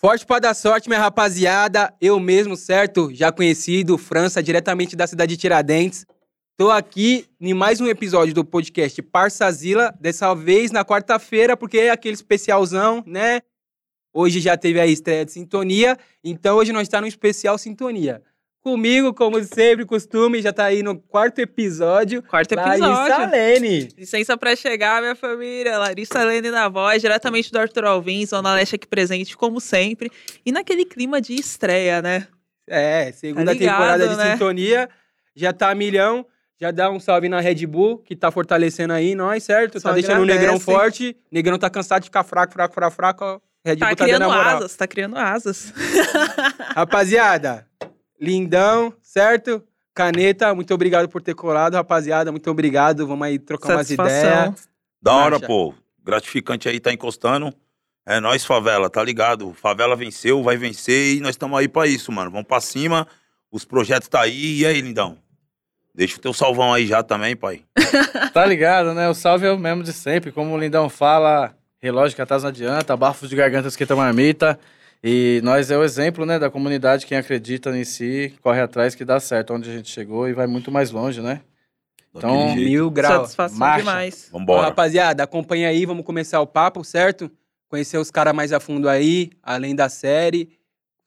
Forte para dar sorte, minha rapaziada. Eu mesmo, certo? Já conhecido, França, diretamente da cidade de Tiradentes. Tô aqui em mais um episódio do podcast Parsazila, dessa vez na quarta-feira, porque é aquele especialzão, né? Hoje já teve a estreia de Sintonia, então hoje nós está no especial Sintonia. Comigo, como sempre, costume, já tá aí no quarto episódio. Quarto Larissa episódio. Lene. Licença pra chegar, minha família. Larissa Lene na voz, diretamente do Arthur Alvim, Zona Leste aqui presente, como sempre. E naquele clima de estreia, né? É, segunda Tá ligado, temporada de né? Sintonia. Já tá a milhão. Já dá um salve na Red Bull, que tá fortalecendo aí nós, certo? Só tá deixando o. Negrão forte. Negrão tá cansado de ficar fraco, fraco, fraco, fraco. Red Tá Bull tá dando criando asas, tá criando asas. Rapaziada, lindão, certo? Caneta, muito obrigado por ter colado, rapaziada. Muito obrigado. Vamos aí trocar umas Satisfação. ideias. Da hora, Marcha. pô. Gratificante aí, tá encostando. É nós, favela, tá ligado? Favela venceu, vai vencer e nós estamos aí pra isso, mano. Vamos pra cima, os projetos tá aí. E aí, lindão? Deixa o teu salvão aí já também, pai. Tá ligado, né? O salve é o mesmo de sempre. Como o Lindão fala, relógio que atrás não adianta, bafos de garganta esquenta marmita. E nós é o exemplo, né, da comunidade, quem acredita em si, corre atrás que dá certo onde a gente chegou e vai muito mais longe, né? Então, jeito. Mil graus. Satisfação marcha. demais. Ó, Vambora. rapaziada, acompanha aí, vamos começar o papo, certo? Conhecer os caras mais a fundo aí, além da série.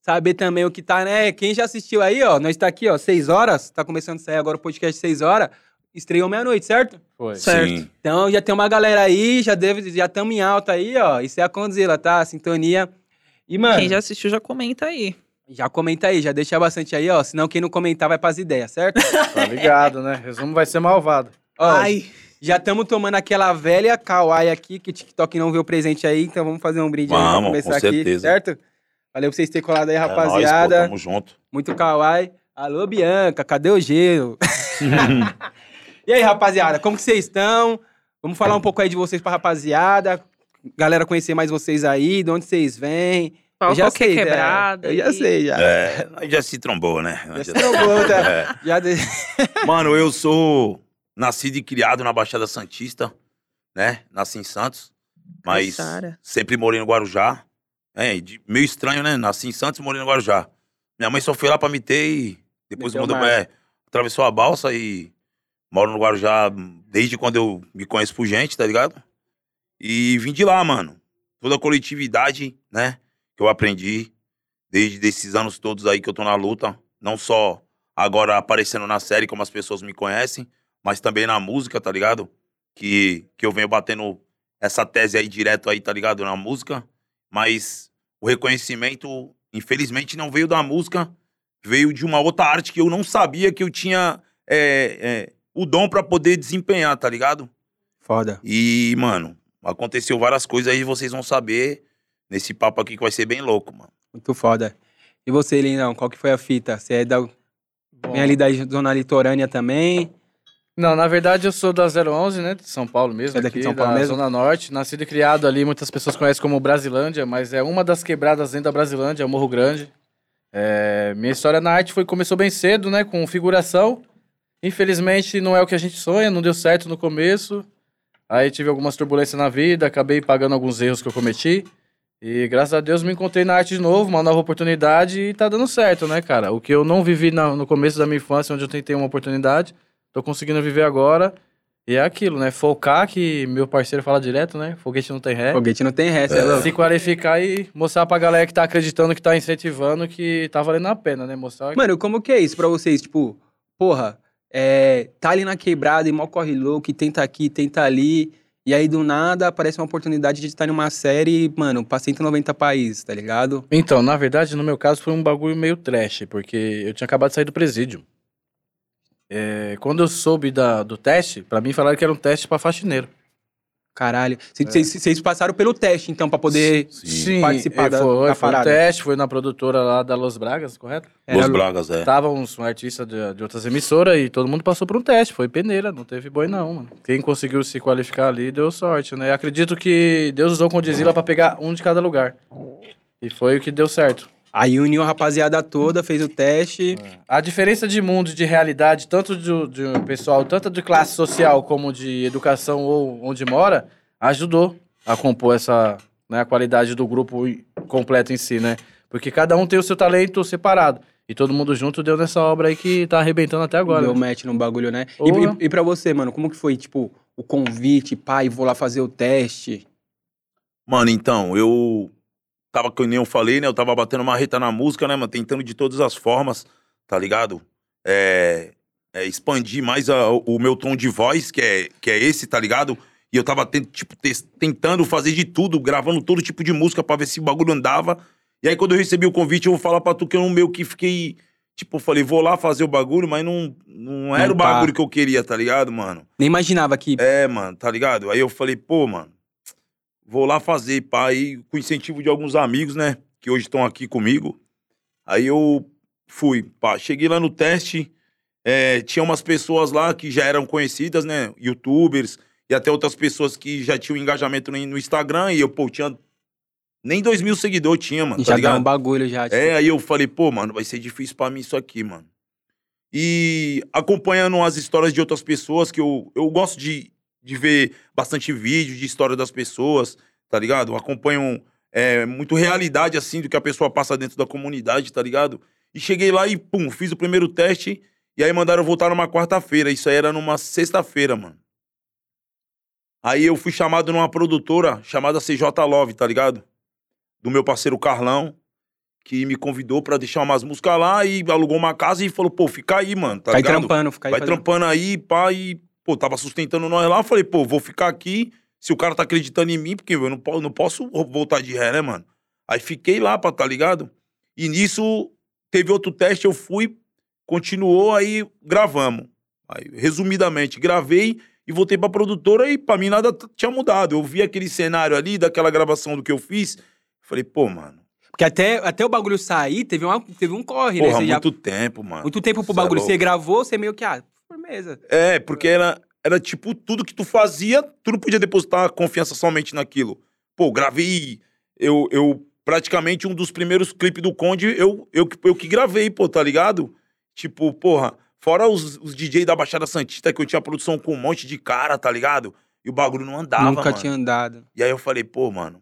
Saber também o que tá, né? Quem já assistiu aí, ó, nós tá aqui, ó, seis horas, tá começando a sair agora o podcast seis horas. Estreou meia-noite, certo? foi. certo. Sim. Então já tem uma galera aí, já deve, já estamos em alta aí, ó. Isso é a Condzilla, tá? Sintonia. E, mano, Quem já... já assistiu já comenta aí. comenta aí, já deixa bastante aí, ó. Senão quem não comentar vai pras ideias, certo? Tá ligado, né? Resumo vai ser malvado. Ó, Ai, Já estamos tomando aquela velha kawaii aqui, que o TikTok não viu o presente aí, então vamos fazer um brinde aí pra Vamos, começar com aqui, certo? Valeu por vocês terem colado aí, É nóis, pô, rapaziada. tamo junto. Muito kawaii. Alô, Bianca, cadê o gelo? e aí, rapaziada, como que vocês estão? Vamos falar um pouco aí de vocês pra rapaziada. Galera conhecer mais vocês aí, de onde vocês vêm. já sei, né? quebrada. Eu já sei, já. É, nós já se trombou, né? Já Nós se já- trombou, tá? É. Já de- Mano, eu sou nascido e criado na Baixada Santista, né? Nasci em Santos, mas Caçara. sempre morei no Guarujá. É, de- meio estranho, né? Nasci em Santos e morei no Guarujá. Minha mãe só foi lá pra me ter e depois Meteu mudou, é, atravessou a balsa e moro no Guarujá desde quando eu me conheço por gente, tá ligado? E vim de lá, mano. Toda a coletividade, né? Que eu aprendi desde esses anos todos aí que eu tô na luta. Não só agora aparecendo na série como as pessoas me conhecem, mas também na música, tá ligado? Que, que eu venho batendo essa tese aí direto aí, tá ligado? Na música. Mas o reconhecimento, infelizmente, não veio da música, veio de uma outra arte que eu não sabia que eu tinha é, é, o dom pra poder desempenhar, tá ligado? Foda. E, mano, aconteceu várias coisas aí, vocês vão saber nesse papo aqui que vai ser bem louco, mano. Muito foda. E você, Lindão, qual que foi a fita? Você é da... Bom, Vem ali da zona litorânea também? Não, na verdade eu sou da 011, né? De São Paulo mesmo, É daqui aqui, de São Paulo da mesmo? Zona Norte. Nascido e criado ali, muitas pessoas conhecem como Brasilândia, mas é uma das quebradas dentro da Brasilândia, é o Morro Grande. É, minha história na arte foi, começou bem cedo, né? Com figuração. Infelizmente não é o que a gente sonha, não deu certo no começo. Aí tive algumas turbulências na vida, acabei pagando alguns erros que eu cometi. E graças a Deus me encontrei na arte de novo, uma nova oportunidade e tá dando certo, né, cara? O que eu não vivi na- no começo da minha infância, onde eu tentei uma oportunidade, tô conseguindo viver agora. E é aquilo, né? Focar, que meu parceiro fala direto, né? Foguete não tem ré. Foguete não tem ré, cê é louco. Se qualificar e mostrar pra galera que tá acreditando, que tá incentivando, que tá valendo a pena, né? Mostrar Mano, como que é isso pra vocês? Tipo, porra, é, tá ali na quebrada e mal corre louco, e tenta aqui, tenta ali. E aí, do nada, aparece uma oportunidade de estar em uma série, mano, pra 190 países, tá ligado? Então, na verdade, no meu caso, foi um bagulho meio trash, porque eu tinha acabado de sair do presídio. É, quando eu soube da, do teste, pra mim falaram que era um teste pra faxineiro. Caralho. Vocês vocês passaram pelo teste, então, pra poder Sim. participar é, da, foi, da foi um parada. teste, foi na produtora lá da Los Bragas, correto? Era Los Bragas, é. Tava uns um artista de, de outras emissoras e todo mundo passou por um teste. Foi peneira, não teve boi não, mano. Quem conseguiu se qualificar ali deu sorte, né? Acredito que Deus usou Condizila pra pegar um de cada lugar. E foi o que deu certo. Aí uniu a rapaziada toda, fez o teste. A diferença de mundo, de realidade, tanto de, de um pessoal, tanto de classe social como de educação ou onde mora, ajudou a compor essa né, a qualidade do grupo completo em si, né? Porque cada um tem o seu talento separado. E todo mundo junto deu nessa obra aí que tá arrebentando até agora. Deu né? match no bagulho, né? E, e, e pra você, mano, como que foi, tipo, o convite, pai, vou lá fazer o teste? Mano, então, eu tava, que nem eu falei, né? Eu tava batendo uma reta na música, né, mano? Tentando de todas as formas, tá ligado? É, é, expandir mais a- o meu tom de voz, que é, que é esse, tá ligado? E eu tava tent- tipo, tentando fazer de tudo, gravando todo tipo de música pra ver se o bagulho andava. E aí, quando eu recebi o convite, eu vou falar pra tu que eu meio que fiquei. Tipo, eu falei, vou lá fazer o bagulho, mas não, não era Não o tá. bagulho que eu queria, tá ligado, mano? Nem imaginava que. É, mano, tá ligado? Aí eu falei, pô, mano, vou lá fazer, pá, aí com incentivo de alguns amigos, né, que hoje estão aqui comigo. Aí eu fui, pá, cheguei lá no teste, é, tinha umas pessoas lá que já eram conhecidas, né, youtubers, e até outras pessoas que já tinham engajamento no, Instagram, e eu, pô, tinha, nem dois mil seguidores tinha, mano, já tá dá ligado? um bagulho já. Tipo, É, aí eu falei, pô, mano, vai ser difícil pra mim isso aqui, mano. E acompanhando as histórias de outras pessoas, que eu, eu gosto de, de ver bastante vídeo de história das pessoas, tá ligado? Eu acompanho é, muito realidade, assim, do que a pessoa passa dentro da comunidade, tá ligado? E cheguei lá e, pum, fiz o primeiro teste, e aí mandaram voltar numa quarta-feira. Isso aí era numa sexta-feira, mano. Aí eu fui chamado numa produtora chamada CJ Love, tá ligado? Do meu parceiro Carlão que me convidou pra deixar umas músicas lá e alugou uma casa e falou, pô, fica aí, mano, tá vai ligado? trampando, fica aí Vai fazendo- trampando aí, pá, e, pô, tava sustentando nós lá. Falei, pô, vou ficar aqui. Se o cara tá acreditando em mim, porque eu não, não posso voltar de ré, né, mano? Aí fiquei lá, pra, tá ligado? E nisso, teve outro teste, eu fui, continuou, aí gravamos. Aí, resumidamente, gravei e voltei pra produtora e pra mim nada tinha mudado. Eu vi aquele cenário ali, daquela gravação do que eu fiz, falei, pô, mano, Porque até, até o bagulho sair, teve, uma, teve um corre, né? porra, Você já- muito tempo, mano. muito tempo pro Cê é bagulho. louco. você gravou, você meio que, ah, firmeza. É, porque era, era tipo tudo que tu fazia, tu não podia depositar confiança somente naquilo. Pô, gravei. Eu, eu praticamente um dos primeiros clipes do Conde, eu, eu, que- eu que gravei, pô, tá ligado? Tipo, porra, fora os, os DJ da Baixada Santista, que eu tinha produção com um monte de cara, tá ligado? E o bagulho não andava. Nunca mano. tinha andado. E aí eu falei, pô, mano.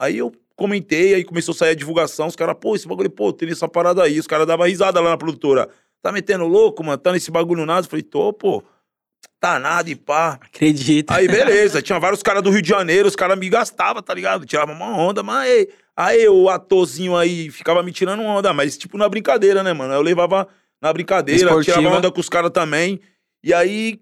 Aí eu comentei, aí começou a sair a divulgação, os caras, pô, esse bagulho, pô, tem essa parada aí. Os caras davam risada lá na produtora. Tá metendo louco, mano? Tá nesse bagulho nada? Eu falei, tô, pô. Tá nada e pá. Acredita. Aí, beleza. Tinha vários caras do Rio de Janeiro, os caras me gastavam, tá ligado? Tirava uma onda, mas aí, aí o atorzinho aí ficava me tirando onda, mas tipo na brincadeira, né, mano? Eu levava na brincadeira, Esportiva. tirava onda com os caras também. E aí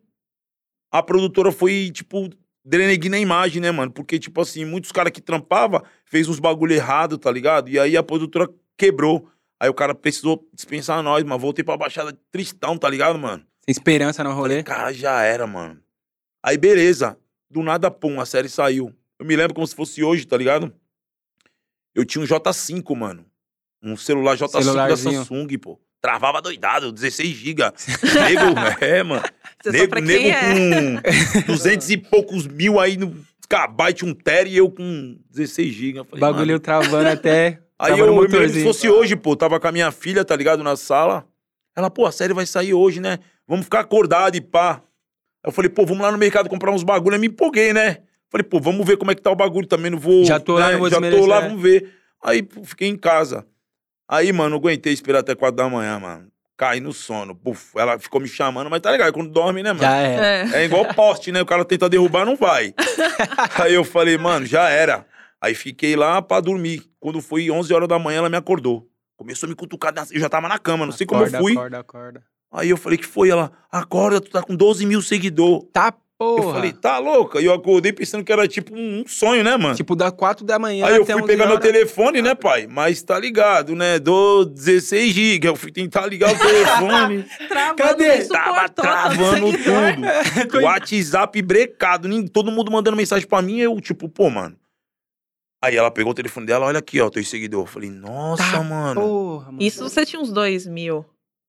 a produtora foi, tipo, dreneguindo a imagem, né, mano? Porque, tipo assim, muitos caras que trampava fez uns bagulho errado, tá ligado? E aí a produtora quebrou. Aí o cara precisou dispensar nós, mas voltei pra Baixada tristão, tá ligado, mano? Sem esperança no rolê. Falei, cara, já era, mano. Aí, beleza. Do nada, pum, a série saiu. Eu me lembro como se fosse hoje, tá ligado? Eu tinha um J5, mano. Um celular J5 da. Samsung, pô. Travava doidado, 16 GB. Nego, é, mano. Você Nego, nego é. com 200 e poucos mil aí no kbyte, um tera e eu com 16 GB. Bagulho travando até. Aí travando eu, me lembro se fosse hoje, pô, tava com a minha filha, tá ligado, na sala. Ela, pô, a série vai sair hoje, né? Vamos ficar acordado e pá. Aí eu falei, pô, vamos lá no mercado comprar uns bagulho. Aí me empolguei, né? Falei, pô, vamos ver como é que tá o bagulho também, não vou... Já tô lá, né? não vou Já tô lá, é. vamos ver. Aí pô, fiquei em casa. Aí, mano, não aguentei esperar até quatro da manhã, mano. Caí no sono. Puf, ela ficou me chamando, mas tá ligado, quando dorme, né, mano? Já era. É. É igual poste, né? O cara tenta derrubar, não vai. Aí eu falei, mano, já era. Aí fiquei lá pra dormir. Quando foi 11 horas da manhã, ela me acordou. Começou a me cutucar. Eu já tava na cama, não sei como eu Acorda, fui. Acorda, acorda. Aí eu falei, que foi? Ela, acorda, tu tá com 12 mil seguidores. Tá, porra. Eu falei, tá louca? E eu acordei pensando que era tipo um sonho, né, mano? Tipo, da 4 da manhã Aí eu fui 11 pegar meu telefone, né, pai? Mas tá ligado, né? Dou 16 GB. Eu fui tentar ligar o telefone. Travando, Cadê? Tava travando tudo. WhatsApp brecado, todo mundo mandando mensagem pra mim, eu, tipo, pô, mano. Aí ela pegou o telefone dela, olha aqui, ó, teu seguidor. Eu falei, nossa, Tá, mano. Porra, mano. Isso você tinha uns dois mil.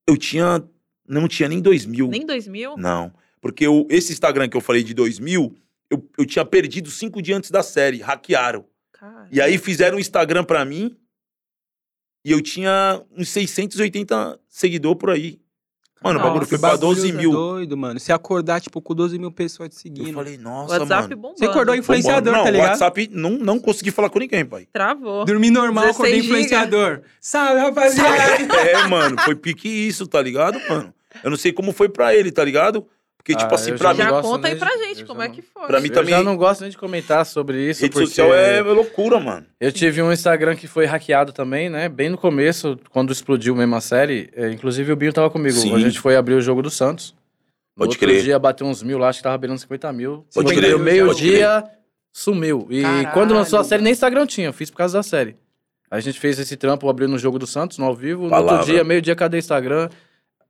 Eu tinha. Não tinha nem dois mil. Nem dois mil? Não. Porque eu- esse Instagram que eu falei de 2000, eu, eu tinha perdido cinco dias antes da série, hackearam. Cara. E aí fizeram um Instagram pra mim e eu tinha uns 680 seguidores por aí. Mano, o bagulho Nossa. foi pra Bagulho 12 é mil. doido, mano. Se acordar, tipo, com 12 mil pessoas te Eu seguindo. falei, nossa, WhatsApp mano. bombando. Você acordou influenciador, não, tá ligado? WhatsApp, não, não consegui falar com ninguém, pai. Travou. Dormir normal, 16 acordei giga. influenciador. Salve, rapaziada! É, mano, foi pique isso, tá ligado, mano? Eu não sei como foi pra ele, tá ligado? Porque, tipo Ah, assim, eu pra já mim, Já gosto conta aí pra de- gente eu como é não- que foi. Pra mim Eu também- já não gosto nem de comentar sobre isso. rede porque social é loucura, mano. Eu tive um Instagram que foi hackeado também, né? Bem no começo, quando explodiu mesmo a série. É, inclusive o Binho tava comigo. Sim. A gente foi abrir o jogo do Santos. No Pode outro crer. dia bateu uns mil lá, acho que tava beirando 50 mil. Pode crer, meio-dia, sumiu. E Caralho, quando lançou a série, nem. Instagram tinha. Eu fiz por causa da série. Aí a gente fez esse trampo, abriu no jogo do Santos, no ao vivo. No Palavra. outro dia, meio-dia, cadê Instagram?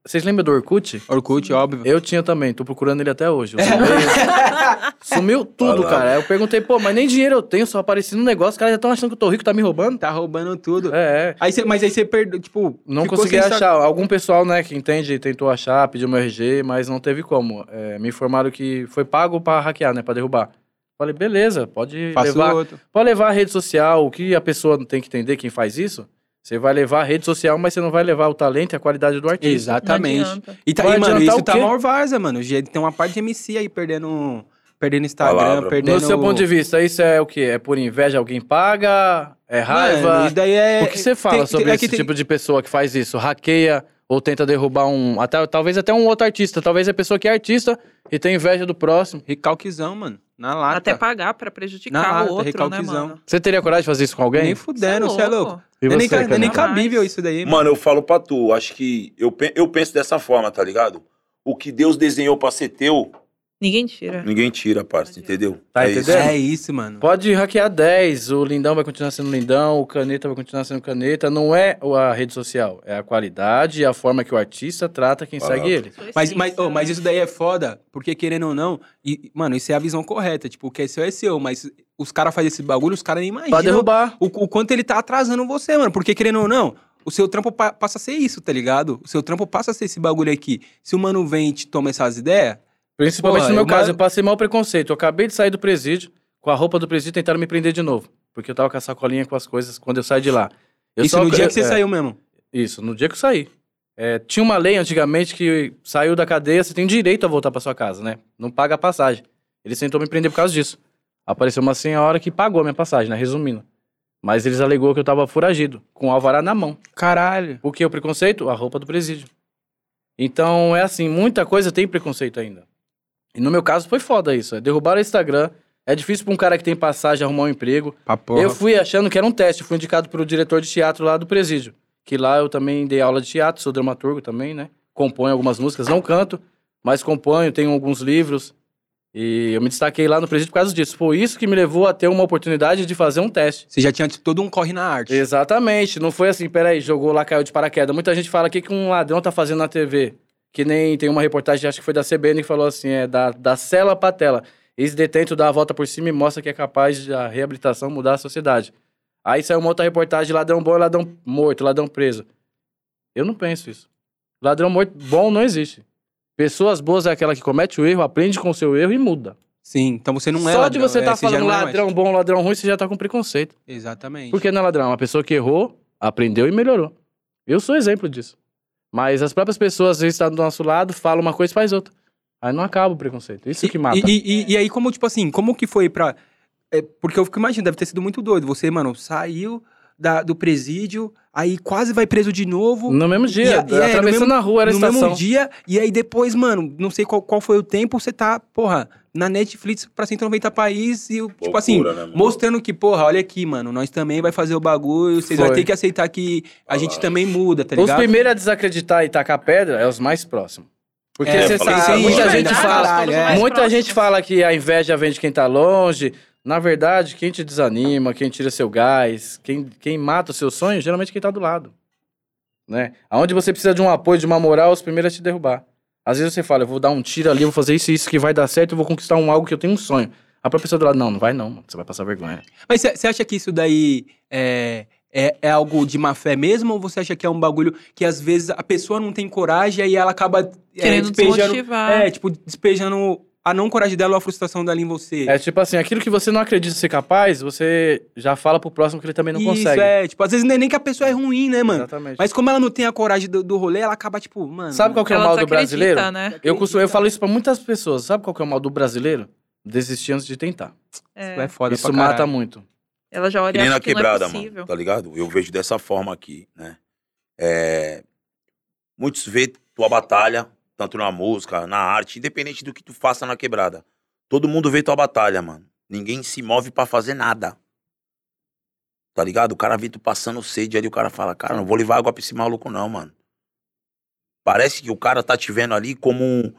Vocês lembram do Orkut? Orkut, óbvio. Eu tinha também, tô procurando ele até hoje. Sumiu tudo, Palavra. cara. Aí eu perguntei, pô, mas nem dinheiro eu tenho, só apareci no negócio. Os caras já estão achando que eu tô rico, tá me roubando? Tá roubando tudo. É, é. Aí cê, mas aí você perdeu, tipo... Não consegui achar. Algum pessoal, né, que entende, tentou achar, pediu meu RG, mas não teve como. É, me informaram que foi pago pra hackear, né, pra derrubar. Falei, beleza, pode Faço levar, outro. pode levar a rede social. O que a pessoa tem que entender, quem faz isso, você vai levar a rede social, mas você não vai levar o talento e a qualidade do artista. Exatamente. E tá Vai aí, mano, isso o tá mal Varza, mano. Já Tem uma parte de MC aí perdendo, perdendo Instagram, Palavra. perdendo... No seu ponto de vista, isso é o quê? É por inveja, alguém paga? É raiva? Mano, e daí é... O que você fala tem- sobre é esse que tem- tipo de pessoa que faz isso? Hackeia ou tenta derrubar um. Até, talvez até um outro artista. Talvez a pessoa que é artista e tem inveja do próximo. Recalquezão, mano. Na lata. Até pagar pra prejudicar Na lata, o outro, né, recalquezão. mano? Você teria coragem de fazer isso com alguém? Nem fudendo, você é louco. E Não é nem, você, é nem Canela? cabível isso daí, mano. Mano, eu falo pra tu, acho que eu, eu penso dessa forma, tá ligado? O que Deus desenhou pra ser teu, Ninguém tira. ninguém tira, parça, entendeu? Tá é isso. entendendo? É isso, mano. Pode hackear 10, o Lindão vai continuar sendo Lindão, o Caneta vai continuar sendo Caneta. Não é a rede social, é a qualidade e a forma que o artista trata quem segue ele. Mas, mas, ô, mas isso daí é foda, porque querendo ou não, e, mano, isso é a visão correta. Tipo, o que é seu é seu, mas os caras fazem esse bagulho, os caras nem Pra imaginam derrubar. o, o quanto ele tá atrasando você, mano. Porque querendo ou não, o seu trampo pa- passa a ser isso, tá ligado? O seu trampo passa a ser esse bagulho aqui. Se o mano vem e te toma essas ideias, Principalmente Porra, no meu eu- caso, eu passei mal preconceito. Eu acabei de sair do presídio, com a roupa do presídio, tentaram me prender de novo. Porque eu tava com a sacolinha com as coisas quando eu saí de lá. Eu isso só- no dia que você é, saiu mesmo. Isso, no dia que eu saí. É, tinha uma lei antigamente que saiu da cadeia, você tem direito a voltar pra sua casa, né? Não paga a passagem. Eles tentou me prender por causa disso. Apareceu uma senhora que pagou a minha passagem, né? Resumindo. Mas eles alegou que eu tava foragido, com o alvará na mão. Caralho. Por que o preconceito? A roupa do presídio. Então, é assim, muita coisa tem preconceito ainda. E no meu caso foi foda isso. É derrubar o Instagram. É difícil pra um cara que tem passagem arrumar um emprego. Eu fui achando que era um teste. Fui indicado pelo diretor de teatro lá do presídio. Que lá eu também dei aula de teatro, sou dramaturgo também, né? Componho algumas músicas, não canto, mas componho, tenho alguns livros. E eu me destaquei lá no presídio por causa disso. Foi isso que me levou a ter uma oportunidade de fazer um teste. Você já tinha todo um corre na arte. Exatamente. Não foi assim, peraí, jogou lá, caiu de paraquedas. Muita gente fala o que, que um ladrão tá fazendo na TV. Que nem tem uma reportagem, acho que foi da CBN, que falou assim: é da, da cela pra tela. Ex-detento dá a volta por cima e mostra que é capaz de a reabilitação mudar a sociedade. Aí saiu uma outra reportagem: ladrão bom é ladrão morto, ladrão preso. Eu não penso isso. Ladrão morto bom não existe. Pessoas boas é aquela que comete o erro, aprende com o seu erro e muda. Sim, então você não é Só ladrão, de você é, estar já falando não é ladrão bom, ladrão ruim, você já tá com preconceito. Exatamente. Por que não é ladrão? É uma pessoa que errou, aprendeu e melhorou. Eu sou exemplo disso. Mas as próprias pessoas, às vezes, estão do nosso lado, falam uma coisa e faz outra. Aí não acaba o preconceito. Isso que mata. E, e- e- e aí, como, tipo assim, como que foi pra. é, porque eu fico imaginando, deve ter sido muito doido. Você, mano, saiu da- do presídio, aí quase vai preso de novo. No mesmo dia, E e é, atravessando mesmo- a rua, era a no estação. mesmo dia, e aí depois, mano, não sei qual, qual foi o tempo, você tá, porra, na Netflix pra 190 países e, tipo assim, Loucura, né, mano? mostrando que, porra, olha aqui, mano, nós também vai fazer o bagulho, vocês vão ter que aceitar que a Ah gente lá. também muda, tá Os ligado? primeiros a desacreditar e tacar pedra é os mais próximos. Porque É, você sabe, isso, muita gente verdade, fala, é. muita gente fala que a inveja vem de quem tá longe. Na verdade, quem te desanima, quem tira seu gás, quem, quem mata o seu sonho, geralmente é quem tá do lado. Né? Aonde você precisa de um apoio, de uma moral, os primeiros a te derrubar. Às vezes você fala, eu vou dar um tiro ali, eu vou fazer isso e isso que vai dar certo, eu vou conquistar um algo que eu tenho um sonho. A própria pessoa do lado, não, não vai não, você vai passar vergonha. Mas você acha que isso daí é, é, é algo de má fé mesmo? Ou você acha que é um bagulho que às vezes a pessoa não tem coragem e ela acaba é, Querendo despejando. desmotivar. É, tipo, despejando a não coragem dela ou a frustração dela em você? É tipo assim, aquilo que você não acredita ser capaz, você já fala pro próximo que ele também não Isso, consegue. é. Tipo, às vezes não é nem que a pessoa é ruim, né, mano? Exatamente. Mas como ela não tem a coragem do, do rolê, ela acaba, tipo, mano... Sabe qual que é o mal do brasileiro? né? Eu, costumo, eu falo isso pra muitas pessoas. Sabe qual que é o mal do brasileiro? Desistir antes de tentar. Isso é É, foda isso mata muito. ela já olha Que e nem na que quebrada, não é possível. mano, tá ligado? Eu vejo dessa forma aqui, né? É, Muitos vê tua batalha, tanto na música, na arte, independente do que tu faça na quebrada. Todo mundo vê tua batalha, mano. Ninguém se move pra fazer nada. Tá ligado? O cara vê tu passando sede ali, o cara fala, cara, não vou levar água pra esse maluco não, mano. Parece que o cara tá te vendo ali como, um-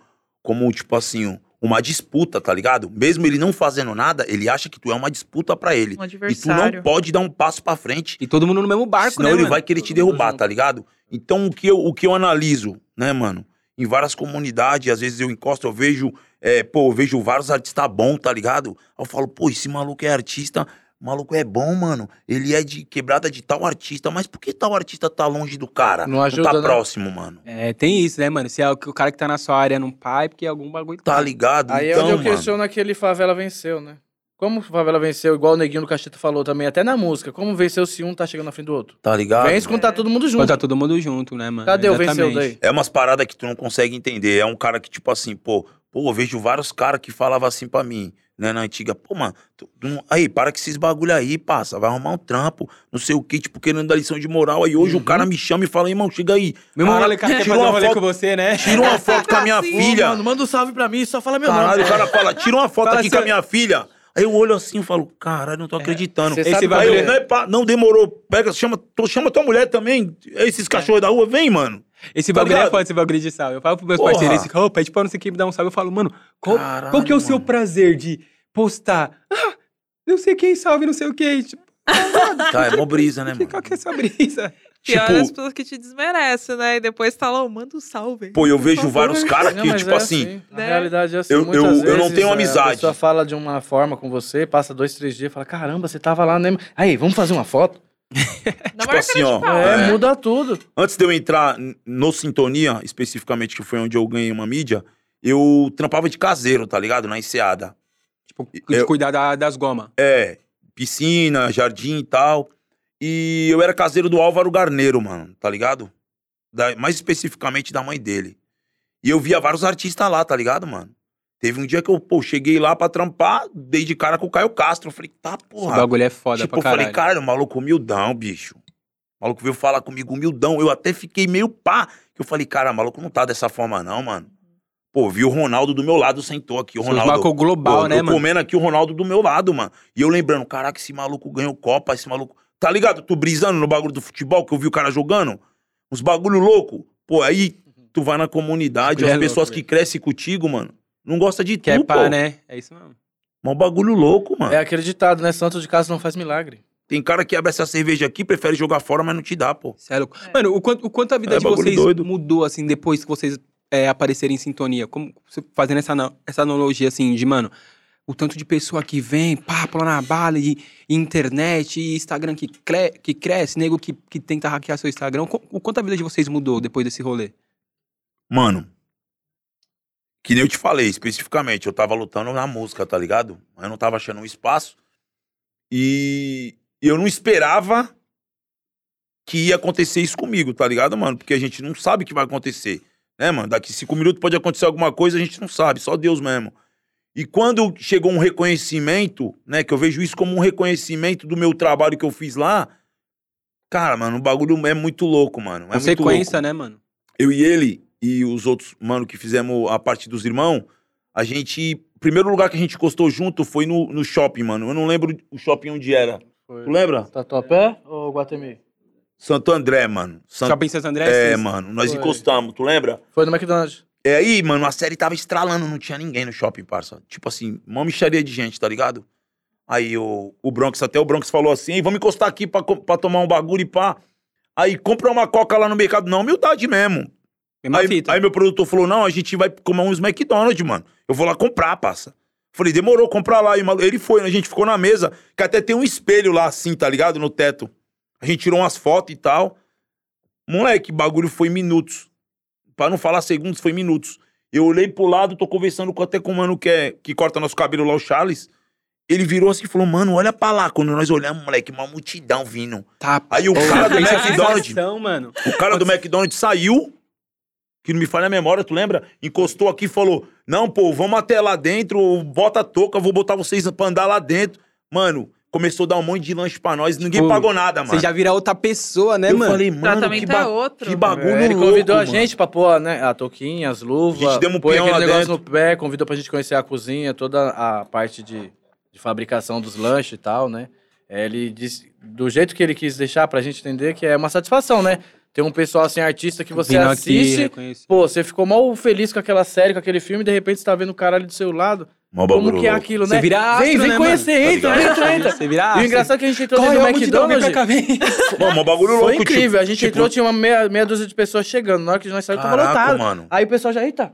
como tipo assim, uma disputa, tá ligado? Mesmo ele não fazendo nada, ele acha que tu é uma disputa pra ele. Um E tu não adversário. pode dar um passo pra frente E todo mundo no mesmo barco, Senão né, ele mano? vai querer te Todo mundo derrubar, junto. tá ligado? Então o que, eu, o que eu analiso, né, mano? Em várias comunidades, às vezes eu encosto, eu vejo, é, pô, eu vejo vários artistas bons, tá ligado? Aí eu falo, pô, esse maluco é artista, o maluco é bom, mano. Ele é de quebrada de tal artista, mas por que tal artista tá longe do cara? Não ajuda, tá né? próximo, mano. É, tem isso, né, mano? Se é o, que o cara que tá na sua área não pai, porque algum bagulho... Tá ligado? Aí é então, onde eu mano. questiono aquele Favela Venceu, né? Como o Favela venceu, igual o Neguinho do Cacheta falou também, até na música, como venceu se um tá chegando na frente do outro? Tá ligado? Vence quando tá todo mundo junto. Quando tá todo mundo junto, né, mano? Cadê o venceu Exatamente. daí? É umas paradas que tu não consegue entender. É um cara que, tipo assim, pô, pô, eu vejo vários caras que falavam assim pra mim, né, na antiga, pô, mano, tu- aí, para com esses bagulho aí, passa, vai arrumar um trampo, não sei o que, tipo, querendo dar lição de moral. Aí hoje o cara me chama e fala, irmão, chega aí. Cara, rolê, cara quer fazer um uma rolê foto, com você, né? Tira uma foto com a minha filha. mano, manda um salve pra mim, só fala meu Caralho, nome. o cara fala, tira uma foto Fala aqui assim, com a minha filha. Aí eu olho assim e falo, caralho, não tô acreditando. Você Esse sabe bagulho- Aí eu, não, é pá, não demorou, pega, chama, chama tua mulher também, esses cachorros da rua, vem, mano. Esse Tá bagulho é ligado? foda, esse bagulho de salve. Eu falo pros meus Porra. parceiros, ficam, ô, pede pra não sei quem me dar um salve. Eu falo, mano, qual, Caralho, qual que é o seu mano. prazer de postar? Ah, não sei quem salve, não sei o quê. Tipo, Tá, é mó brisa, né, mano? qual que é essa brisa? Pior Tipo- as pessoas que te desmerecem, né? E depois tá lá, manda um salve. Pô, eu vejo vários caras Não, que, mas tipo é assim, A né? realidade é assim, Eu- eu- vezes, eu não tenho é, amizade. A pessoa fala de uma forma com você, passa dois, três dias, fala, caramba, você tava lá, né? Aí, vamos fazer uma foto? Na Tipo assim, ó. É, É. muda tudo. antes de eu entrar no Sintonia, especificamente, que foi onde eu ganhei uma mídia, eu trampava de caseiro, tá ligado? Na enseada. Tipo, de Eu- cuidar da- das gomas. É, piscina, jardim e tal. E eu era caseiro do Álvaro Garneiro, mano, tá ligado? Da- mais especificamente da mãe dele. E eu via vários artistas lá, tá ligado, mano? Teve um dia que eu, pô, cheguei lá pra trampar, dei de cara com o Caio Castro. Eu falei, tá, Esse porra. bagulho é foda tipo, pra eu caralho. falei, cara, o maluco humildão, bicho. O maluco veio falar comigo humildão. Eu até fiquei meio pá. Que eu falei, cara, o maluco não tá dessa forma, não, mano. Pô, vi o Ronaldo do meu lado, sentou aqui. O Ronaldo. marcou global, Pô, né, eu mano? comendo aqui o Ronaldo do meu lado, mano. E eu lembrando, caraca, esse maluco ganhou Copa, esse maluco. Tá ligado? Tu brisando no bagulho do futebol que eu vi o cara jogando? Uns bagulho louco. Pô, aí tu vai na comunidade, as é pessoas louco, que crescem contigo, mano, não gosta de tu, Que é pô. pá, né? É isso mesmo. Mas um bagulho louco, mano. É aquele ditado, né? Santo de casa não faz milagre. Tem cara que abre essa cerveja aqui, prefere jogar fora, mas não te dá, pô. Cê é. É. Mano, o quanto, o quanto a vida É de vocês doido. mudou, assim, depois que vocês é, aparecerem em sintonia? Como, fazendo essa, essa analogia, assim, de, mano, o tanto de pessoa que vem, pá, pula na bala, e, e internet, e Instagram que, cre- que cresce, nego que, que tenta hackear seu Instagram. O quanto a vida de vocês mudou depois desse rolê? Mano, que nem eu te falei, especificamente, eu tava lutando na música, tá ligado? Eu não tava achando um espaço. E eu não esperava que ia acontecer isso comigo, tá ligado, mano? Porque a gente não sabe o que vai acontecer, né, mano? Daqui cinco minutos pode acontecer alguma coisa, a gente não sabe, só Deus mesmo. E quando chegou um reconhecimento, né, que eu vejo isso como um reconhecimento do meu trabalho que eu fiz lá, cara, mano, o bagulho é muito louco, mano. É muito louco Consequência, né, mano? eu e ele e os outros mano que fizemos a parte dos irmãos, a gente. O primeiro lugar que a gente encostou junto foi no, no shopping, mano. Eu não lembro o shopping onde era. Foi. Tu lembra? Tatuapé ou Guatemi? Santo André, mano. Santo... Shopping Santo André? É, vocês- mano. Nós Foi. encostamos, tu lembra? Foi no McDonald's. É aí, mano, a série tava estralando, não tinha ninguém no shopping, parça. Tipo assim, uma micharia de gente, tá ligado? Aí o, o Bronx, até o Bronx falou assim, "Ei, vamos encostar aqui pra, pra tomar um bagulho e pá. Aí compra uma coca lá no mercado. Não, humildade mesmo. Aí, aí meu produtor falou: não, a gente vai comer uns McDonald's, mano. Eu vou lá comprar, passa. Falei, demorou, comprar lá. E ele foi, a gente ficou na mesa, que até tem um espelho lá assim, tá ligado? No teto. A gente tirou umas fotos e tal. Moleque, bagulho foi minutos. Pra não falar segundos, foi minutos. Eu olhei pro lado, tô conversando até com o mano que, é, que corta nosso cabelo lá, o Charles. Ele virou assim e falou, mano, olha pra lá. Quando nós olhamos, moleque, uma multidão vindo. Tá. Aí o cara do McDonald's, mano. o cara do McDonald's saiu, que não me falha a memória, tu lembra? Encostou aqui e falou: Não, pô, vamos até lá dentro, bota a touca, vou botar vocês pra andar lá dentro. Mano, começou a dar um monte de lanche pra nós, ninguém Pô, pagou nada, mano. Você já vira outra pessoa, né, eu mano? falei, O mano, que, tratamento ba é outro. que bagulho É, ele louco, convidou a mano. gente pra pôr né, a touquinha, as luvas, A gente deu um põe peão aquele lá negócio dentro. no pé, convidou pra gente conhecer a cozinha, toda a parte de, de fabricação dos lanches e tal, né? É, ele disse, do jeito que ele quis deixar pra gente entender que é uma satisfação, né? Ter um pessoal assim, artista que você assiste, pô, você ficou mal feliz com aquela série, com aquele filme, e de repente você tá vendo o caralho do seu lado. Mó Como bagulho que é louco. aquilo, Você né? vira astro, vem, vem né, conhecer, mano? entra, Tá entra, entra. Você vira E o astro. engraçado é que a gente entrou Corre, dentro ó, do multidão, vem pra McDonald's. cá, vem. Mano, mó bagulho Foi louco, incrível, a gente tipo, entrou, tinha uma meia, meia dúzia de pessoas chegando. Na hora que nós saímos, tava lotado. mano. Aí o pessoal já, eita,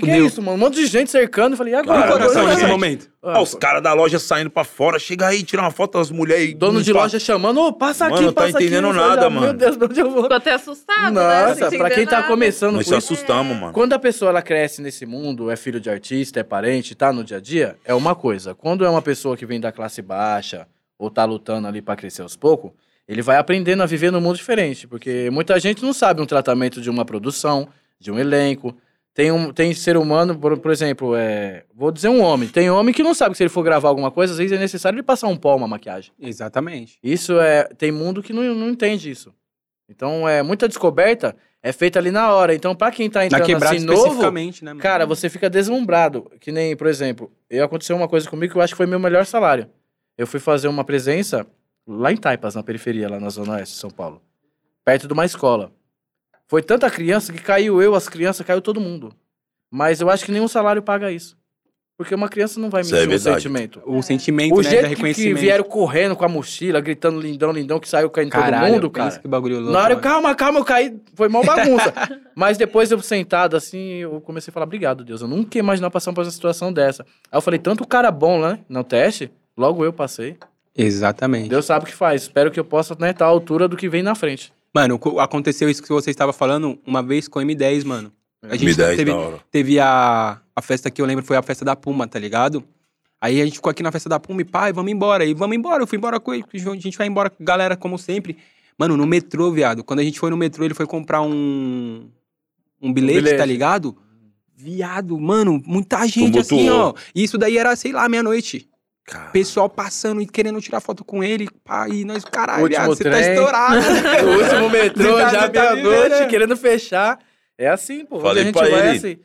que, que é isso, mano? Um monte de gente cercando. Eu falei, e agora? coração gente. nesse momento? Ah, os caras da loja saindo pra fora, chega aí, tira uma foto das mulheres. Dono de loja chamando, ô, passa aqui, Mano, não tá passa aqui. entendendo nada, ah, Meu mano. Deus, pra onde eu vou? Ficou até assustado, né? Nossa, Sem pra quem tá começando Nós com se assustamos, mano. Quando a pessoa ela cresce nesse mundo, é filho de artista, é parente, tá no dia a dia, é uma coisa. Quando é uma pessoa que vem da classe baixa ou tá lutando ali pra crescer aos poucos, ele vai aprendendo a viver num mundo diferente, porque muita gente não sabe um tratamento de uma produção, de um elenco. Tem, um, tem ser humano, por, por exemplo, é, vou dizer um homem. Tem homem que não sabe que se ele for gravar alguma coisa, às vezes é necessário ele passar um pó, uma maquiagem. Exatamente. Isso é. Tem mundo que não, não entende isso. Então, é muita descoberta é feita ali na hora. Então, pra quem tá Na entrando quebrada assim novo, né, cara, você fica deslumbrado. Que nem, por exemplo, eu aconteceu uma coisa comigo que eu acho que foi meu melhor salário. Eu fui fazer uma presença lá em Taipas, na periferia, lá na Zona Oeste de São Paulo. Perto de uma escola. Foi tanta criança que caiu eu, as crianças, caiu todo mundo. Mas eu acho que nenhum salário paga isso. Porque uma criança não vai Isso é mentir o verdade. sentimento. O sentimento, O né, jeito que, que vieram correndo com a mochila, gritando lindão, lindão, que saiu caindo Caralho, todo mundo, cara. que bagulho louco. Na hora eu, calma, calma, eu caí, foi mal bagunça. Mas depois eu sentado assim, eu comecei a falar, obrigado, Deus. Eu nunca ia imaginar passar por uma situação dessa. Aí eu falei, tanto cara bom, né, no teste, logo eu passei. Exatamente. Deus sabe o que faz. Espero que eu possa né, estar à altura do que vem na frente. Mano, co- aconteceu isso que você estava falando uma vez com o M10, mano. A gente M10 teve, teve a, a festa que eu lembro, foi a festa da Puma, tá ligado? Aí a gente ficou aqui na festa da Puma e, pai, vamos embora. E vamos embora, eu fui embora com ele, a gente vai embora com a galera como sempre. Mano, no metrô, viado, quando a gente foi no metrô, ele foi comprar um, um bilhete, bilhete. tá ligado? Viado, mano, muita gente Tumultuou. assim, ó. E isso daí era, sei lá, meia-noite. Cara, Pessoal passando e querendo tirar foto com ele, pá, e nós, caralho, Último viado, você tá trem. estourado. O último metrô, tá- já tá meia-noite, vivendo. querendo fechar. É assim, pô. Falei Onde a gente pra ele. assim.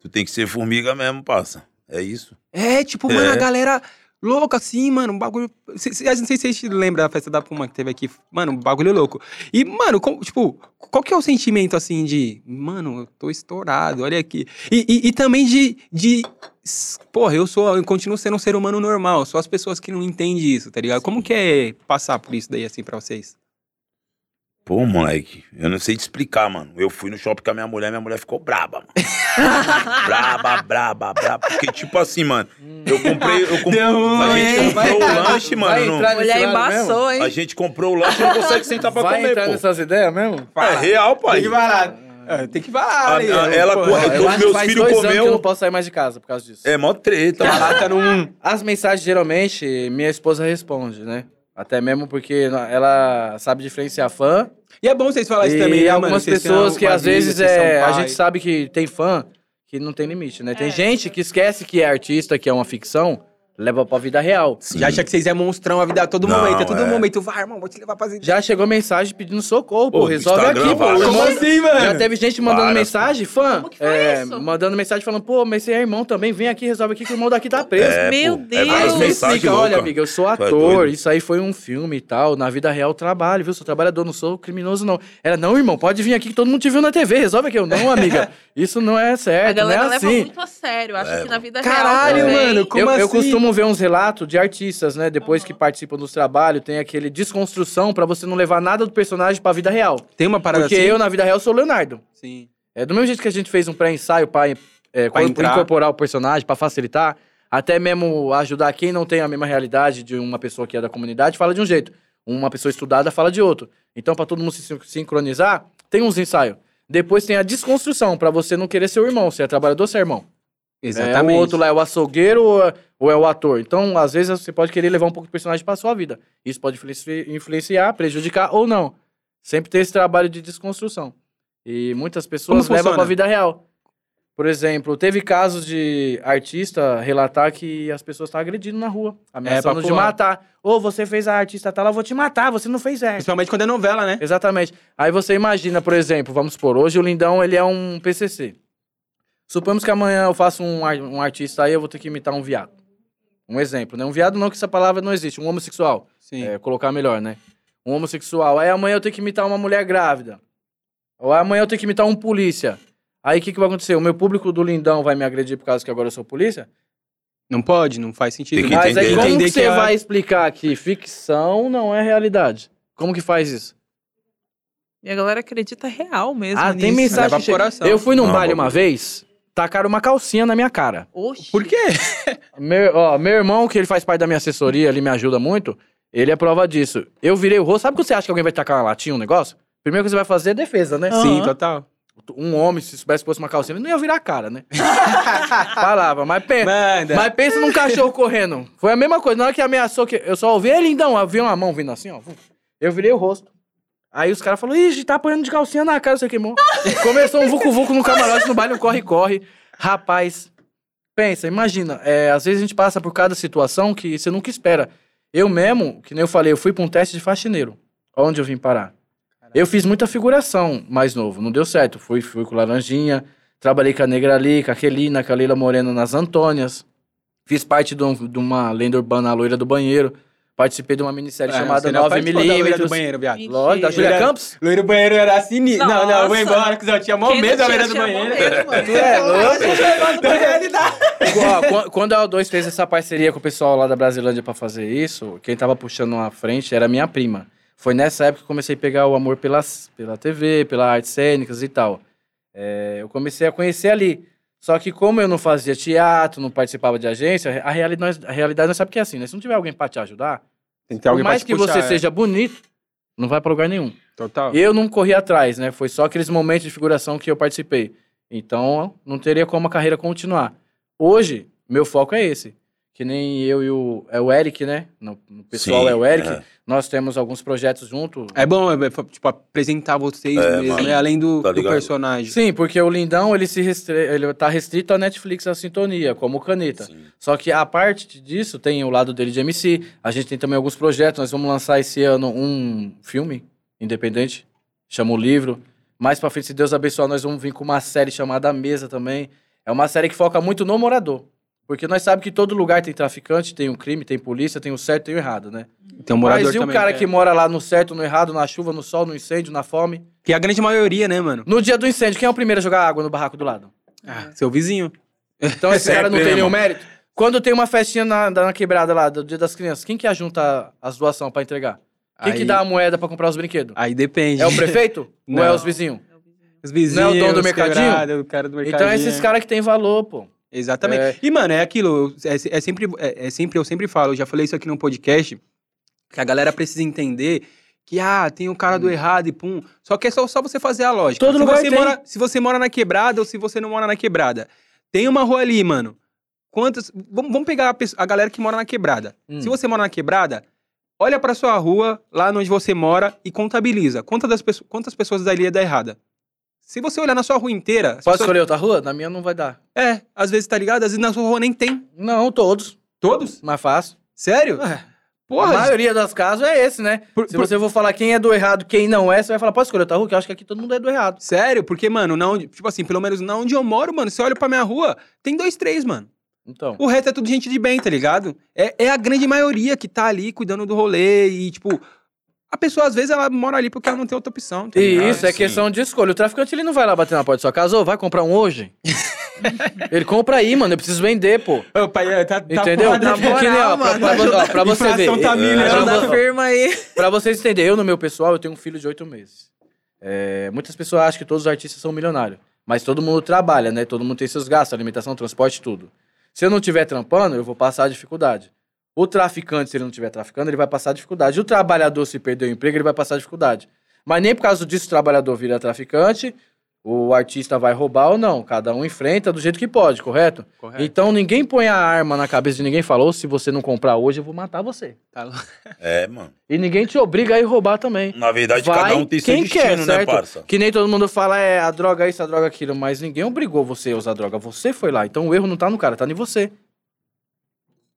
tu tem que ser formiga mesmo, passa. É isso. É, tipo, mano, a É. galera louca assim, mano, um bagulho. Cê- cê- Não sei se vocês lembram da festa da Puma que teve aqui. Mano, um bagulho louco. E, mano, com- tipo, qual que é o sentimento assim de. Mano, eu tô estourado, olha aqui. E, e, e também de. de Porra, eu sou. Eu continuo sendo um ser humano normal. Só as pessoas que não entendem isso, tá ligado? Como que é passar por isso daí assim pra vocês? Pô, moleque, eu não sei te explicar, mano. Eu fui no shopping com a minha mulher, minha mulher ficou braba, mano. braba, braba, braba. Porque, tipo assim, mano, eu comprei. Eu comprei Deu ruim, a gente hein? comprou Vai o lanche, vai mano. não- entrar nesse Mulher mesmo? embaçou, hein? A gente comprou o lanche e não consegue sentar pra Vai comer, entrar pô. nessas ideias mesmo? É real, pai. Tem que falar. É, tem que falar. A- né? a- ela Pô, corre- Eu meus filhos comeu- que eu não posso sair mais de casa por causa disso. É mó treta, A mano. lata num. As mensagens, geralmente, minha esposa responde, né? Até mesmo porque ela sabe diferenciar fã. E é bom vocês falarem isso também, né, algumas? Vocês pessoas que às vezes é. A gente sabe que tem fã que não tem limite, né? Tem É. gente que esquece que é artista, que é uma ficção, leva pra vida real. Sim. Já acha que vocês é monstrão a vida a todo Não, momento. A todo é. momento. Vai, irmão, vou te levar pra Já chegou mensagem pedindo socorro, pô. Pô, resolve Instagram, aqui, pô. várias. Como assim, mano? Já teve gente mandando Várias, mensagem, fã, Como que foi é, isso? mandando mensagem falando, pô, mas você é irmão também, vem aqui, resolve aqui que o irmão daqui tá preso. É, Meu pô, Deus. É várias Aí você explica, olha, amiga, eu sou é ator, isso aí foi um filme e tal, na vida real eu trabalho, viu? Sou trabalhador, não sou criminoso, não. Ela, não, irmão, pode vir aqui que todo mundo te viu na TV, resolve aqui. Eu, não, amiga, isso não é A certo, não é galera leva assim. muito a sério. Acho que na vida Caralho, real. também. mano, como eu, eu assim? Costumo ver uns relatos de artistas, né? Depois que participam dos trabalhos, tem aquele desconstrução pra você não levar nada do personagem pra vida real. Tem uma parada Porque assim? eu, na vida real, sou o Leonardo. Sim. É do mesmo jeito que a gente fez um pré-ensaio pra, é, Pra incorporar o personagem, pra facilitar, até mesmo ajudar quem não tem a mesma realidade de uma pessoa que é da comunidade, fala de um jeito. Uma pessoa estudada fala de outro. Então, pra todo mundo se sin- sincronizar, tem uns ensaios. Depois tem a desconstrução, pra você não querer ser o irmão. Você é trabalhador, você é irmão. É, Exatamente. o outro lá é o açougueiro ou é, ou é o ator. Então, às vezes, você pode querer levar um pouco do personagem pra sua vida. Isso pode influenci- influenciar, prejudicar ou não. Sempre tem esse trabalho de desconstrução. E muitas pessoas levam funciona? pra vida real. Por exemplo, teve casos de artista relatar que as pessoas estão agredindo na rua, ameaçando de É, alto. matar. Ou você fez a artista tal, eu vou te matar, você não fez essa. Principalmente quando é novela, né? Exatamente. Aí você imagina, por exemplo, vamos supor, hoje o Lindão ele é um PCC. Suponhamos que amanhã eu faço um, um artista aí, eu vou ter que imitar um viado. Um exemplo, né? Um viado não, que essa palavra não existe. Um homossexual. Sim. É, colocar melhor, né? Um homossexual. Aí amanhã eu tenho que imitar uma mulher grávida. Ou amanhã eu tenho que imitar um polícia. Aí o que, que vai acontecer? O meu público do Lindão vai me agredir por causa que agora eu sou polícia? Não pode, não faz sentido. Tem que Mas aí como que você é- vai explicar que ficção não é realidade? Como que faz isso? E a galera acredita real mesmo Ah, nisso. tem mensagem. Leva que chega- coração. Eu fui num Não, baile uma vez, tacaram uma calcinha na minha cara. Oxi. Por quê? Meu, ó, meu irmão, que ele faz parte da minha assessoria, ele me ajuda muito, ele é prova disso. Eu virei o rosto. Sabe quando você acha que alguém vai tacar uma latinha, um negócio? Primeiro que você vai fazer é defesa, né? Aham. Sim, total. Um homem, se soubesse que fosse uma calcinha, ele não ia virar a cara, né? Falava, mas pensa. Manda. Mas pensa num cachorro correndo. Foi a mesma coisa. Na hora que ameaçou, que eu só ouvi ele, então, eu vi uma mão vindo assim, ó. Eu virei o rosto. Aí os caras falaram, ixi, tá apanhando de calcinha na cara, você queimou. Começou um vucu-vucu no camarote, no baile, um corre-corre. Rapaz, pensa, imagina, é, às vezes a gente passa por cada situação que você nunca espera. Eu mesmo, que nem eu falei, eu fui pra um teste de faxineiro. Onde eu vim parar? Eu fiz muita figuração mais novo, não deu certo. Fui, fui com Laranjinha, trabalhei com a Negra ali, com a Kelina, com a Leila Moreno nas Antônias. Fiz parte de, um- de uma lenda urbana, a Loira do Banheiro. Participei de uma minissérie Ah, chamada você não participou da loira do 9mm. banheiro, viado. Lógico, da Julia Campos? Loiro do banheiro era sinistro. Não, não, eu vou embora, que eu tinha mó medo da loira do banheiro. Tu é louco? Quan- quando a O2 fez essa parceria com o pessoal lá da Brasilândia pra fazer isso, quem tava puxando a frente era minha prima. Foi nessa época que eu comecei a pegar o amor pelas, pela TV, pela artes cênicas e tal. É, eu comecei a conhecer ali. Só que como eu não fazia teatro, não participava de agência, a realidade, a realidade nós sabe que é assim, né? Se não tiver alguém pra te ajudar, Tem que ter por alguém pra mais te que puxar, você é. seja bonito, não vai pra lugar nenhum. Total. Eu não corri atrás, né? Foi só aqueles momentos de figuração que eu participei. Então, não teria como a carreira continuar. Hoje, meu foco é esse. Que nem eu e o. É o Eric, né? No, no pessoal Sim, é o Eric. é. Nós temos alguns projetos junto. É bom, é, tipo, apresentar vocês É, mesmo, mano. né? Além do, Tá do personagem. Sim, porque o Lindão, ele se restre... ele tá restrito à Netflix, à sintonia, como o Caneta. Sim. Só que a parte disso tem o lado dele de MC. A gente tem também alguns projetos. Nós vamos lançar esse ano um filme independente, chama o livro. Mais pra frente, se Deus abençoar, nós vamos vir com uma série chamada A Mesa também. É uma série que foca muito no morador. Porque nós sabemos que todo lugar tem traficante, tem o crime, tem polícia, tem o certo e tem o errado, né? Tem um morador Mas e o também, cara é. que mora lá no certo, no errado, na chuva, no sol, no incêndio, na fome? Que é a grande maioria, né, mano? No dia do incêndio, quem é o primeiro a jogar água no barraco do lado? Ah, seu vizinho. Então esse Sempre, cara não tem nenhum mérito. Quando tem uma festinha na, na quebrada lá, do Dia das Crianças, quem que ajunta as doações pra entregar? Quem que Aí- dá a moeda pra comprar os brinquedos? Aí depende. É o prefeito? Ou Não. é os vizinhos? Os vizinhos, Não é o dono do os mercadinho? quebrados, o cara do mercadinho. Então é esses caras que tem valor, pô. Exatamente. É. E, mano, é aquilo. É, é sempre, é, é sempre, eu sempre falo, eu já falei isso aqui no podcast, que a galera precisa entender que, ah, tem o cara do errado e pum. Só que é só, só você fazer a lógica. Hum. Todo se, lugar você tem. mora, se você mora na quebrada ou se você não mora na quebrada. Tem uma rua ali, mano. Quantas. Vamos, pegar a, pessoa- a galera que mora na quebrada. Hum. Se você mora na quebrada, olha pra sua rua, lá onde você mora, e contabiliza. Quantas, das pessoas, quantas pessoas dali é da errada? Se você olhar na sua rua inteira. Pode pessoas- escolher outra rua? Na minha não vai dar. É, às vezes tá ligado? Às vezes na sua rua nem tem. Não, todos. Todos? Mais fácil. Sério? É. Porra, a maioria dos casos é esse, né? Por- Se por- você for falar quem é do errado, quem não é, você vai falar, pode escolher outra rua, que eu acho que aqui todo mundo é do errado. sério? Porque, mano, na onde, tipo assim, pelo menos na onde eu moro, mano, você olha pra minha rua, tem dois, três, mano. Então. O resto é tudo gente de bem, tá ligado? É, é a grande maioria que tá ali cuidando do rolê e, tipo, a pessoa às vezes ela mora ali porque ela não tem outra opção. Tá E isso é sim. questão de escolha. O traficante ele não vai lá bater na porta da sua casa, ô, vai comprar um hoje? ele compra aí, mano. Eu preciso vender, pô. Ô, pai, é, tá, tá Entendeu? né? Que nem, ó, pra, ó, você ver. Tá mil, pra Ajuda vo- a firma aí. Pra vocês entenderem, eu no meu pessoal, eu tenho um filho de oito meses. É, muitas pessoas acham que todos os artistas são milionários. Mas todo mundo trabalha, né? Todo mundo tem seus gastos, alimentação, transporte, tudo. Se eu não estiver trampando, eu vou passar dificuldade. O traficante, se ele não estiver traficando, ele vai passar dificuldade. O trabalhador, se perder o emprego, ele vai passar dificuldade. Mas nem por causa disso o trabalhador vira traficante, o artista vai roubar ou não. Cada um enfrenta do jeito que pode, correto? Correto. Então ninguém põe a arma na cabeça de ninguém e fala, "Ô, se você não comprar hoje, eu vou matar você. Tá. É, mano. E ninguém te obriga a ir roubar também. Na verdade, Vai cada um tem seu quem destino, quer, né, certo? parça? Que nem todo mundo fala, é a droga isso, a droga aquilo, mas ninguém obrigou você a usar droga. Você foi lá. Então o erro não tá no cara, tá em você.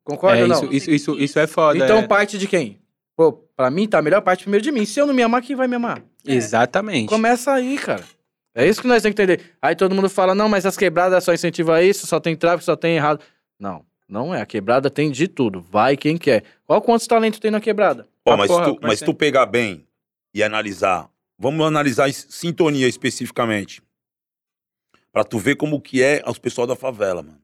Concorda É, ou não? isso, isso, isso, isso é foda. então é. parte de quem? Pô, pra mim tá a melhor parte primeiro de mim. Se eu não me amar, quem vai me amar? Exatamente. Começa aí, cara. É isso que nós temos que entender. Aí todo mundo fala, não, mas as quebradas só incentivam isso, só tem tráfico, só tem errado. Não, não é. A quebrada tem de tudo. Vai quem quer. Qual quantos talentos tem na quebrada? Ó, Ah, mas, porra, tu, é mas tu pegar bem e analisar, vamos analisar sintonia especificamente. Pra tu ver como que é os pessoal da favela, mano.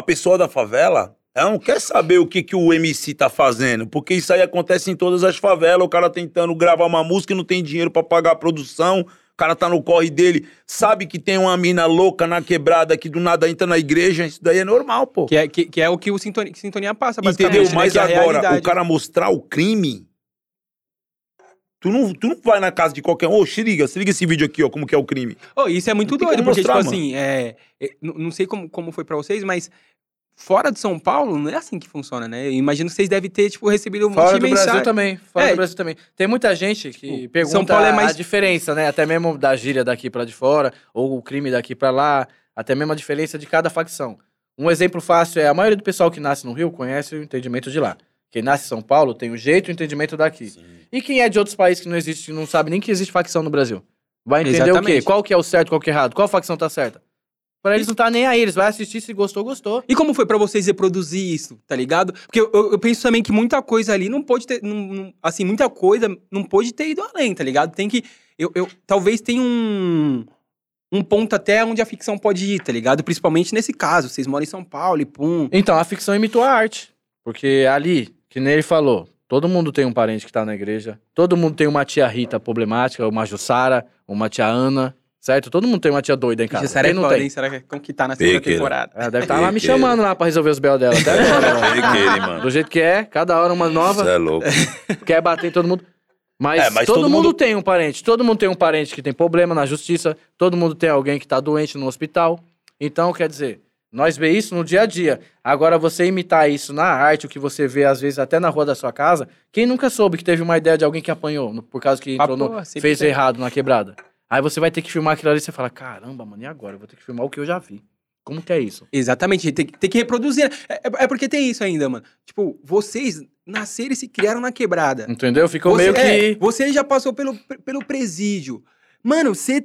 A pessoa da favela, ela não quer saber o que, que o MC tá fazendo, porque isso aí acontece em todas as favelas, o cara tentando gravar uma música e não tem dinheiro pra pagar a produção, o cara tá no corre dele, sabe que tem uma mina louca na quebrada que do nada entra na igreja, isso daí é normal, pô. Que é, que, que é o que o Sintonia, que Sintonia passa, basicamente. Entendeu? né? Mas é a agora, o cara mostrar o crime. Tu não, tu não vai na casa de qualquer um. Ô, se liga, se liga esse vídeo aqui, ó, como que é o crime. Oh, isso é muito doido, porque, mostrar, tipo mano. assim, é, é, não sei como, como foi pra vocês, mas fora de São Paulo, não é assim que funciona, né? Eu imagino que vocês devem ter, tipo, recebido um monte Fora do Brasil mensagem. também. Fora É. do Brasil também. Tem muita gente que Tipo, pergunta São Paulo é mais- a diferença, né? Até mesmo da gíria daqui pra de fora, ou o crime daqui pra lá, até mesmo a diferença de cada facção. Um exemplo fácil é a maioria do pessoal que nasce no Rio conhece o entendimento de lá. Quem nasce em São Paulo tem o jeito e o entendimento daqui. E quem é de outros países que não existe, que não sabe nem que existe facção no Brasil? Vai entender o quê? Exatamente. Qual que é o certo, qual que é errado? Qual facção tá certa? Pra eles não tá nem aí, eles vão assistir, se gostou, gostou. E como foi pra vocês reproduzir isso, tá ligado? Porque eu, eu- eu penso também que muita coisa ali não pode ter. não- não- assim, muita coisa não pode ter ido além, tá ligado? Tem que. Eu, eu- talvez tenha um. Um ponto até onde a ficção pode ir, tá ligado? Principalmente nesse caso. Vocês moram em São Paulo e pum. Então, a ficção imitou a arte. Porque ali, que nem ele falou, todo mundo tem um parente que tá na igreja, todo mundo tem uma tia Rita problemática, uma Jussara, uma tia Ana, certo? Todo mundo tem uma tia doida em casa. Será Quem que não pode, tem? hein? Será que como que tá na segunda Pequeno. temporada? Ela deve estar lá me chamando lá pra resolver os belos dela. Quer, mano. Do jeito que é, cada hora uma nova, Você é louco. quer bater em todo mundo. Mas, É, mas todo, todo mundo, mundo- tem um parente. Todo mundo tem um parente que tem problema na justiça. Todo mundo tem alguém que tá doente no hospital. Então, quer dizer, nós vê isso no dia a dia. Agora, você imitar isso na arte, o que você vê, às vezes, até na rua da sua casa, quem nunca soube que teve uma ideia de alguém que apanhou no- por causa que Ah, entrou no- porra, fez tem. errado na quebrada? Aí você vai ter que filmar aquilo ali e você fala, caramba, mano, e agora? Eu vou ter que filmar o que eu já vi. Como que é isso? Exatamente, tem, que- tem que reproduzir. É, é- é porque tem isso ainda, mano. Tipo, vocês nasceram e se criaram na quebrada. Entendeu? Ficou Você, meio que... é, você já passou pelo, pelo presídio. Mano, você,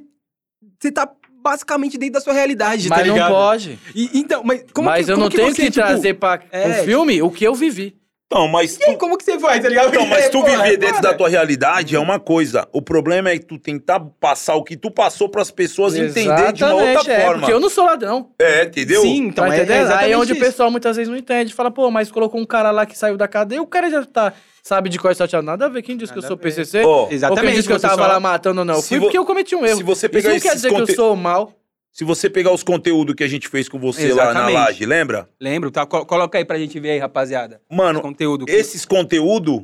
você tá basicamente dentro da sua realidade, tá Mas não ligado? pode. E- então, mas como mas que, eu como não tenho você, que tipo, trazer pra é, um filme o que eu vivi. Então, mas E aí, tu, como que você faz, tá ligado? então, mas tu Porra, viver dentro para. da tua realidade é uma coisa. O problema é que tu tentar passar o que tu passou pras pessoas entender de uma outra Exatamente, é, forma. porque eu não sou ladrão. É, entendeu? Sim, então tá é, é entendendo? exatamente Aí é onde isso. o pessoal muitas vezes não entende. Fala, pô, mas colocou um cara lá que saiu da cadeia, o cara já tá, sabe de cor salteado. Nada a ver. Quem disse que eu sou. PCC? Ó, Ou quem Exatamente. disse que eu tava só- lá matando ou não? Fui vo- porque eu cometi um erro. se você Isso pegar não quer dizer que eu conte- sou mal. Se você pegar os conteúdos que a gente fez com você lá na Exatamente. laje, lembra? Lembro, tá? Co- Coloca aí pra gente ver aí, rapaziada. Mano, Conteúdo. esses conteúdos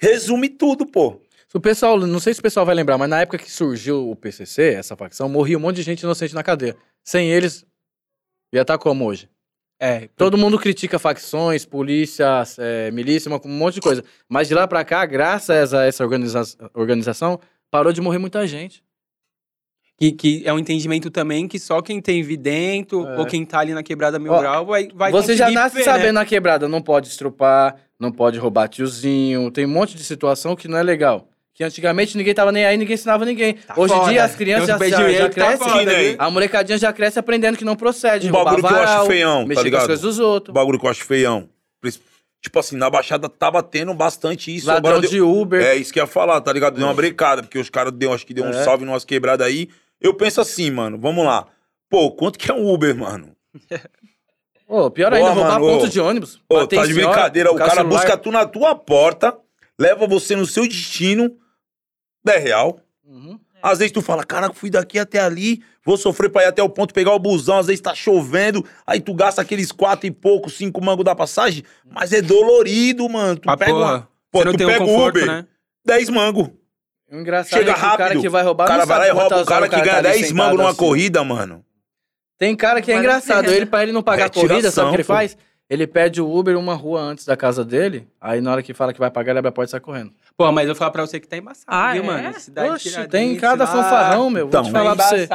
resume tudo, pô. Se o pessoal, não sei se o pessoal vai lembrar, mas na época que surgiu o PCC, essa facção, morria um monte de gente inocente na cadeia. Sem eles, ia estar como hoje? É, Todo mundo critica facções, polícia, é, milícia, um monte de coisa. Mas de lá pra cá, graças a essa organiza organização, parou de morrer muita gente. Que, que é um entendimento também que só quem tem vidento É. ou quem tá ali na quebrada mil Ó, grau vai, vai Você já nasce ver, sabendo né? na quebrada, não pode estrupar, não pode roubar tiozinho, tem um monte de situação que não é legal. Que antigamente ninguém tava nem aí, ninguém ensinava ninguém. Tá Hoje em dia as crianças já, de já, já tá crescem, foda, né? viu? a molecadinha já cresce aprendendo que não procede. Um bagulho que eu acho varal, feião, tá mexer com ligado? as coisas dos O outros. bagulho que eu acho feião. Tipo assim, na Baixada tava tendo bastante isso. Ladrão agora deu- de Uber. É isso que eu ia falar, tá ligado? Deu uma brecada, porque os caras deu, acho que deu um É. salve numas quebradas aí. Eu penso assim, mano, vamos lá. Pô, quanto que é um Uber, mano? Ô, pior ainda, roubar mano, ponto ô. de ônibus. Ô, tá de senhora, brincadeira. O cara celular. busca tu na tua porta, leva você no seu destino, 10 real. Uhum. Às vezes tu fala, caraca, fui daqui até ali, vou sofrer pra ir até o ponto pegar o busão, às vezes tá chovendo, aí tu gasta aqueles quatro e pouco, cinco mangos da passagem, mas é dolorido, mano. Tu Ah, pega porra. uma... Pô, Você não tu tem um pega o Uber, né? 10 mango. O engraçado Chega é que o cara rápido. que vai roubar O cara vai lá e rouba o cara que ganha tá ali 10 sentado mangos numa assim. corrida, mano. Tem cara que é engraçado. Ele, pra ele não pagar É a corrida, sabe o que ele pô. faz? Ele pede o Uber uma rua antes da casa dele. Aí na hora que fala que vai pagar, ele abre a porta e sai correndo. Pô, mas eu vou falar pra você que tá embaçado, Ah, viu, é? mano? Cidade Oxe, Tiradentes tem cada fanfarrão, meu. Então, Vou te falar pra você.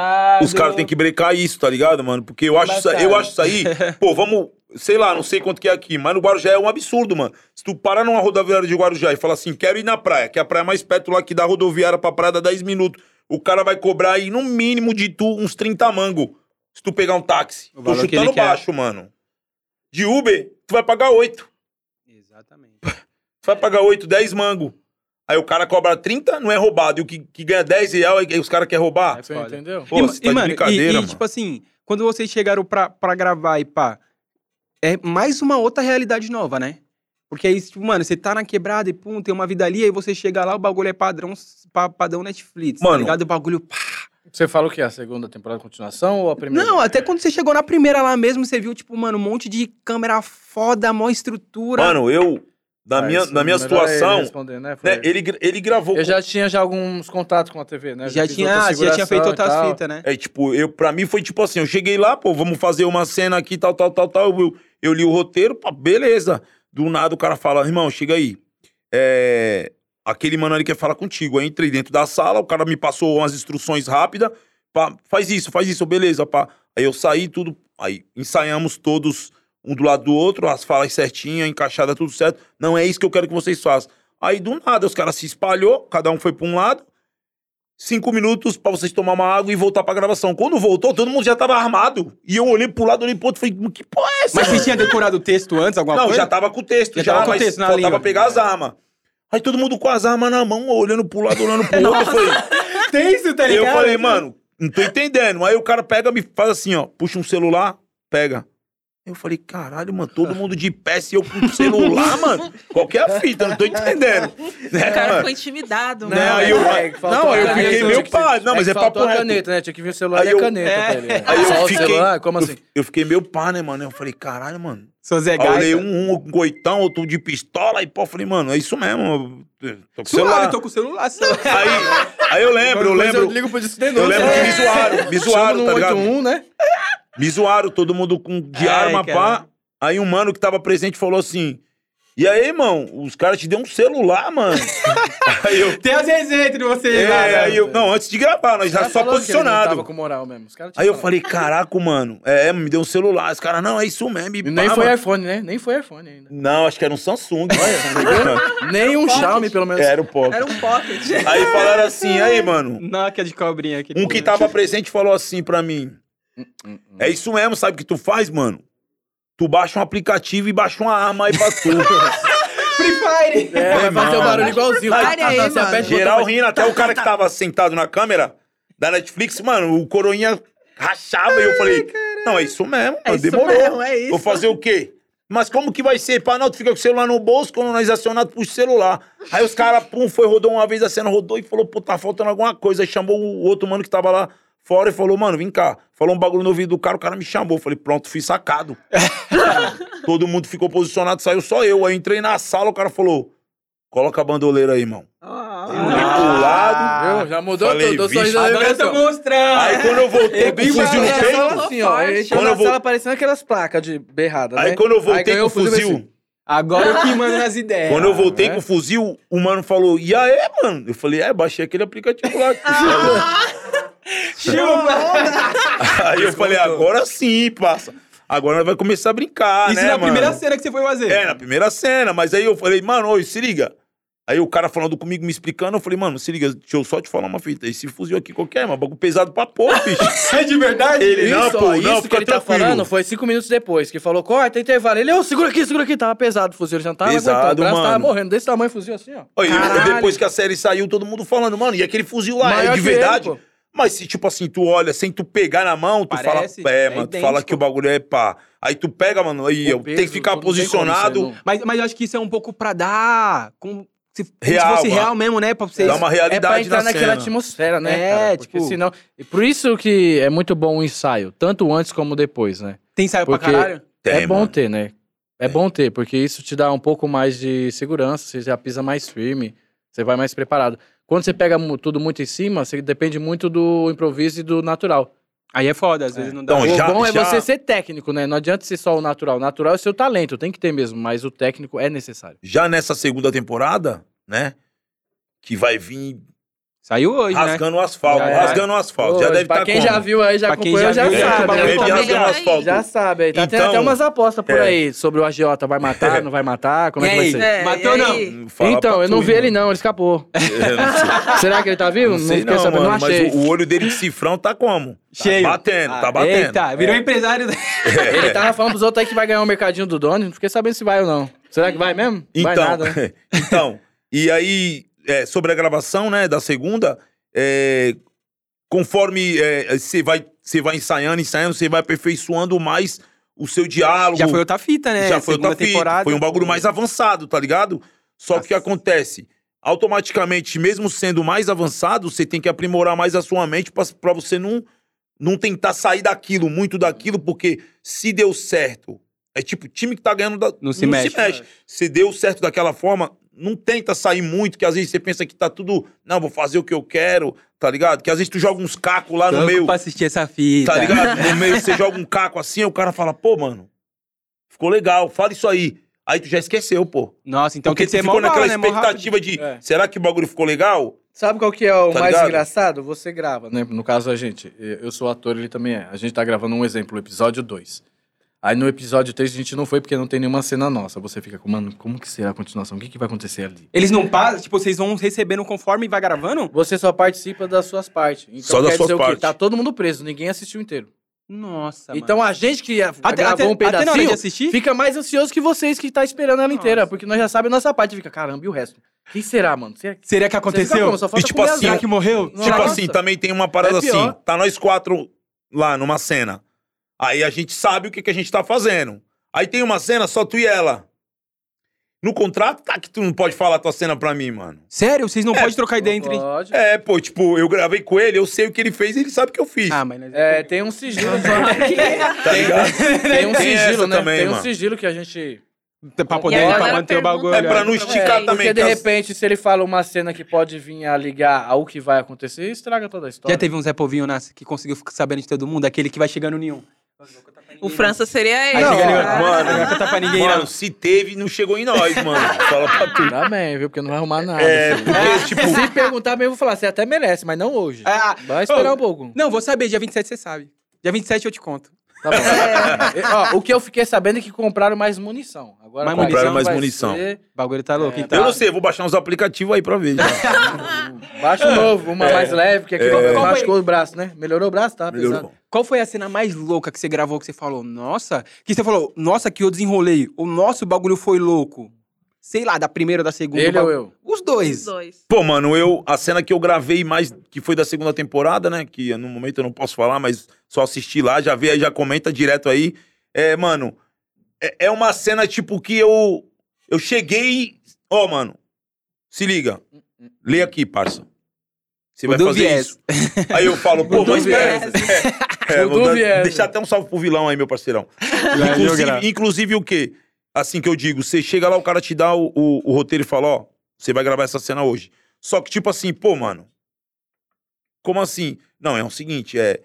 Os caras têm que brecar isso, tá ligado, mano? Porque eu acho, isso, eu acho isso aí. Pô, vamos. Sei lá, não sei quanto que é aqui, mas no Guarujá é um absurdo, mano. Se tu parar numa rodoviária de Guarujá e falar assim, quero ir na praia, que é a praia mais perto lá que da rodoviária pra praia dá 10 minutos, o cara vai cobrar aí no mínimo de tu uns 30 mango. Se tu pegar um táxi. O Tô chutando ele quer. baixo, mano. De Uber, tu vai pagar 8. Exatamente. Tu vai pagar 8, 10 mango. Aí o cara cobra 30, não é roubado. E o que, que ganha 10 real, aí os caras querem roubar. Foda. entendeu? Pô, você tá de brincadeira, e, e, mano. tipo assim, quando vocês chegaram pra, pra gravar e pá, é mais uma outra realidade nova, né? Porque aí, tipo, mano, você tá na quebrada e pum, tem uma vida ali, aí você chega lá, o bagulho é padrão, pa- padrão Netflix, tá Mano. ligado? O bagulho, pá. Você fala o quê? A segunda temporada de continuação ou a primeira? Não, até quando você chegou na primeira lá mesmo, você viu, tipo, mano, um monte de câmera foda, mó estrutura. Mano, eu, na Ah, minha, na minha melhor é ele situação, responder, né? Né, ele, ele gravou. Eu já tinha já alguns contatos com a TV, né? já, fiz tinha, ah, já tinha feito e outras fitas, né? É, tipo, eu, pra mim foi tipo assim, eu cheguei lá, pô, vamos fazer uma cena aqui, tal, tal, tal, tal. Eu, eu li o roteiro, pá, beleza. Do nada o cara fala, irmão, chega aí. É, aquele mano ali quer falar contigo. Aí entrei dentro da sala, o cara me passou umas instruções rápidas. Pá, faz isso, faz isso, beleza, pá. Aí eu saí, tudo. Aí ensaiamos todos um do lado do outro, as falas certinhas, encaixada, tudo certo. Não é isso que eu quero que vocês façam. Aí do nada os caras se espalhou, cada um foi pra um lado. Cinco minutos pra vocês tomar uma água e voltar pra gravação. Quando voltou, todo mundo já tava armado. E eu olhei pro lado, olhei pro outro e falei, que porra é essa? Mas você tinha decorado o texto antes, alguma Não, coisa? já tava com o texto, Já já, tava com o mas texto na faltava língua. pegar as armas. Aí todo mundo com as armas na mão, olhando pro lado, olhando pro outro. Eu falei, Tem isso, tá Aí eu ligado? falei, mano, não tô entendendo. Aí o cara pega, me faz assim, ó, puxa um celular, pega. Eu falei, caralho, mano, todo mundo de pé se eu com celular, mano. Qualquer fita, eu não tô entendendo. Né, O cara mano? ficou intimidado, Não, né? aí eu- é não, eu fiquei meio pá. Não, é mas é faltou papo reto. caneta, né? Tinha que vir o celular Aí e eu- a caneta é. pra ele. né? Aí eu Só fiquei- celular, como assim? Eu fiquei meio pá, né, mano? Eu falei, caralho, mano. Sou Zé eu olhei Gaita. um, um com oitão, outro de pistola, e pô, eu falei, mano, é isso mesmo. eu Tô com o celular. tô com o celular. celular. Aí, aí eu lembro, eu lembro. ligo pro disco de Eu novo. lembro que me zoaram, me zoaram, tá ligado? 81, né? Me zoaram, todo mundo com de Ai, arma, cara. pá. Aí um mano que tava presente falou assim: E aí, irmão, os caras te deu um celular, mano. aí eu. Tem as resenhas entre vocês É, lá, né? aí eu. Não, antes de gravar, nós já só não posicionado. Tava com moral mesmo. Os caras Aí eu falei, caraca, mano. É, me deu um celular. Os caras, não, é isso mesmo. e E nem pá, foi mano. iPhone, né? Nem foi iPhone ainda. Não, acho que era um Samsung. Nem um Xiaomi, pelo menos. era o pop. Era um pocket. Aí falaram assim, aí, mano. Nokia de cobrinha aqui. Um que tava presente falou assim pra mim: É isso mesmo, sabe o que tu faz, mano? Tu baixa um aplicativo e baixa uma arma aí pra tu. Free Fire! É, vai fazer o mano. barulho igualzinho. Aí, Tá, tá, aí, tá, mano. aperta Geral rindo, até o cara que tava sentado na câmera da Netflix, mano, o coroinha rachava e eu falei, não, é isso mesmo, É mano, isso demorou. mesmo, é isso. Vou fazer o quê? Mas como que vai ser? Pá, não, tu fica com o celular no bolso, quando nós acionamos, puxa o celular. Aí os caras, pum, foi, rodou uma vez a cena, rodou e falou, pô, tá faltando alguma coisa. Aí chamou o outro mano que tava lá fora e falou, mano, vem cá. Falou um bagulho no ouvido do cara, o cara me chamou. Falei, pronto, fui sacado. Todo mundo ficou posicionado, saiu só eu. Aí entrei na sala, o cara falou, coloca a bandoleira aí, irmão. Ah. Eu pro lado. Já mudou Falei, tudo. Vixe, Agora eu tô mostrando! Aí quando eu voltei com o fuzil no peito, assim, ó. Quando na eu vou- sala parecendo aquelas placas de berrada, aí né? quando eu voltei com o fuzil, assim. Agora eu que mando nas ideias. quando eu voltei é. com o fuzil, o mano falou, e aí, mano? Eu falei, é, baixei aquele aplicativo lá. Chupa! aí eu falei, agora sim, passa. Agora nós vai começar a brincar, Isso né, na mano? primeira cena que você foi fazer. É, na primeira cena. Mas aí eu falei, mano, oi, se liga. Aí o cara falando comigo, me explicando, eu falei, mano, se liga, deixa eu só te falar uma fita. Esse fuzil aqui qualquer, mano, bagulho pesado pra porra, bicho. É de verdade? Ele, não, Isso, pô, ó, não, isso que ele tá tranquilo. falando foi cinco minutos depois, que falou, corta, intervalo. Ele, ô, segura aqui, segura aqui. Tava pesado o fuzil, ele já não tava Pesado, aguentando. O braço tava mano. morrendo, desse tamanho fuzil assim, ó. Aí, depois que a série saiu, todo mundo falando, mano, e aquele fuzil lá Maior é de ele, verdade? pô. Mas se, tipo assim, tu olha sem tu pegar na mão, tu Parece, fala, é, é mano, tu fala que o bagulho é pá. Aí tu pega, mano, aí eu peso, tenho que ficar posicionado. não. Mas, mas eu acho que isso é um pouco pra dar. Como se, Real, se fosse mano. real mesmo, né? Pra vocês. Dá uma É pra realidade entrar na naquela cena. atmosfera, né? É, cara? Porque tipo- senão... e Por isso que é muito bom o ensaio, tanto antes como depois, né? Tem ensaio Porque- pra caralho? Tem, é bom mano. ter, né? É bom ter, porque isso te dá um pouco mais de segurança, você já pisa mais firme, você vai mais preparado. Quando você pega tudo muito em cima, você depende muito do improviso e do natural. Aí é foda, às vezes não dá. Então, o já- bom é já- você ser técnico, né? Não adianta ser só o natural. O natural é o seu talento, tem que ter mesmo, mas o técnico é necessário. Já nessa segunda temporada, né? Que vai vir Saiu hoje, né? rasgando o asfalto, Já é. rasgando o asfalto. já Ô, deve pra estar quem já viu aí, já acompanhou, já já, É, sabe. vai deve ver vir como rasgando o é. asfalto. Já sabe aí. Tá tendo Então- até umas apostas por É. aí sobre o agiota. Vai matar, não vai matar? Como é que vai ser? É, Matou não? Fala então, eu não vi ele não, ele escapou. Não. Será que ele tá vivo? Não sei não, sabendo, mano, não achei. mas o, olho dele de cifrão tá como? Cheio. Tá batendo, Ah, tá batendo. Eita, virou empresário. Ele tava falando pros outros aí que vai ganhar o mercadinho do Doni, não fiquei sabendo se vai ou não. Será que vai mesmo? vai Então, nada, né? então, e aí, é, sobre a gravação, né, da segunda, é, conforme é, você vai, você vai ensaiando, ensaiando, você vai aperfeiçoando mais o seu diálogo. Já foi outra fita, né? Já foi outra fita, temporada. Foi um bagulho mais avançado, tá ligado? Só que o que Nossa. acontece? Automaticamente, mesmo sendo mais avançado, você tem que aprimorar mais a sua mente pra pra você não, não tentar sair daquilo, muito daquilo, porque se deu certo, é tipo, time que tá ganhando da- Não se mexe. Se deu certo daquela forma, não tenta sair muito, que às vezes você pensa que tá tudo, não, vou fazer o que eu quero, tá ligado? Que às vezes tu joga uns cacos lá no Louco meio, pra assistir essa fita. tá ligado? No meio você joga um caco assim, aí o cara fala, pô, mano, ficou legal, fala isso aí. Aí tu já esqueceu, pô. Nossa, então Porque que tu ser ficou mó naquela né? Expectativa de, É. será que o bagulho ficou legal? Sabe qual que é o Tá mais ligado? engraçado? Você grava, né? No caso, a gente. Eu sou ator, ele também é. A gente tá gravando um exemplo, o episódio 2. Aí no episódio 3 a gente não foi porque não tem nenhuma cena nossa. Você fica com, mano, como que será a continuação? O que, que vai acontecer ali? Eles não passam, tipo, vocês vão recebendo conforme vai gravando? Você só participa das suas partes. Então Só das quer suas dizer o quê? partes. Tá todo mundo preso, ninguém assistiu inteiro. Nossa, então a gente que a- Até- gravou até- um até na hora pedacinho de assistir? fica mais ansioso que vocês que tá esperando ela Nossa. inteira. Porque nós já sabemos a nossa parte. Fica, caramba, e o resto? Quem será, mano? Será que Seria que aconteceu? como? Só E, tipo assim, Será que morreu? Nossa. Tipo assim, também tem uma parada É assim, tá nós quatro lá numa cena. Aí a gente sabe o que, que a gente tá fazendo. Aí tem uma cena, só tu e ela. No contrato, tá que tu não pode falar a tua cena pra mim, mano. Sério? Vocês não É, podem trocar ideia entre... Pode. É, pô, tipo, eu gravei com ele, eu sei o que ele fez e ele sabe o que eu fiz. Ah, mas... É, tem um sigilo. tá ligado? tem um Tem sigilo, essa né? também, tem um mano. sigilo que a gente. pra E poder, pra manter o bagulho. É pra não pra esticar você. também. Porque de as- repente, se ele fala uma cena que pode vir a ligar ao que vai acontecer, estraga toda a história. Já teve um Zé Povinho nas, que conseguiu ficar sabendo de todo mundo, aquele que vai chegando nenhum. O França seria Aí ele. Chega nenhum. Ah, mano, Não vai contar pra ninguém, Mano, não. se teve, não chegou em nós, mano. Fala pra tu. Ainda bem, viu? Porque não vai arrumar nada. É, filho. porque, tipo, Se perguntar mesmo, eu vou falar, você até merece, mas não hoje. Ah, Vai esperar ô, um pouco. Não, vou saber, dia 27 você sabe. Dia 27 eu te conto. Tá bom. É, ó, o que eu fiquei sabendo é que compraram mais munição. Agora Mais munição, mais munição. ser- O bagulho tá louco, É, então. eu não sei, vou baixar uns aplicativos aí pra ver. já. Baixa um novo, uma mais leve, porque aqui É. machucou o braço, né? Melhorou o braço, tá? Pesado. Melhorou. Qual foi a cena mais louca que você gravou que você falou, nossa? Que você falou, nossa, que eu desenrolei. O nosso bagulho foi louco. Sei lá, da primeira ou da segunda. Ele o ou eu? Os Os dois. dois. Pô, mano, eu. A cena que eu gravei mais, que foi da segunda temporada, né? Que no momento eu não posso falar, mas só assisti lá, já vê aí, já comenta direto aí. É, mano. É, é uma cena, tipo, que eu. Eu cheguei. Ó, mano. Se liga. Lê aqui, parça. Você vai fazer viés. isso. Aí eu falo, pô, mas espera. viés. É, dar- viés. deixar até um salve pro vilão aí, meu parceirão. Inclusive, inclusive o quê? Assim que eu digo, você chega lá, o cara te dá o, o, o roteiro e fala, ó, você vai gravar essa cena hoje. Só que, tipo assim, pô, mano, como assim? Não, é o seguinte, é.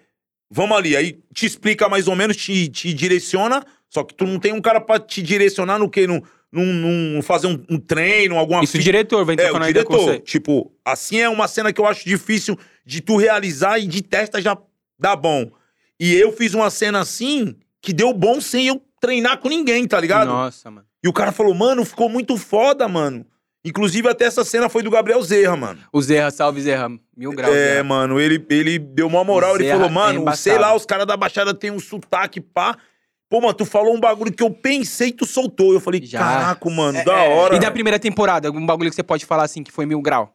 Vamos ali, aí te explica mais ou menos, te, te direciona, só que tu não tem um cara pra te direcionar no quê? Num, num, num fazer um, um treino, alguma Isso o fita. diretor vai É, o ideia com diretor. você. Tipo, assim é uma cena que eu acho difícil de tu realizar e de testa já dá bom. E eu fiz uma cena assim que deu bom sem eu treinar com ninguém, tá ligado? Nossa, mano. E o cara falou, mano, ficou muito foda, mano. Inclusive, até essa cena foi do Gabriel Zerra, mano. O Zerra, salve Zerra. Mil graus. É, Zerra. mano, ele, ele deu uma moral, ele falou, é mano, embaçado. sei lá, os caras da Baixada tem um sotaque, pá. Pô, mano, tu falou um bagulho que eu pensei e tu soltou. Eu falei, Já. caraca, mano, É, da é. hora. E da primeira temporada, algum bagulho que você pode falar assim que foi mil grau?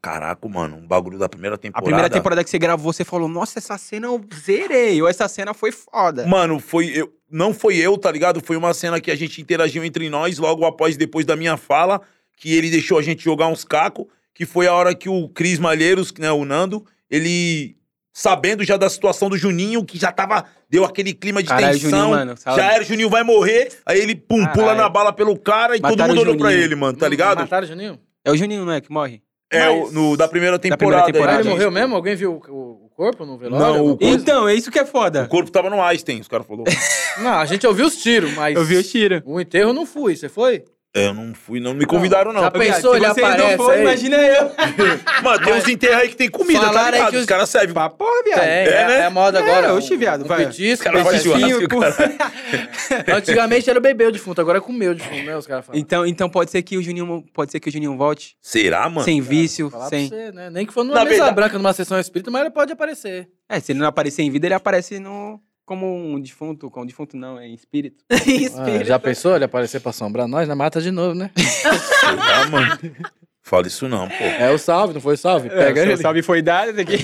Caraca, mano, um bagulho da primeira A temporada. primeira temporada que você gravou, você falou, nossa, essa cena eu zerei. Ou essa cena foi foda. Mano, foi eu, não foi eu, tá ligado? Foi uma cena que a gente interagiu entre nós logo após, depois da minha fala, que ele deixou a gente jogar uns cacos, que foi a hora que o Cris Malheiros, né, o Nando, ele, sabendo já da situação do Juninho, que já tava, deu aquele clima de Caralho, tensão, Juninho, mano, já era, o Juninho vai morrer, aí ele, pum, pula Caralho. na bala pelo cara e todo Mataram mundo o olhou pra ele, mano, tá ligado? Mataram o Juninho? É o Juninho, não é, que morre? É, Mas- o, no, da primeira primeira temporada. Ah, temporada. ele morreu mesmo? Alguém viu o, o- corpo no velório? Não, o coisa? Então, é isso que é foda. O corpo tava no Einstein, os caras falaram. Não, a gente ouviu os tiros, mas... Eu vi o tiro. O enterro não fui, você foi? É, eu não fui, não me convidaram, não. Já pensou, ele aparece não forem, aí. imagina eu. Mano, tem uns enterros aí que tem comida, tá Falaram ligado? que Os os- caras servem. Pra porra, viado. Tem, é, né? é a moda agora. É, oxe, viado, um vai. petisco, Cara, Petisquinho, churrasco, pô. Antigamente era beber o defunto, agora é comer o defunto, né? Os caras falam. Então, então pode ser que o Juninho, pode ser que o Juninho volte Será, mano? sem vício, Falar sem. pra você, né? Nem que for numa Na mesa verdade- branca, numa sessão espírita, mas ele pode aparecer. É, se ele não aparecer em vida, ele aparece no como um defunto, como defunto não, é em espírito. Ah, Espírito. já pensou ele aparecer pra assombrar nós? Na mata de novo, né? Será, mano? Fala isso não, pô. É o salve, não foi salve? Pega É, o salve foi dado aqui.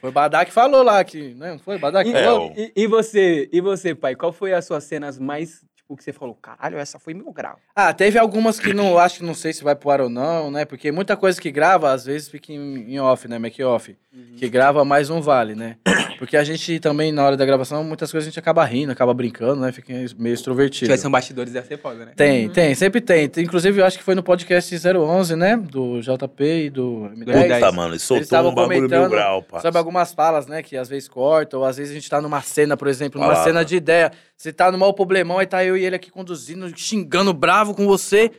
Foi o Badá que falou lá, que, né? Não foi o Badá que E, É, falou? o- e- e você, e você, pai, qual foi as suas cenas mais, tipo, que você falou, caralho, essa foi mil grau. Ah, teve algumas que não, acho que não sei se vai pro ar ou não, né? Porque muita coisa que grava, às vezes fica em, em off, né? Make off. Que grava mais não vale, né? Porque a gente também, na hora da gravação, muitas coisas a gente acaba rindo, acaba brincando, né? Fica meio Se extrovertido. tivesse um bastidores, ia ser foda, né? Tem, tem, sempre tem. Inclusive, eu acho que foi no podcast 011, né? Do JP e do M10. Verdade. Puta, mano, ele soltou estavam um bagulho mil grau, pá. Sabe algumas falas, né? Que às vezes corta, ou às vezes a gente tá numa cena, por exemplo, numa Falava. cena de ideia. Você tá no maior problemão, aí tá eu e ele aqui conduzindo, xingando bravo com você.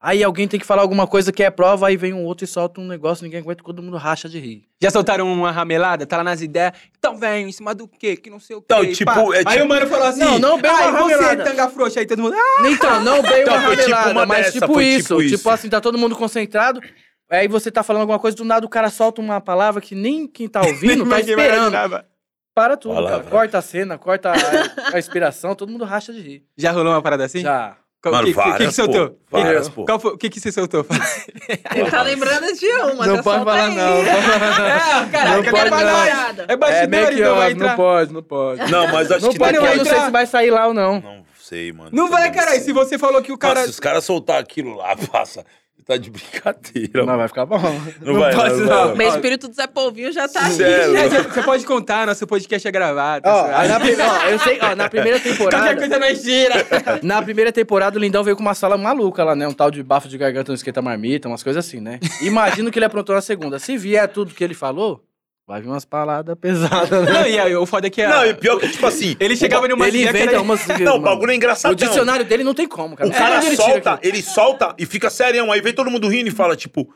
Aí alguém tem que falar alguma coisa que é prova, aí vem um outro e solta um negócio, ninguém aguenta, todo mundo racha de rir. Já soltaram uma ramelada? Tá lá nas ideias. Então, velho, em cima do quê? Que não sei o quê. Não, tipo, é Aí tipo- o mano falou assim: Não, não bem uma você, ramelada." tanga frouxa. Aí todo mundo. Ah! Então, não bem Então, uma tipo ramelada, uma mas dessa, tipo isso. tipo Tipo, isso. assim, tá todo mundo concentrado. Aí você tá falando alguma coisa, do nada o cara solta uma palavra que nem quem tá ouvindo tá esperando. imaginava. Para tudo, cara. Corta a cena, corta a, a inspiração, todo mundo racha de rir. Já rolou uma parada assim? Já. Qual- Mano, que, que- que, que várias, soltou? pô, várias, pô. Qual foi- o que, que você soltou? Ele tá lembrando de uma. não já pode falar, aí. não. é, cara, Não que pode é não. É É bastidores, make então vai entrar. não pode, não pode. Não, mas acho Não que pode, não eu não sei se vai sair lá ou não. Não sei, mano. Não vai, caralho. Se você falou que o cara. Nossa, se os caras soltar aquilo lá, passa. Tá de brincadeira. Mano. vai ficar bom. Não vai, pode, não, não. não. Meu espírito do Zé Polvinho já tá aqui. Sério? É, você- Você pode contar, nosso podcast é gravado. Ó, tá na, ó, eu sei, ó, na primeira Qualquer temporada. coisa nós tira. Na primeira temporada, o Lindão veio com uma sala maluca lá, né? Um tal de bafo de garganta no esquenta marmita, umas coisas assim, né? Imagino que ele aprontou na segunda. Se vier tudo que ele falou, vai vir umas paladas pesadas, né? Não, e aí, o foda é que. Não, a- e pior que, tipo assim. Ele chegava numa Ele inventa era- umas. Não, o bagulho é engraçadão. O dicionário dele não tem como, cara. O Não cara onde ele tira solta, aquilo. ele solta e fica serião. Aí vem todo mundo rindo e fala, tipo.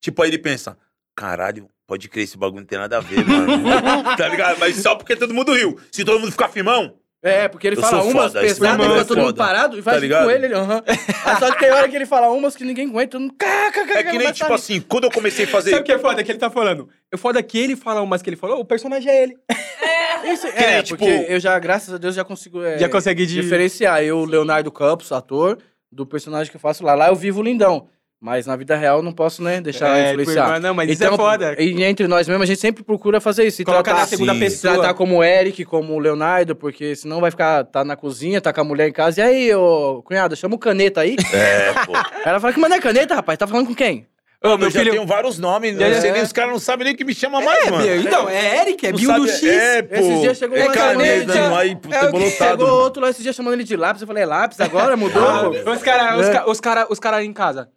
Tipo, aí ele pensa: caralho, pode crer, esse bagulho não tem nada a ver, mano. tá ligado? Mas só porque todo mundo riu. Se todo mundo ficar firmão, É, porque ele Eu fala umas foda, pesadas, fica é todo mundo foda. parado e vai Tá ligado? com ele, ele, aham. Aí Só que tem hora que ele fala umas que ninguém aguenta, cá, é que nem, tipo assim, quando eu comecei a fazer. Sabe o que é foda? Que ele tá falando. O foda é que ele fala umas que ele falou, o personagem é ele. Isso, Que nem, é, tipo- porque eu já, graças a Deus, já consigo é, Já consegue de- diferenciar. Eu, Leonardo Campos, ator, do personagem que eu faço lá. Lá eu vivo lindão. Mas na vida real eu não posso, né, deixar É, influenciar. por- não, mas isso é foda. E entre nós mesmo, a gente sempre procura fazer isso. Se Coloca tratar, na segunda Sim. pessoa. tratar como o Eric, como o Leonardo, porque senão vai ficar, tá na cozinha, tá com a mulher em casa. E aí, ô, cunhada, chama o caneta aí. É, pô. Ela fala que mano é caneta, rapaz. Tá falando com quem? Ô, meu eu já filho. tenho vários nomes, sei é. nem, os caras não sabem nem o que me chama mais, É, mano. meu, então, é Eric, é Bill do X. É, pô. Esses dias chegou é uma caneta, caneta. aí, puta, É. Chegou outro lá esse dia chamando ele de lápis. Eu falei, lápis agora? Mudou? Ah, os caras os É. ca- os cara, os cara em casa.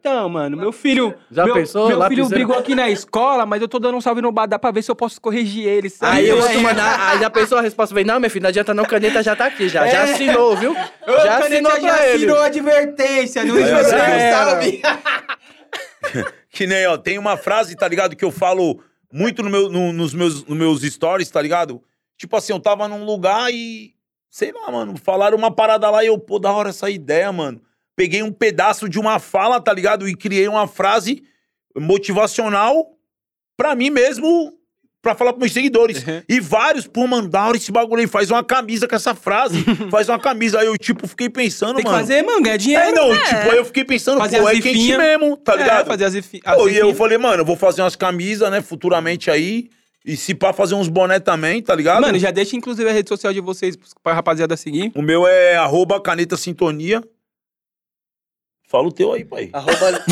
Então, mano, meu filho. Já meu, pensou? Meu filho brigou aqui na escola, mas eu tô dando um salve no Badá pra ver se eu posso corrigir ele. sabe? Aí eu vou É. te mandar. Aí já pensou a resposta? Vem, não, meu filho, não adianta não, caneta já tá aqui, já. Já É. assinou, viu? Ô, já Caneta assinou já pra ele. assinou a advertência, não já era. sabe. Que nem, ó, tem uma frase, tá ligado? Que eu falo muito no meu, no- nos, meus, nos meus stories, tá ligado? Tipo assim, eu tava num lugar e. Sei lá, mano. Falaram uma parada lá e eu, pô, da hora essa ideia, mano. Peguei um pedaço de uma fala, tá ligado? E criei uma frase motivacional pra mim mesmo, pra falar pros meus seguidores. Uhum. E vários, pô, mano, da hora esse bagulho aí. Faz uma camisa com essa frase. faz uma camisa. Aí eu, tipo, fiquei pensando, Tem que mano. fazer, mano, ganhar É, dinheiro. não, tipo, aí eu fiquei pensando, Fazer pô, é quente mesmo, tá ligado? É, fazer as, as Pô, e eu falei, mano, eu vou fazer umas camisas, né, futuramente aí. E se pá, fazer uns boné também, tá ligado? Mano, já deixa inclusive a rede social de vocês pra rapaziada seguir. O meu é arroba caneta sintonia. Fala o teu aí, pai. Arroba...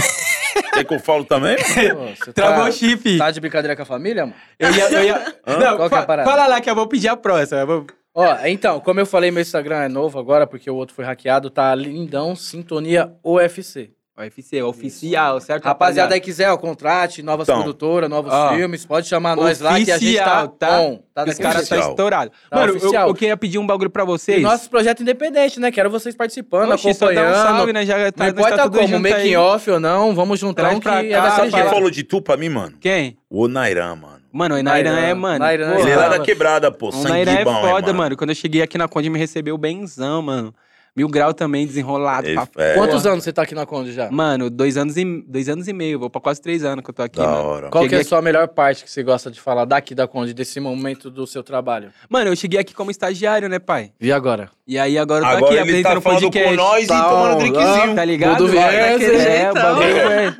Quer que eu falo também? Pô, Travou tá, o chifre. tá de brincadeira com a família, mano? Eu ia. Eu ia... Não, Qual que é a parada? fala lá que eu vou pedir a próxima. vou- Ó, então, como eu falei, meu Instagram é novo agora, porque o outro foi hackeado, tá Lindão Sintonia UFC. UFC, oficial, certo? Rapaziada aí quiser, ó, contrate, novas Então. produtoras, novos Ó. filmes, pode chamar nós lá que a gente tá, Oficial, tá? on. Tá Os daquele caras tá jeito. oficial. estourado. Tá Mano, eu, oficial. eu queria pedir um bagulho pra vocês. E nosso projeto independente, né? Quero vocês participando, Oxi, só dá um acompanhando. salve, né? Já tá, Não nós importa tá tudo como, junto making off ou não, vamos juntar Traz um que pra é cá, daquele Sabe quem jeito. falou de tu pra mim, mano? Quem? O Nairan, mano. Mano, o Nairan Nairan. é, mano. Nairan, Pô, Ele é lá da quebrada, pô. O Sangue Nairan é bom, foda, mano. Quando eu cheguei aqui na Conde, me recebeu benzão, mano. Mil grau também, desenrolado. Pra é. Quantos anos você tá aqui na Conde já? Mano, dois anos, e, dois anos e meio. Vou pra quase três anos que eu tô aqui, Da mano. hora. Qual que é a sua melhor parte que você gosta de falar daqui da Conde, desse momento do seu trabalho? Mano, eu cheguei aqui como estagiário, né, pai? E agora? E aí agora eu tô Agora aqui ele apresentando tá falando podcast. com nós e Tá, tomando ó, drinkzinho. Tá ligado? Tudo esse é, o jeitão. bagulho é.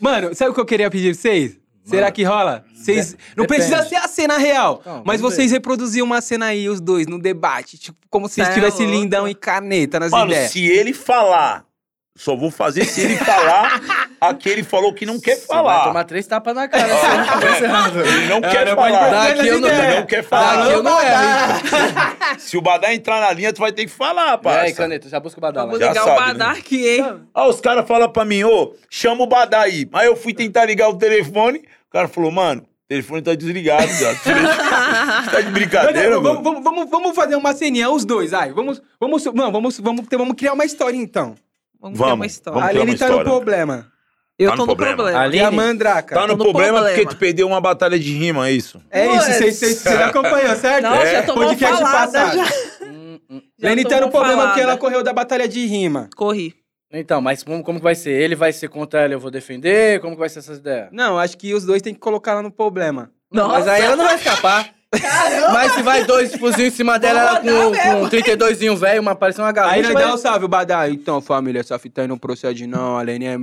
Mano, sabe o que eu queria pedir pra vocês? Será que rola? Vocês. Não Depende. precisa ser a cena real. Não, mas vocês reproduzir uma cena aí, os dois, no debate. Tipo, como se é estivesse louco. lindão e caneta nas Mano, ideias. se ele falar, só vou fazer se ele falar aquele falou que não quer Você vai falar. tomar três tapas na cara. errado. Ele não É, quer falar. Daqui eu não. Ele não quer falar. Daqui eu não erro. Se o Badá entrar na linha, tu vai ter que falar, E aí, parça. caneta, já busca o badala. Vamos ligar sabe, o Badar né? aqui, hein? Ah, os caras falam pra mim, ô, chama o Badá aí. Aí eu fui tentar ligar o telefone, o cara falou, mano, o telefone tá desligado, já. Tá de brincadeira, mano? vamos, vamos, vamos, vamos fazer uma ceninha, os dois, ai. Vamos, vamos, não, vamos, vamos, vamos criar uma história então. Vamos, ter Vamos, uma história. vamos a Aline tá no problema. Eu Tá tô no no problema. problema. Ali- E a Aline, Mandraca. Tá no, no problema, problema. porque tu perdeu uma batalha de rima, é isso? É isso, Putz. vocês vocês- vocês acompanham, certo? Não, É, já tomou podcast falada, passado. já. Hum, hum. Lene tá no problema falada. porque ela correu da batalha de rima. Corri. Então, mas como, como que vai ser? Ele vai ser contra ela, eu vou defender? Como que vai ser essas ideias? Não, acho que os dois tem que colocar ela no problema. Mas aí ela não vai escapar. Mas se vai dois fuzil em cima dela, ela com, com 32 velho, uma parecendo uma gaúcha. Aí nós vai- dá um salve, Badá. Então, família, essa fita aí não procede não. A Lene é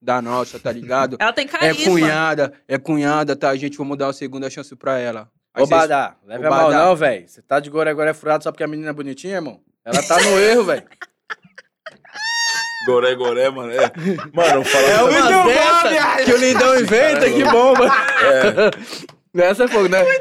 da nossa, tá ligado? Ela tem É carisma. cunhada, é cunhada, tá? A gente vamos dar uma segunda chance pra ela. Aí Ô, vocês- Badá, leve Ô, a mal Badá. não, velho. Você tá de gore agora é furado só porque a menina é bonitinha, irmão? Ela tá no erro, velho. Goré, goré, mano. É. Mano, eu falo É uma dessa que o lindão inventa, que bomba. Essa é fogo, né?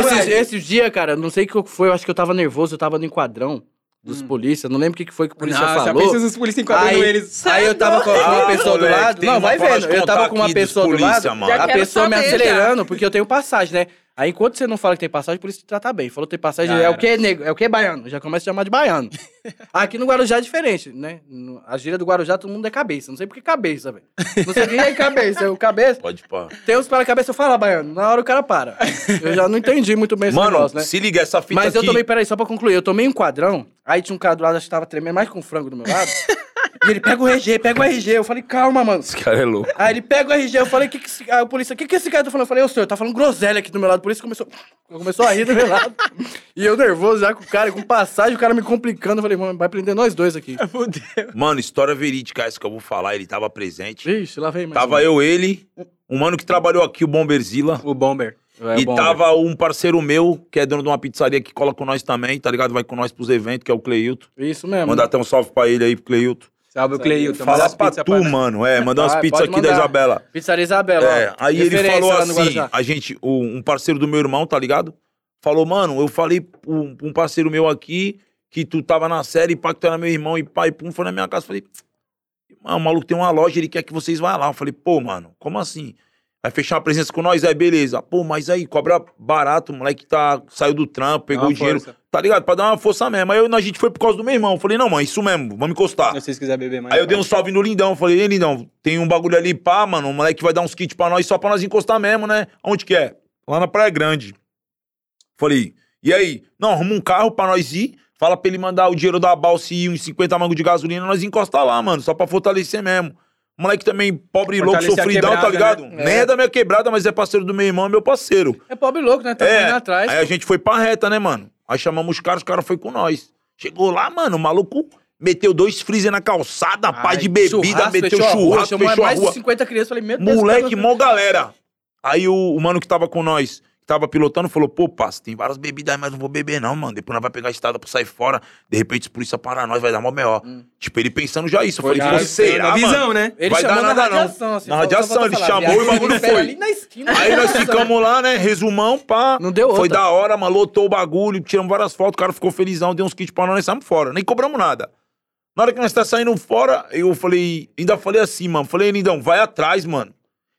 Esses, velho. esses dias, cara, não sei o que foi, eu acho que eu tava nervoso, eu tava no enquadrão dos Hum. polícia, não lembro o que que foi que o polícia Nossa, falou. pensa os polícia enquadrando Aí, eles. aí eu tava com uma Ah, pessoa do lado. Não, vai vendo. Eu tava com uma pessoa do lado, a pessoa me acelerando, porque eu tenho passagem, né? Aí enquanto você não fala que tem passagem, o polícia te trata bem. Falou que tem passagem, Já é era. o que, nego? É o que, baiano? Já começa a chamar de baiano. Aqui no Guarujá é diferente, né? No- A gíria do Guarujá, todo mundo é cabeça. Não sei por que cabeça, velho. Não sei quem é cabeça. O cabeça. Pode pá. Tem uns para cabeça, eu falo, ah, baiano. Na hora o cara para. Eu já não entendi muito bem esse Mano, negócio, né? se liga, essa fita Mas eu aqui... tomei, peraí, só pra concluir, eu tomei um quadrão, aí tinha um cara do lado, acho que tava tremendo mais com frango do meu lado. e ele pega o RG, pega o RG. Eu falei, calma, mano. Esse cara é louco. Aí ele pega o RG, eu falei, que que esse... Aí o polícia, o que que esse cara tá falando? Eu falei, ô senhor, tá falando groselha aqui do meu lado. Por isso começou, começou a rir do meu lado. e eu nervoso já com o cara, com passagem, o cara me complicando. Eu falei, mano, vai prender nós dois aqui. Fudeu. Mano, história verídica essa que eu vou falar. Ele tava presente. Vixe, lá vem mais Tava um. eu, ele, um mano que trabalhou aqui, o Bomberzilla. O Bomber. É e bom, tava um parceiro meu, que é dono de uma pizzaria que cola com nós também, tá ligado? Vai com nós pros eventos, que é o Cleilton. velho. Isso mesmo. Mandar até um salve pra ele aí, pro Cleilton. Salve Cleilton. Falar as pra tu, pra mano. É, mandar umas Vai, pizzas aqui da. Isabela. Pizzaria Isabela, É, aí ele falou assim, a gente, um parceiro do meu irmão, tá ligado? Falou, mano, eu falei pra um, um parceiro meu aqui que tu tava na série, pá, que tu era meu irmão, e pai, pum, foi na minha casa. Falei, mano, o maluco tem uma loja, ele quer que vocês vá lá. Eu falei, pô, mano, como assim? Vai fechar uma presença com nós? Aí, beleza. Pô, mas aí, cobra barato, o moleque tá, saiu do trampo, pegou o dinheiro. força. Tá ligado? Pra dar uma força mesmo. Aí eu- a gente foi por causa do meu irmão. Eu falei, não, mano, isso mesmo, vamos encostar. Se vocês quiserem beber mais. Aí eu dei um salve no Lindão. Falei, ei, Lindão, tem um bagulho ali, pá, mano. O moleque vai dar uns kits pra nós, só pra nós encostar mesmo, né? Onde que é? Lá na Praia Grande. Falei, e aí? Não, arruma um carro pra nós ir. Fala pra ele mandar o dinheiro da balsa e uns 50 mangos de gasolina, nós encostar lá, mano. Só pra fortalecer mesmo. Moleque também, pobre, louco, sofridão, tá quebrada, ligado? né? Nem é da minha quebrada, mas é parceiro do meu irmão, é meu parceiro. É pobre louco, né? Tá É, atrás. aí a gente foi pra reta, né, mano? Aí chamamos os caras, os caras foi com nós. Chegou lá, mano, o maluco meteu dois freezer na calçada, pai de bebida, Churrasco, meteu fechou a rua, churrasco, fechou a mais rua. de 50 crianças. Falei, meu Deus. Moleque, mó galera. Aí o, o mano que tava com nós, tava pilotando, falou, pô, parça, tem várias bebidas aí, mas não vou beber não, mano. Depois nós vai pegar a estrada pra sair fora. De repente, se polícia parar nós, vai dar mó melhor. Hum. Tipo, ele pensando já isso. Eu Foi falei, você será, Na mano? visão, né? Ele Vai chamou dar na nada, não. radiação, assim. Na radiação, ele chamou e o bagulho foi. ali na esquina. Aí nós ficamos lá, né? Resumão, pá. Não deu Foi outra. da hora, mano. Lotou o bagulho, tiramos várias fotos, o cara ficou felizão, deu uns kits pra nós, nós saímos fora. Nem cobramos nada. Na hora que nós tá saindo fora, eu falei, ainda falei assim, mano. Falei, lindão, vai atrás, mano.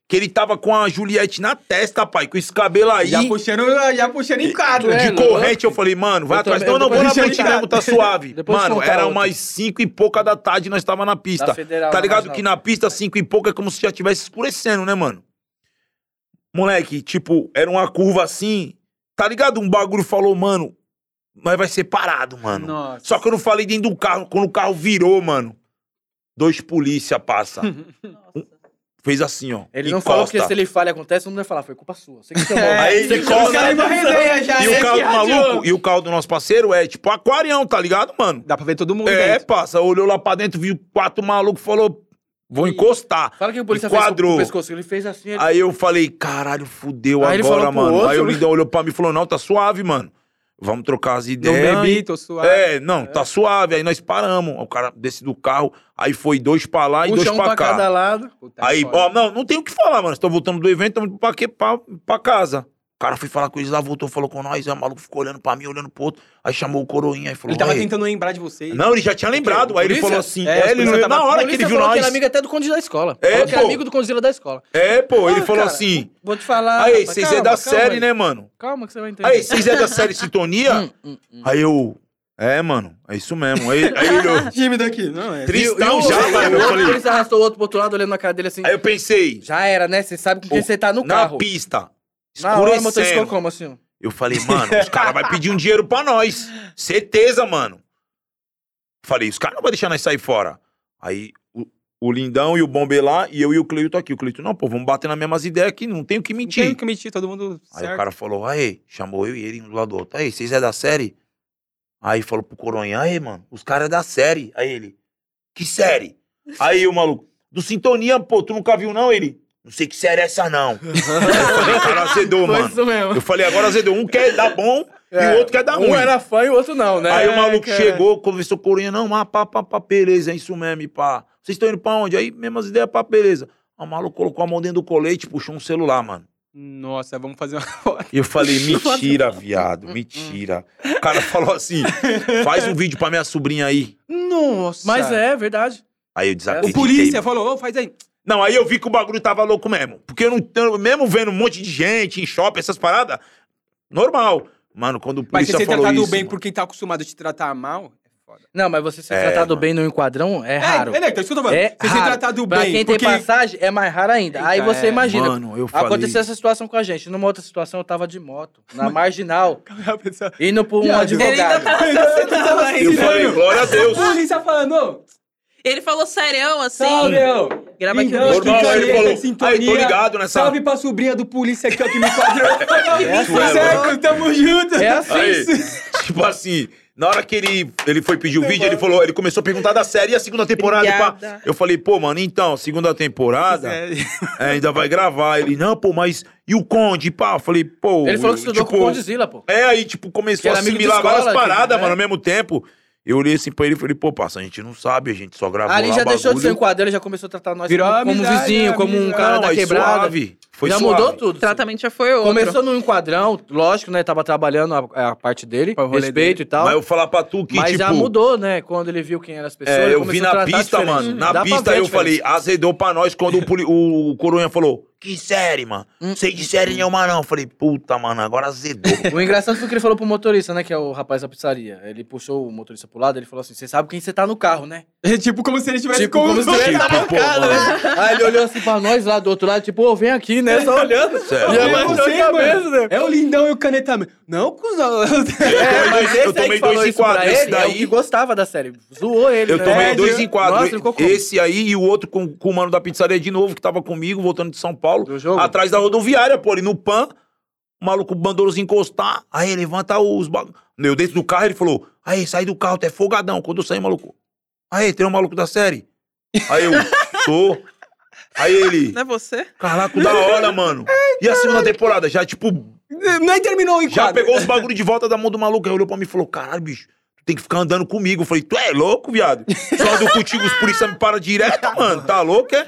Que ele tava com a Juliette na testa, pai, com esse cabelo aí. Já puxando, já puxando em cada, é, de corrente, eu falei, mano, vai Eu atrás. também- Não, não, vou na frente ele mesmo, tá suave. Mano, era outra. umas cinco e pouca da tarde nós tava na pista. Federal, tá na ligado que na pista, cinco e pouca, é como se já tivesse escurecendo, né, mano? Moleque, tipo, era uma curva assim. Tá ligado? Um bagulho falou, mano, nós vai ser parado, mano. Nossa. Só que eu não falei dentro do carro. Quando o carro virou, mano, dois polícia passa. Um- Fez assim, ó. Ele não falou porque se ele falha acontece, mundo vai falar, foi culpa sua. Você que chamou. É, Aí Você ele que encosta. E né, o carro que do maluco, e o carro do nosso parceiro é tipo aquarião, tá ligado, mano? Dá pra ver todo mundo É, dentro. passa, olhou lá pra dentro, viu quatro malucos, falou, vou encostar. Fala que o polícia Enquadrou. fez o pescoço. Ele fez assim, ele... Aí eu falei, caralho, fudeu Aí agora, mano. outro, Aí o né? Lindão olhou pra mim e falou, não, tá suave, mano. Vamos trocar as Não ideias. bebi, tô suave. É, não, tá suave. Aí nós paramos. O cara desce do carro, aí foi dois pra lá e Puxa dois um pra pra cá. cada lado. Puta Aí, que ó, não, não tem o que falar, mano. Estão voltando do evento, estamos pra quê? Pra, pra casa. O cara foi falar com eles lá, voltou, falou com nós. Aí o maluco ficou olhando pra mim, olhando pro outro. Aí chamou o coroinha e falou. Ele tava tentando lembrar de vocês. Não, ele já tinha lembrado. Aí ele falou assim. É, É, ele tava- na hora que ele viu nós. que ele é amigo até do Conde da escola. É, falou que é pô. amigo do Condzilla da escola. É, pô, ele Ah, falou cara, assim. Vou te falar. Aí, vocês é da calma série, aí. né, mano? Calma que você vai entender. Aí, vocês é da série Sintonia? Hum, hum, hum. Aí eu. É, mano, é isso mesmo. Aí, aí eu. Tímido aqui. Não, é. Tristão já, mano. Eu falei. Ele se arrastou o outro pro outro lado, olhando na cara dele assim. Aí eu pensei. Já era, né? Você sabe com quem Pô, você tá no na carro. pista. Na hora o motorista ficou Escurecendo. como assim? Eu falei, mano, os caras vão pedir um dinheiro pra nós. Certeza, mano. Falei, os caras não vão deixar nós sair fora. Aí o, o Lindão e o Bombe lá, e eu e o Cleito aqui. O Cleito, não, pô, vamos bater nas mesmas ideias aqui, não tenho que Não mentir. tem que mentir, todo mundo Aí certo. o cara falou, aí, chamou eu e ele um do lado do outro. Aí, vocês é da série? Aí falou pro Coronha, aí, mano, os caras é da série. Aí ele, que série? Aí o maluco, do Sintonia, pô, tu nunca viu não? Ele, não sei que série é essa não. Eu falei, cara, azedou, Foi mano. isso mesmo. Eu falei, agora azedou. Um quer dar bom e o outro quer dar ruim. Um era fã e o outro não, né? Aí o É, maluco cara. chegou, conversou com o Corinha, não, mas pá, pá, pá, beleza, é isso mesmo, e pá. Vocês estão indo pra onde? Aí, mesmas ideias, pá, beleza. O maluco colocou a mão dentro do colete, puxou um celular, mano. Nossa, vamos fazer uma foto. E eu falei, mentira, viado, mentira. O cara falou assim, faz um vídeo pra minha sobrinha aí. Nossa. Mas é, verdade. Aí eu O desacreditei. polícia mano. falou, ô, faz aí. Não, aí eu vi que o bagulho tava louco mesmo. Porque eu não, mesmo vendo um monte de gente em shopping, essas paradas, normal. Mano, quando o Mas polícia você ser falou tratado isso... bem mano, por quem tá acostumado a te tratar mal, é foda. Não, mas você ser É, tratado mano. bem no enquadrão é raro. É, é, então isso que eu tô falando. É você ser raro. tratado Pra bem, quem porque... tem passagem, é mais raro ainda. Aí Eita, você é. imagina. Mano, eu falei... Aconteceu essa situação com a gente. Numa outra situação, eu tava de moto, na marginal, A indo por um Viado, Ele ainda advogado. tá Você tava Eu falei, glória a Deus. O polícia falando, Ele falou serião assim. salve, ô. Grava aqui no Normal, Sintonia, ele falou, Sintonia. aí, tô ligado nessa... Salve pra sobrinha do polícia aqui, ó, que me quadrou. É certo, tamo junto. É assim. Aí, tipo assim, na hora que ele, ele foi pedir o vídeo, ele falou, ele começou a perguntar da série e a segunda temporada. e pá. Eu falei, pô, mano, então, segunda temporada, É. é, ainda vai gravar. Ele, não, pô, mas e o Conde? Pá, eu falei, pô. Ele falou que eu, estudou tipo, com o Condzilla, pô. É, aí, tipo, começou a assimilar várias escola, paradas, que- mano, é. ao mesmo tempo. Eu olhei assim pra ele e falei, pô, parça, a gente não sabe, a gente só gravou Ali lá já deixou de ser um quadro, ele já começou a tratar nós Virou como, como amizade, vizinho, é, como um cara Não, da quebrada. suave. Foi já suave. mudou tudo. O tratamento já foi outro. Começou no enquadrão, lógico, né? Tava trabalhando a, a parte dele, respeito dele. e tal. Mas eu falar pra tu que, Mas tipo... já mudou, né? Quando ele viu quem eram as pessoas. É, eu vi na pista, diferente. mano. Na Dá pista eu falei, azedou pra nós quando o, poli- o Coronha falou, que série, mano? Hum, Sei de série nenhuma não. Eu falei, puta, mano, agora azedou. O engraçado foi que ele falou pro motorista, né? Que é o rapaz da pizzaria. Ele puxou o motorista pro lado, ele falou assim: Você sabe quem você tá no carro, né? É tipo como se ele tivesse Tipo, com como os se ele Tipo, na bancada, né? Aí ele olhou assim pra nós lá do outro lado, tipo, ô, vem aqui, né? Só olhando. Sério, E a cabeça, mano. né? É o lindão e o caneta. Não, cuzão. É, mas esse eu aí tomei que dois pra enquadros. Esse ele é daí- que gostava da série. Zoou ele, Eu né? tomei É, dois de- enquadros. Nossa, ficou como? Esse aí e o outro com, com o mano da pizzaria de novo, que tava comigo, voltando de São Paulo. Atrás da rodoviária, pô, ali no PAN. O maluco mandou nos encostar. Aí levanta os bagulhos. Eu dentro do carro, ele falou: Aí, sai do carro, tu é folgadão. Quando eu saí, maluco. Aí, tem um maluco da série. Aí eu, sou. Aí ele, Não é você? caraca, da hora, mano. E a segunda temporada? Já, tipo, Nem terminou o já pegou os bagulho de volta da mão do maluco. Aí olhou pra mim e falou: caralho, bicho, tu tem que ficar andando comigo. Eu falei, tu é louco, viado? Só ando contigo, os polícia me param direto, mano. Tá louco, é?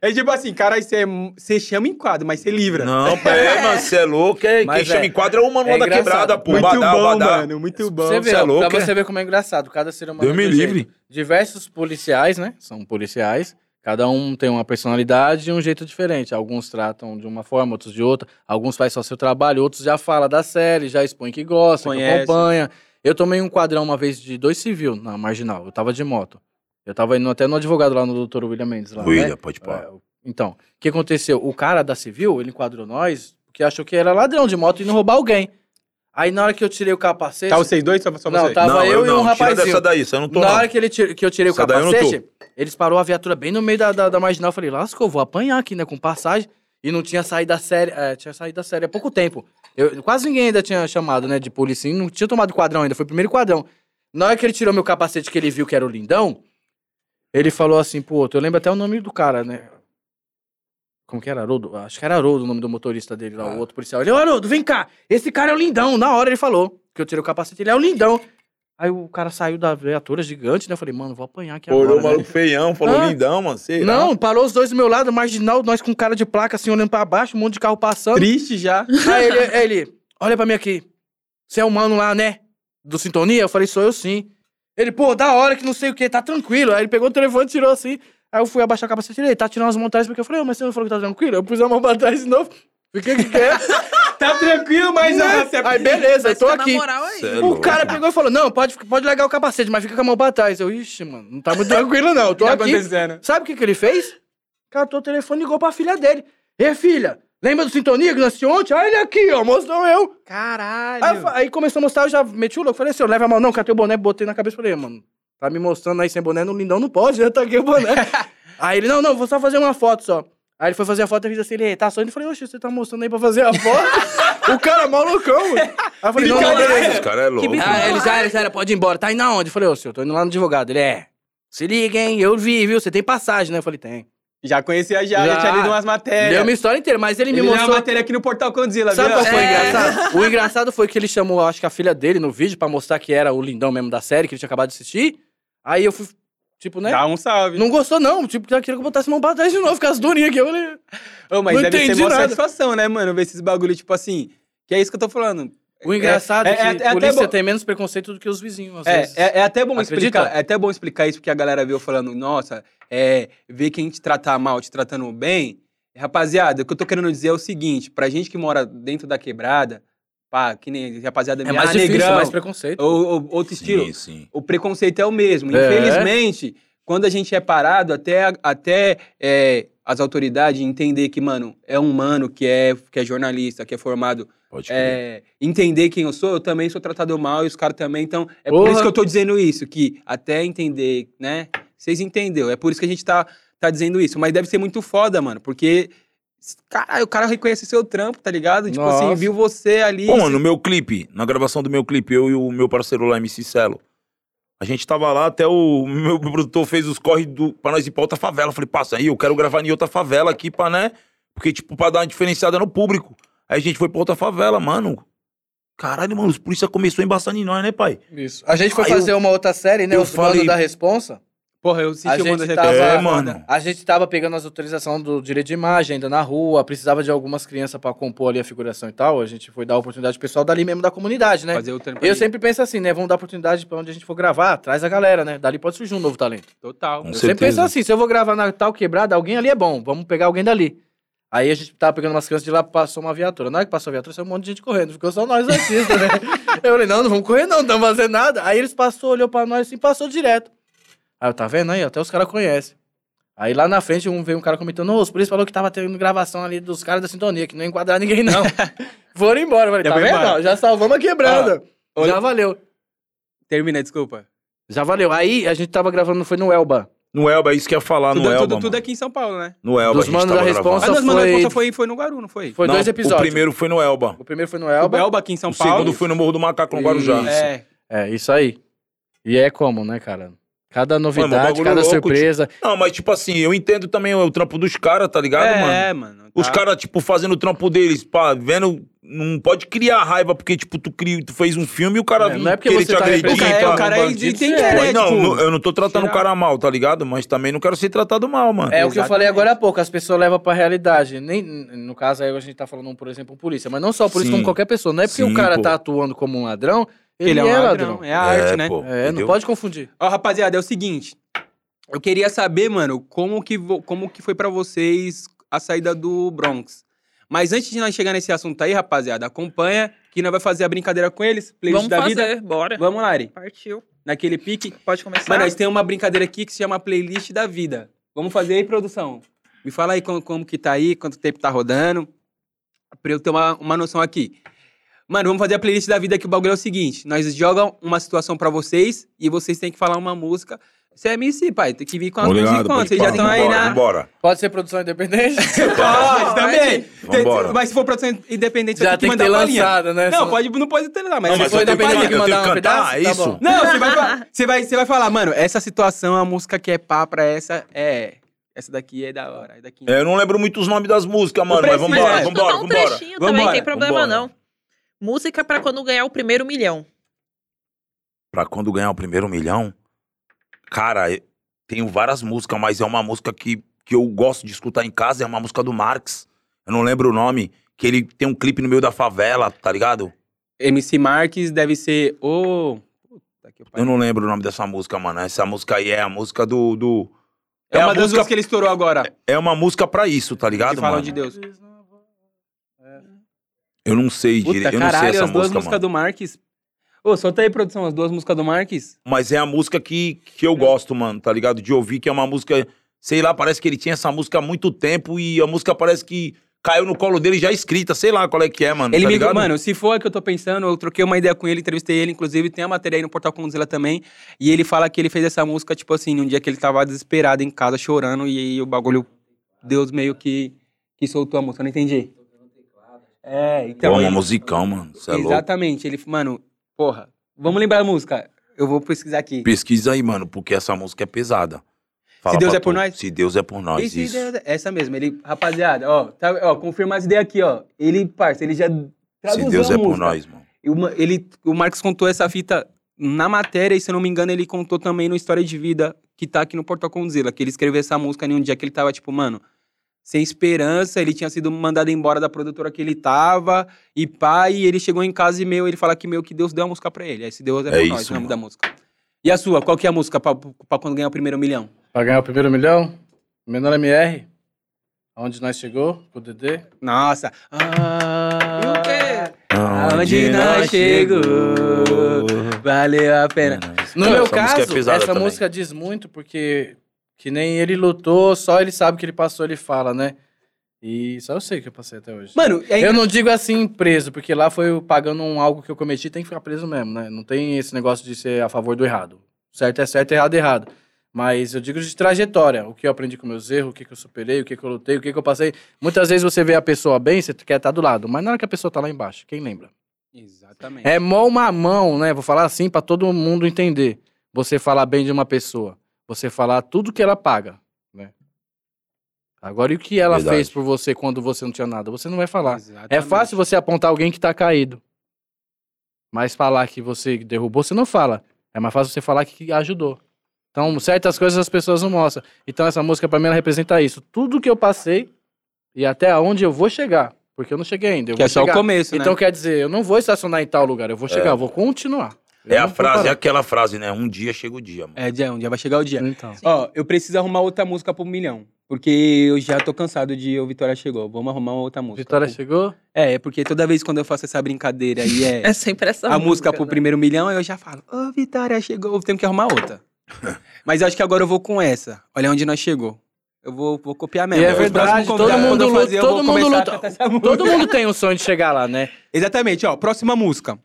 É tipo assim, cara, você, é- você chama em quadro, mas você livra. Não, é, mano, você é louco. É, quem Mas chama é- em quadro é o manual é da quebrada, pô. muito Badá, bom, badá. mano, muito bom. Você vê, Cê é louco, pra é? você ver como é engraçado. Cada ser humano. Deus me jeito. livre. Diversos policiais, né? São policiais. Cada um tem uma personalidade e um jeito diferente. Alguns tratam de uma forma, outros de outra. Alguns fazem só seu trabalho, outros já falam da série, já expõem que gosta, que acompanha. Eu tomei um quadrão uma vez de dois civil na marginal. Eu tava de moto. Eu tava indo até no advogado lá no doutor William Mendes. Lá, William, né? pode pôr. É, então, o que aconteceu? O cara da civil, ele enquadrou nós, porque achou que era ladrão de moto e não roubar alguém. Aí na hora que eu tirei o capacete. Tá vocês dois? Só, só Não, você? tá. Tava eu e um Tira rapazinho. dessa daí, você não tô Na não. hora que, ele que eu tirei Essa o eu não capacete, eles parou a viatura bem no meio da, da, da marginal. Eu falei, lascou, vou apanhar aqui, né? Com passagem. E não tinha saído da série. É, tinha saído da série há pouco tempo. Eu, quase ninguém ainda tinha chamado, né? De polícia. Não tinha tomado quadrão ainda. Foi o primeiro quadrão. Na hora que ele tirou meu capacete, que ele viu que era o lindão, ele falou assim, pô, eu lembro até o nome do cara, né? Como que era? Haroldo? Acho que era Haroldo o nome do motorista dele lá, Ah. o outro policial. Ele, ô Haroldo, vem cá, esse cara é o lindão. Na hora ele falou que eu tirei o capacete, ele é o lindão. Aí o cara saiu da viatura gigante, né? Eu falei, mano, vou apanhar aqui Olhou o agora. né? maluco feião, falou Ah. lindão, mano. Sei lá. Não, parou os dois do meu lado, marginal, nós com cara de placa, assim, olhando pra baixo, um monte de carro passando. Triste já. Aí ele, ele, olha pra mim aqui. Você é o mano lá, né? Do Sintonia? Eu falei, sou eu sim. Ele, pô, da hora que não sei o que, tá tranquilo. Aí ele pegou o telefone e tirou assim. Aí eu fui abaixar a capacete e ele, tá tirando as montagens porque eu falei, "Ô, mas você não falou que tá tranquilo? Eu pus a mão pra trás de novo. Fiquei que quer. Tá tranquilo, mas... ah, você- Aí beleza, eu tô fica na aqui. moral aí. Cê é O louco, cara pegou e falou: Não, pode, pode largar o capacete, mas fica com a mão pra trás. Eu, ixi, mano, não tá muito tranquilo, não. Eu tô tá aqui. acontecendo? Sabe o que, que ele fez? Catou o telefone e ligou pra filha dele. Ê, filha, lembra do Sintonia que nós assistiu ontem? Olha ele aqui, ó, mostrou eu. Aí, eu Caralho. fa- aí começou a mostrar, eu já meti o louco. Falei assim: eu leva a mão, não, catei o boné, botei na cabeça. Falei, mano, tá me mostrando aí sem boné no lindão, não pode, eu taquei o boné. aí ele, não, não, vou só fazer uma foto só. Aí ele foi fazer a foto e fez assim, ele tá sorrindo. Eu falei, oxe, você tá mostrando aí pra fazer a foto? o cara malucão, mano. Aí eu falei, não, não, beleza. Esse cara é louco. Ah, ele já era, já era, pode ir embora. Tá indo aonde? Eu falei, ô, senhor, tô indo lá no advogado. Ele, é, se liga, hein, eu vi, viu? Você tem passagem, né? Eu falei, tem. Já conhecia já, já, Já. tinha lido umas matérias. Deu uma história inteira, mas ele, Ele me mostrou... matéria aqui no Portal Condzilla, Sabe viu? qual foi o É. engraçado? O engraçado foi que ele chamou, acho que a filha dele no vídeo pra mostrar que era o lindão mesmo da série, que ele tinha acabado de assistir. Aí eu fui, tipo, né? Dá um salve. Não gostou, não. Tipo, já queria que eu botasse mão pra trás de novo, ficasse durinho aqui. Eu falei, Ô, mas Não deve ser entendi uma nada. satisfação, né, mano? Ver esses bagulho, tipo assim. Que é isso que eu tô falando. o engraçado é, é- é- que é a polícia bom. tem menos preconceito do que os vizinhos, às É, vezes. é, é até bom Acredita? explicar, é até bom explicar isso porque a galera viu falando, nossa, é, ver quem te tratar mal, te tratando bem. Rapaziada, o que eu tô querendo dizer é o seguinte, pra gente que mora dentro da quebrada, pá, que nem rapaziada É minha, mais ah, difícil, negrão, mais preconceito. ou, ou outro estilo, Sim, sim. o preconceito é o mesmo. É. Infelizmente, quando a gente é parado, até, até é, as autoridades entender que, mano, é um mano que é, que é jornalista, que é formado Pode é, entender quem eu sou, eu também sou tratado mal e os caras também. Então, é por Porra. isso que eu tô dizendo isso, que até entender, né? Vocês entenderam. É por isso que a gente tá, tá dizendo isso. Mas deve ser muito foda, mano, porque. Caralho, o cara reconhece seu trampo, tá ligado? Tipo assim, Nossa. viu você ali. Pô, mano, no meu clipe, na gravação do meu clipe, eu e o meu parceiro lá, MC Celo, a gente tava lá, até o meu produtor fez os corre do, pra nós ir pra outra favela. Eu falei, passa aí, eu quero gravar em outra favela aqui pra, né? Porque, tipo, pra dar uma diferenciada no público. Aí a gente foi pra outra favela, mano. Caralho, mano, os polícia começou a embaçar em nós, né, pai? Isso. A gente foi Aí fazer uma outra série, né? eu o falei- da Responsa. Porra, eu senti A gente da tava-. É, mano. A gente tava pegando as autorizações do direito de imagem ainda na rua, precisava de algumas crianças pra compor ali a figuração e tal. A gente foi dar oportunidade pro pessoal dali mesmo da comunidade, né? Fazer o trampo Eu ali. sempre penso assim, né? Vamos dar oportunidade pra onde a gente for gravar, traz a galera, né? Dali pode surgir um novo talento. Total. Com Eu certeza. sempre penso assim, se eu vou gravar na tal quebrada, alguém ali é bom, vamos pegar alguém dali. Aí a gente tava pegando umas crianças de lá, passou uma viatura. Na hora que passou a viatura, saiu um monte de gente correndo. Ficou só nós artistas, né? Eu falei, não, não vamos correr não, não estamos fazendo nada. Aí eles passou, olhou pra nós assim, passou direto. Aí eu, tá vendo aí? Até os caras conhecem. Aí lá na frente um, veio um cara comentando, ô, os polícia falou que tava tendo gravação ali dos caras da sintonia, que não ia enquadrar ninguém não. Foram embora. Eu falei, Já tá vendo? embora. Já salvamos a quebrada. Olha- Já valeu. Termina, desculpa. Já valeu. Aí a gente tava gravando, foi no Elba. No Elba, é isso que ia falar, tudo, no Elba, tudo, mano. tudo aqui em São Paulo, né? No Elba, Dos a gente da gravando. responsa Ah, não, a foi- resposta foi, foi no Guaru, não foi? Foi Não, dois episódios. O primeiro foi no Elba. O primeiro foi no O Elba. Elba aqui em São o Paulo. segundo foi no Morro do Macaco, no Guarujá. É. É, isso aí. E é como, né, cara? Cada novidade, bagulho cada louco, surpresa. Não, mas tipo assim, eu entendo também o, o trampo dos caras, tá ligado, mano? É, mano. Os tá. caras, tipo, fazendo o trampo deles, pá, vendo. Não pode criar raiva, porque, tipo, tu, cri, tu fez um filme e o cara É, não é porque você te tá agredir, O cara, é, o cara é, tem você que é. querer, não, tipo, não, eu não tô tratando o cara mal, tá ligado? Mas também não quero ser tratado mal, mano. É o que eu falei Exatamente. agora há pouco, as pessoas levam pra realidade. Nem, no caso aí a gente tá falando, por exemplo, um polícia, mas não só o polícia, Sim. como qualquer pessoa. Não é porque Sim, o cara pô. tá atuando como um ladrão, ele, Ele é um é ladrão, ladrão. é a arte, né? pô, É, não pode confundir. Ó, rapaziada, é o seguinte. Eu queria saber, mano, como que, como que foi pra vocês a saída do Bronx. Mas antes de nós chegar nesse assunto aí, rapaziada, acompanha que nós vai fazer a brincadeira com eles. Playlist Vamos da fazer, vida. bora. Vamos, Lari. Partiu. Naquele pique. Pode começar? Mano, nós temos uma brincadeira aqui que se chama Playlist da Vida. Vamos fazer aí, produção. Me fala aí como, como que tá aí, quanto tempo tá rodando. Pra eu ter uma, uma noção aqui. Mano, vamos fazer a playlist da vida que o bagulho é o seguinte. Nós jogam uma situação pra vocês e vocês têm que falar uma música. Você é MC, pai. Tem que vir com as músicas ligado, quando. pode Vocês já estão aí vambora, na. Vambora. Pode ser produção independente? Pode, também. Tem- Vambora. Mas se for produção independente, Já você tem que mandar lançado, né? Não, pode, não pode ter nada, mas, Não, se mas que independente, eu tenho mandar que um cantar, pedaço? é Tá isso? bom. Não, você vai, você, vai, você vai falar, mano, essa situação, a música que é pá pra essa é. Essa daqui é da hora. Daqui... É, eu não lembro muito os nomes das músicas, mano, mas vambora, é. Vamos vambora, cantar um vambora. trechinho também, Vambora, tem problema vambora. não. Música pra quando ganhar o primeiro milhão. Pra quando ganhar o primeiro milhão, cara, eu tenho várias músicas, mas é uma música que, que eu gosto de escutar em casa, é uma música do Marx. Eu não lembro o nome, que ele tem um clipe no meio da favela, tá ligado? MC Marques deve ser o. Puta que Eu não lembro o nome dessa música, mano. Essa música aí é a música do. do... É, É, uma a das música, músicas que ele estourou agora. é uma música pra isso, tá ligado, que mano? de Deus. Eu não sei Puta, direito, eu não sei caralho, essa as duas música, músicas mano. do Marques. Ô, solta aí, produção, as duas músicas do Marques. Mas é a música que, que eu gosto, mano, tá ligado? De ouvir, que é uma música. Sei lá, parece que ele tinha essa música há muito tempo e a música parece que caiu no colo dele já escrita. Sei lá qual é que é, mano. Ele tá me. ligado? Mano, se for a que eu tô pensando, eu troquei uma ideia com ele, entrevistei ele, inclusive tem a matéria aí no Portal Conzilla também. E ele fala que ele fez essa música, tipo assim, num dia que ele tava desesperado em casa, chorando, e aí o bagulho. Deus meio que, que soltou a música, eu não entendi. É, então. Pô, uma ele- musicão, mano. Cê é louco. Exatamente. Ele, mano, porra, vamos lembrar a música. Eu vou pesquisar aqui. Pesquisa aí, mano, porque essa música é pesada. Se Deus é por tu. nós? Se Deus é por nós, isso. Deus- essa mesmo, ele, rapaziada, ó, tá, ó, confirma as ideias aqui, ó. Ele, parça, ele já Se traduziu Deus a é por nós, mano. Uma- ele, o Marcos contou essa fita na matéria, e se eu não me engano, ele contou também no História de Vida, que tá aqui no Portal Conzilla, que ele escreveu essa música em um dia que ele tava, tipo, mano, sem esperança, ele tinha sido mandado embora da produtora que ele tava, e pá, e ele chegou em casa e meio, ele fala que meio que Deus deu a música pra ele. Esse Deus é, É isso, nós, o nome mano. da música. E a sua, qual que é a música pra, pra quando ganhar o primeiro milhão? Pra ganhar o primeiro milhão, menor MR, onde nós chegou, com o Dedê. Nossa. Ah, E o quê? Aonde nós chegou, valeu a pena. No Cara, meu essa música caso, é pesada essa também. música diz muito porque que nem ele lutou, só ele sabe o que ele passou, ele fala, né? E só eu sei o que eu passei até hoje. Mano, é Eu não digo assim preso, porque lá foi pagando um algo que eu cometi, tem que ficar preso mesmo, né? Não tem esse negócio de ser a favor do errado. Certo é certo, errado é errado. Mas eu digo de trajetória, o que eu aprendi com meus erros, o que, que eu superei, o que, que eu lutei, o que, que eu passei. Muitas vezes você vê a pessoa bem, você quer estar do lado, mas na hora que a pessoa tá lá embaixo, quem lembra? Exatamente. É mão uma mão, né? Vou falar assim pra todo mundo entender. Você falar bem de uma pessoa, você falar tudo que ela paga, né? Agora, e o que ela Verdade. fez por você quando você não tinha nada? Você não vai falar. É Exatamente. fácil você apontar alguém que tá caído. Mas falar que você derrubou, você não fala. É mais fácil você falar que ajudou. Então, certas coisas as pessoas não mostram. Então, essa música pra mim ela representa isso. Tudo que eu passei e até onde eu vou chegar. Porque eu não cheguei ainda. Eu Que vou é só chegar. o começo, Então né? quer dizer, eu não vou estacionar em tal lugar, eu vou chegar, eu vou continuar. É a frase, é aquela frase, né? Um dia chega o dia, mano. É, dia, um dia vai chegar o dia. Então. Ó, eu preciso arrumar outra música pro milhão. Porque eu já tô cansado de o Vitória chegou. Vamos arrumar uma outra música. Vitória chegou? É, é porque toda vez quando eu faço essa brincadeira e é, É sempre essa a música pro né? primeiro milhão, eu já falo, ô Vitória chegou, temos que arrumar outra. Mas eu acho que agora eu vou com essa. Olha onde nós chegou. Eu vou, vou copiar mesmo. E é verdade, todo mundo luta, todo mundo a luta. música. Todo mundo tem o sonho de chegar lá, né? Exatamente, ó. Próxima música.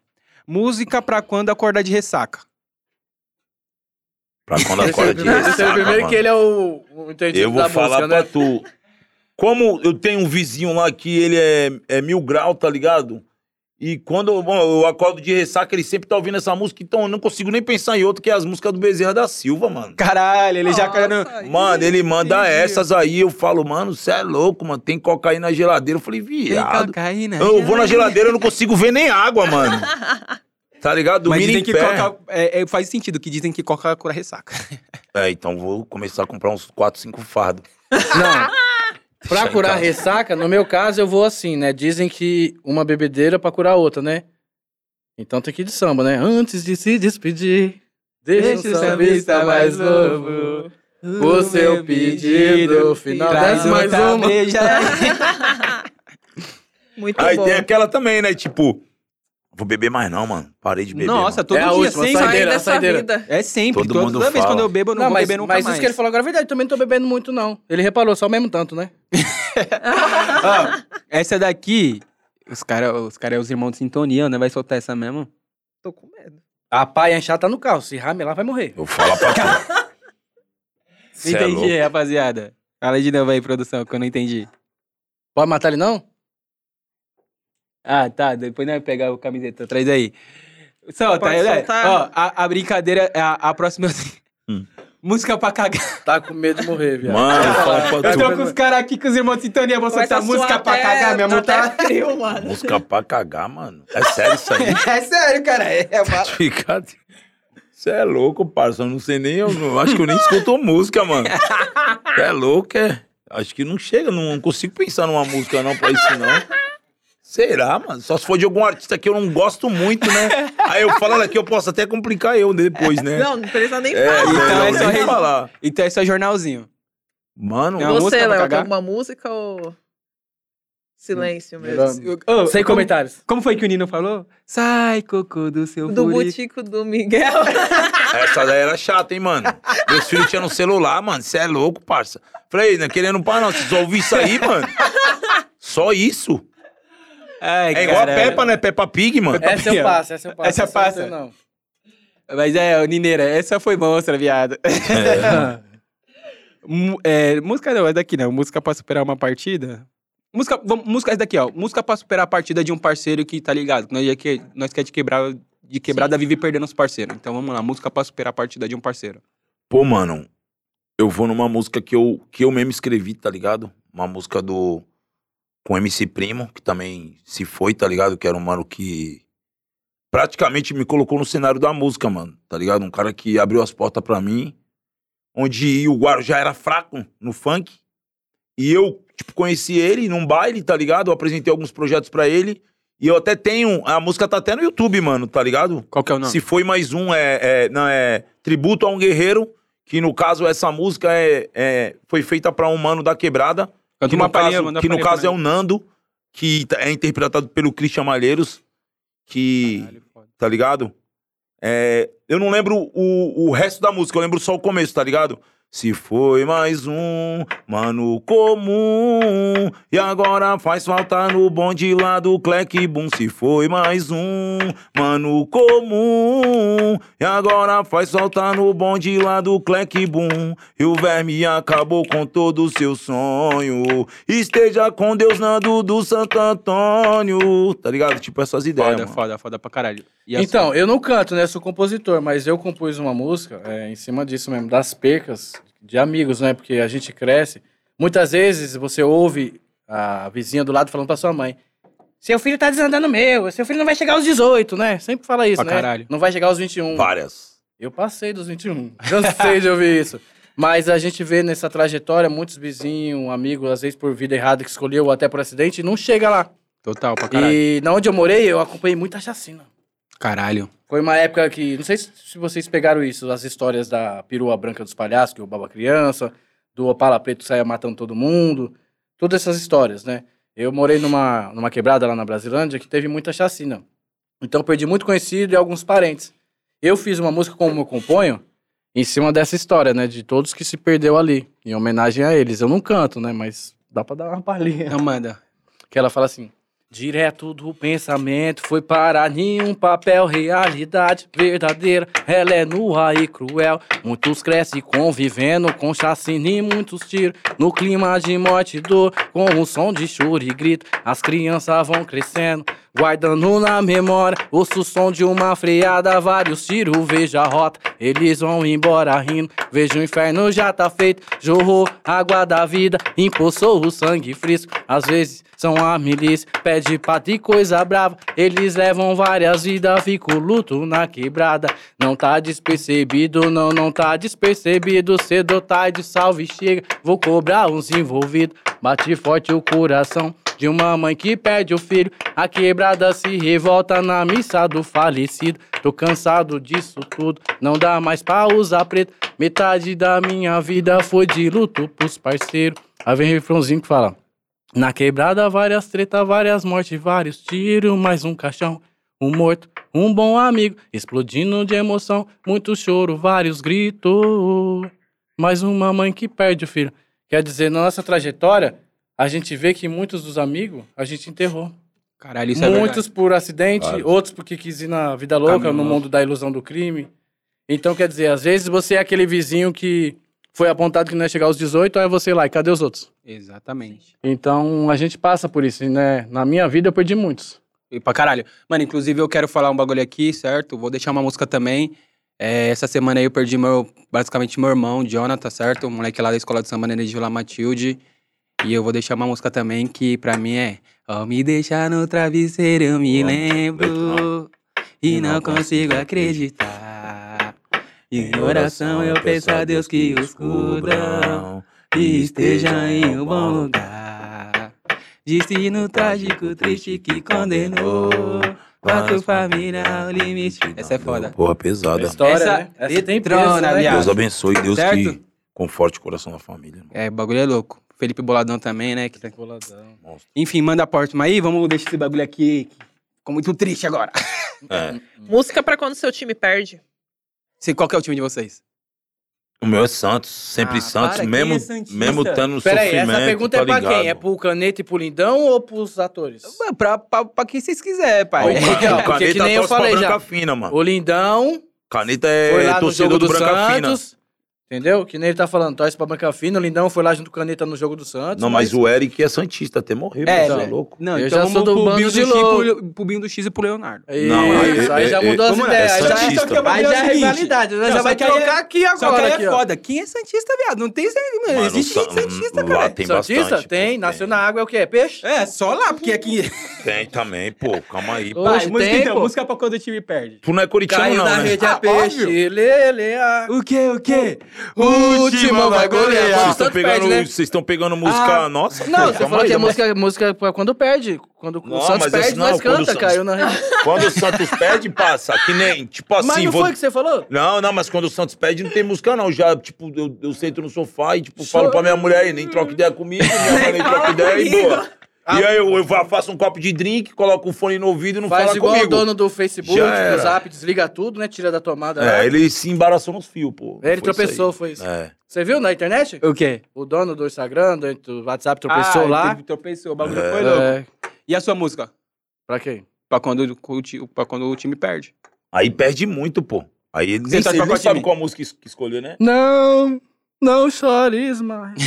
Música pra quando acordar de ressaca. Pra quando Esse é o acorda de ressaca, primeiro mano. que ele é o, o entendido Eu vou da falar música, pra né? tu. Como eu tenho um vizinho lá que ele é, é mil grau, tá ligado? E quando bom, eu acordo de ressaca, ele sempre tá ouvindo essa música, então eu não consigo nem pensar em outra, que é as músicas do Bezerra da Silva, mano. Caralho, ele já caiu no... Nossa, Mano, ele manda entendi. essas aí, eu falo, mano, você é louco, mano, tem cocaína na geladeira. Eu falei, Tem viado. cocaína. Eu vou na geladeira, eu não consigo ver nem água, mano. Tá ligado? Mas dizem em que coca... é, é, faz sentido, que dizem que coca cura ressaca. É, então vou começar a comprar uns 4, 5 fardos. Não. Pra Deixa curar ressaca, no meu caso, eu vou assim, né? Dizem que uma bebedeira pra curar outra, né? Então tem que ir de samba, né? Antes de se despedir, deixa o sambista mais novo. O seu pedido, final Traz desce mais uma. Muito Aí bom. tem aquela também, né? Tipo, vou beber mais não, mano. Parei de beber. Nossa, mano. todo É dia, última, sempre. Saideira, dessa saideira. vida. É sempre. Todo Toda, mundo toda vez fala. quando eu bebo, eu não, Não, vou mas, beber nunca mas mais. isso que ele falou agora é verdade, também não tô bebendo muito, não. Ele reparou, só o mesmo tanto, né? Ó, essa daqui, os caras, os, cara é os irmãos de sintonia, né? Vai soltar essa mesmo? Tô com medo. A pai enxada tá no carro, se ramelar vai morrer. Eu vou falar pra tu. É entendi, louco. rapaziada. Fala de novo aí, produção, que eu não entendi. Pode matar ele não? Ah, tá. Depois nós vamos pegar o camiseta. Traz aí. Solta, Pode né? soltar. Ó, a, a brincadeira, a, a próxima. Hum. Música pra cagar. Tá com medo de morrer, viado. Mano, eu falo pra Eu tu. tô com os caras aqui, com os irmãos de sintonia. Vou soltar a música pra até- cagar. Minha mão tá. até frio, mano. Música pra cagar, mano. É sério isso aí? É sério, cara. É, é. Fica- Você é louco, parça. Eu não sei nem. Eu não- acho que eu nem escuto música, mano. Você é louco, é? Acho que não chega, não consigo pensar numa música não pra isso, não. Será, mano? Só se for de algum artista que eu não gosto muito, né? Aí eu falando aqui, eu posso até complicar eu depois, né? Não, não precisa nem é, falar. Então melhor é só nem falar. Então é só jornalzinho. Mano, Tem Você, Léo, tem alguma música ou. Silêncio mesmo. Sem como- comentários. Como foi que o Nino falou? Sai, cocô do seu Do furico. Butico do Miguel. essa daí era chata, hein, mano? Meus filhos tinham no celular, mano. Você é louco, parça. Falei, não é querendo pá, não. Vocês ouviram isso aí, mano? Só isso? Ai, É igual a caralho. Peppa, né? Peppa Pig, mano. Essa eu passo, essa eu passo. Essa eu passa. Não. Mas é, ô, Nineira, essa foi monstra, viado. Mu- é, música não, é daqui não. Música pra superar uma partida. Música, vamos, música é daqui, ó. Música pra superar a partida de um parceiro que tá ligado. Nós, é que, nós quer de quebrar, de quebrada vive perdendo os parceiros. Então vamos lá, música pra superar a partida de um parceiro. Pô, mano, eu vou numa música que eu, que eu mesmo escrevi, tá ligado? Uma música do. Com MC Primo, que também se foi, tá ligado? Que era um mano que praticamente me colocou no cenário da música, mano, tá ligado? Um cara que abriu as portas pra mim, onde o Guarujá era fraco no funk. E eu, tipo, conheci ele num baile, tá ligado? Eu apresentei alguns projetos pra ele. E eu até tenho. A música tá até no YouTube, mano, tá ligado? Qual que é o nome? Se foi mais um, é, é, não, é Tributo a um Guerreiro, que no caso essa música é, é- foi feita pra um mano da quebrada, que no caso, que no caso é o Nando, que tá- é interpretado pelo Christian Malheiros, que, Caralho, tá ligado? É, eu não lembro o, o resto da música, eu lembro só o começo, tá ligado? Se foi mais um mano comum E agora faz falta no bonde lá do Clec Boom Se foi mais um mano comum E agora faz falta no bonde lá do Clec Boom E o verme acabou com todo o seu sonho Esteja com Deus Nando do Santo Antônio Tá ligado? Tipo essas ideias, Foda, mano. foda, foda pra caralho. E Então, sua? eu não canto, né? Sou compositor, mas eu compus uma música é, em cima disso mesmo, das percas de amigos, né? Porque a gente cresce. Muitas vezes você ouve a vizinha do lado falando pra sua mãe: Seu filho tá desandando meu, seu filho não vai chegar aos 18, né? Sempre fala isso, Pra né? caralho. Não vai chegar aos 21. Várias. Eu passei dos 21. Cansei de ouvir isso. Mas a gente vê nessa trajetória muitos vizinhos, amigos, às vezes por vida errada que escolheu ou até por acidente, não chega lá. Total, pra caralho. E na onde eu morei, eu acompanhei muita chacina. Caralho. Foi uma época que. Não sei se vocês pegaram isso, as histórias da perua branca dos palhaços, que roubava criança, do Opala Preto saia matando todo mundo. Todas essas histórias, né? Eu morei numa, numa quebrada lá na Brasilândia que teve muita chacina. Então perdi muito conhecido e alguns parentes. Eu fiz uma música como eu componho em cima dessa história, né? De todos que se perdeu ali, em homenagem a eles. Eu não canto, né? Mas dá pra dar uma palhinha. Não manda. Que ela fala assim: Direto do pensamento foi para nenhum papel, realidade verdadeira, ela é nua e cruel. Muitos crescem convivendo com chacina e muitos tiros. No clima de morte e dor, com o som de choro e grito, as crianças vão crescendo. Guardando na memória, ouço o som de uma freada, vários tiros, vejo a rota, eles vão embora rindo. Vejo o inferno já tá feito, jorrou água da vida, empoçou o sangue frisco. Às vezes são a milícia, pede pata e coisa brava. Eles levam várias vidas, fico luto na quebrada. Não tá despercebido, não, não tá despercebido. Cedo, tarde, salve, chega, vou cobrar uns envolvidos. Bate forte o coração de uma mãe que perde o filho. A quebrada se revolta na missa do falecido. Tô cansado disso tudo, não dá mais pra usar preto. Metade da minha vida foi de luto pros parceiros. Aí vem o refrãozinho que fala. Na quebrada, várias tretas, várias mortes, vários tiros, mais um caixão, um morto, um bom amigo, explodindo de emoção, muito choro, vários gritos. Mais uma mãe que perde o filho. Quer dizer, na nossa trajetória, a gente vê que muitos dos amigos a gente enterrou. Caralho, isso é Muitos por acidente, Claro. outros porque quis ir na vida louca, Caminho no mundo da ilusão do crime. Então, quer dizer, às vezes você é aquele vizinho que foi apontado que não ia chegar aos 18, aí você lá, e cadê os outros? Exatamente. Então, a gente passa por isso, né? Na minha vida, eu perdi muitos. E pra caralho. Mano, inclusive eu quero falar um bagulho aqui, certo? Vou deixar uma música também. É, essa semana aí eu perdi meu, basicamente meu irmão, Jonathan, certo? O moleque lá da escola de samba Nenê de Vila Matilde. E eu vou deixar uma música também que pra mim é Ao me deixar no travesseiro eu me lembro E não consigo acreditar Em oração eu peço a Deus que os cubram e esteja em um bom lugar. Destino trágico, triste que condenou. Quatro família ao limite. Essa é foda. Porra, pesada. História, Essa né? Essa tem peso, né. Deus abençoe, Deus Certo? que conforte o coração da família. irmão. É, o bagulho é louco. Felipe Boladão também, né? que tá- Boladão. Monstro. Enfim, manda a porta aí. Vamos deixar esse bagulho aqui. Ficou muito triste agora. É. Música pra quando seu time perde. Sei qual que é o time de vocês? O meu é Santos, sempre Ah, Santos, para, quem mesmo, é santista? mesmo estando no Pera aí, sofrimento. essa pergunta tá é pra ligado? quem? É pro Caneta e pro Lindão ou pros atores? Ué, Pra, pra, pra quem vocês quiserem, pai. Ó, É, o então, Caneta, porque que Caneta nem eu torce pra falei branca já. fina, mano. O Lindão Caneta foi lá é no torcedor jogo do do Branca Fina. Santos. Entendeu? Que nem ele tá falando, torce pra Branca Fina. O Lindão foi lá junto com o Caneta no jogo do Santos. Não, mas o Eric é Santista, até morreu, É, é velho. louco. Não, Eu então já sou do pro bando Binho do, de X e louco. pro, pro Binho do X e pro Leonardo. Não, Isso, é- aí é- já é- mudou as ideias. já, Santista. O aí já é é rivalidade. Nós já vai é- trocar aqui Só que agora. aí é foda. Quem é Santista, viado? Não tem. Não Mano, existe gente Sa- Santista, lá cara. tem Santista? bastante. tem. pô, Nasceu na água é o quê? Peixe? É, só lá, porque aqui. Tem também, pô, calma aí. Hoje música tem, então, pô. música pra quando o time perde. Tu não é corintiano, Caiu não, na né? rede Ah, a peixe. óbvio. Lele, a... O quê, o quê? Timão vai golear. Vocês pegando, perde, né? estão pegando música Ah. nossa? Não, pô, você falou aí, que é mas- música, música pra quando perde. Quando Não, o Santos perde, esse não, nós canta, Santos- caiu na rede. Quando o Santos perde, passa. Que nem, tipo assim, Mas não vou- foi o que você falou? Não, não, mas quando o Santos pede, não tem música, não. Já, tipo, eu, eu sento no sofá e, tipo, Show. falo pra minha mulher aí, nem troca ideia comigo, minha mãe nem troca ideia e boa. E aí eu, eu faço um copo de drink, coloco o fone no ouvido e não Faz fala igual comigo. o dono do Facebook, do. Zap, desliga tudo, né? Tira da tomada. lá. É, ele se embaraçou nos fios, pô. Ele Foi tropeçou, isso foi isso. É. Você viu na internet? O quê? O dono do Instagram, do WhatsApp, tropeçou Ah, lá. teve- Tropeçou, o bagulho É. foi louco. É, E a sua música? pra quem? Pra quando, pra quando o time perde. Aí perde muito, pô. Aí ele Você nem, ele qual sabe qual música que escolher, né? Não, não chores mais.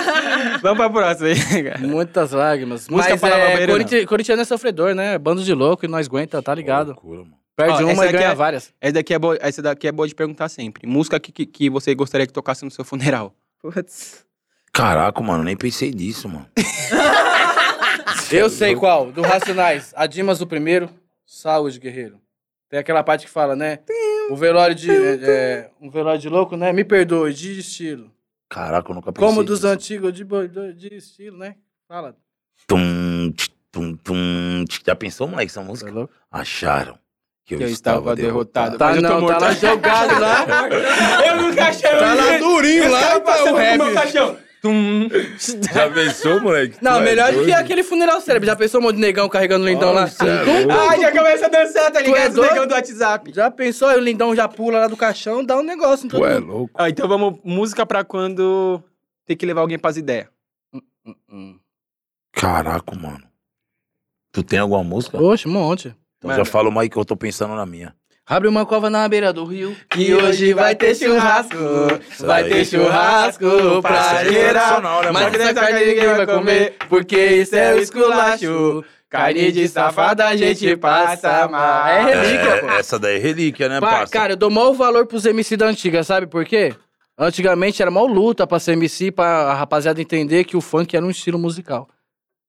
Vamos pra próxima aí, cara. Muitas lágrimas. Música Mas pra lavar é, corinti- corintiano é sofredor, né? Bando de louco e nós aguenta, tá ligado? Loucura, mano. Perde Ó, uma e ganha é- várias. Essa daqui é boa, essa daqui é boa de perguntar sempre. Música que, que, que você gostaria que tocasse no seu funeral. Putz. Caraca, mano, nem pensei nisso, mano. Eu sei qual, do Racionais. A Dimas do primeiro, Saúde, guerreiro. Tem aquela parte que fala, né? O velório de. é, é, um velório de louco, né? Me perdoe, de estilo. Caraca, eu nunca pensei Como dos nisso. antigos, de, de, estilo, né? Fala. Tum, tch, tum, tum, tch. Já pensou, moleque, essa música? louco? Acharam que eu, Que eu estava, estava derrotado. derrotado. Tá Mas eu tô não, tá lá jogado lá. Eu nunca achei Tá lá durinho lá, tá o pro meu rap. caixão. Tum. Já pensou, moleque? Não, Tu é melhor do que doido? aquele funeral cérebro. Já pensou um monte de negão carregando o lindão lá? Nossa, é Tum, tum, Ai, já começa a dançar, tá Tu é ligado? Os doido? negão do WhatsApp. Já pensou? Aí o lindão já pula lá do caixão, dá um negócio em todo Tu é mundo. louco. Ah, então vamos, música pra quando tem que levar alguém pras ideias. Hum, hum. Caraca, mano. Tu tem alguma música? Oxe, um monte. Então Mano. já fala uma aí que eu tô pensando na minha. Abre uma cova na beira do rio. Que hoje vai ter churrasco, vai ter churrasco pra geral. né, Mas essa carne ninguém vai comer, porque isso é o esculacho. Carne de safada a gente passa mal. É relíquia, É, pô. essa daí é relíquia, né, Pá, parça? cara, eu dou maior valor pros MC da antiga, sabe por quê? Antigamente era mó luta pra ser MC, pra a rapaziada entender que o funk era um estilo musical.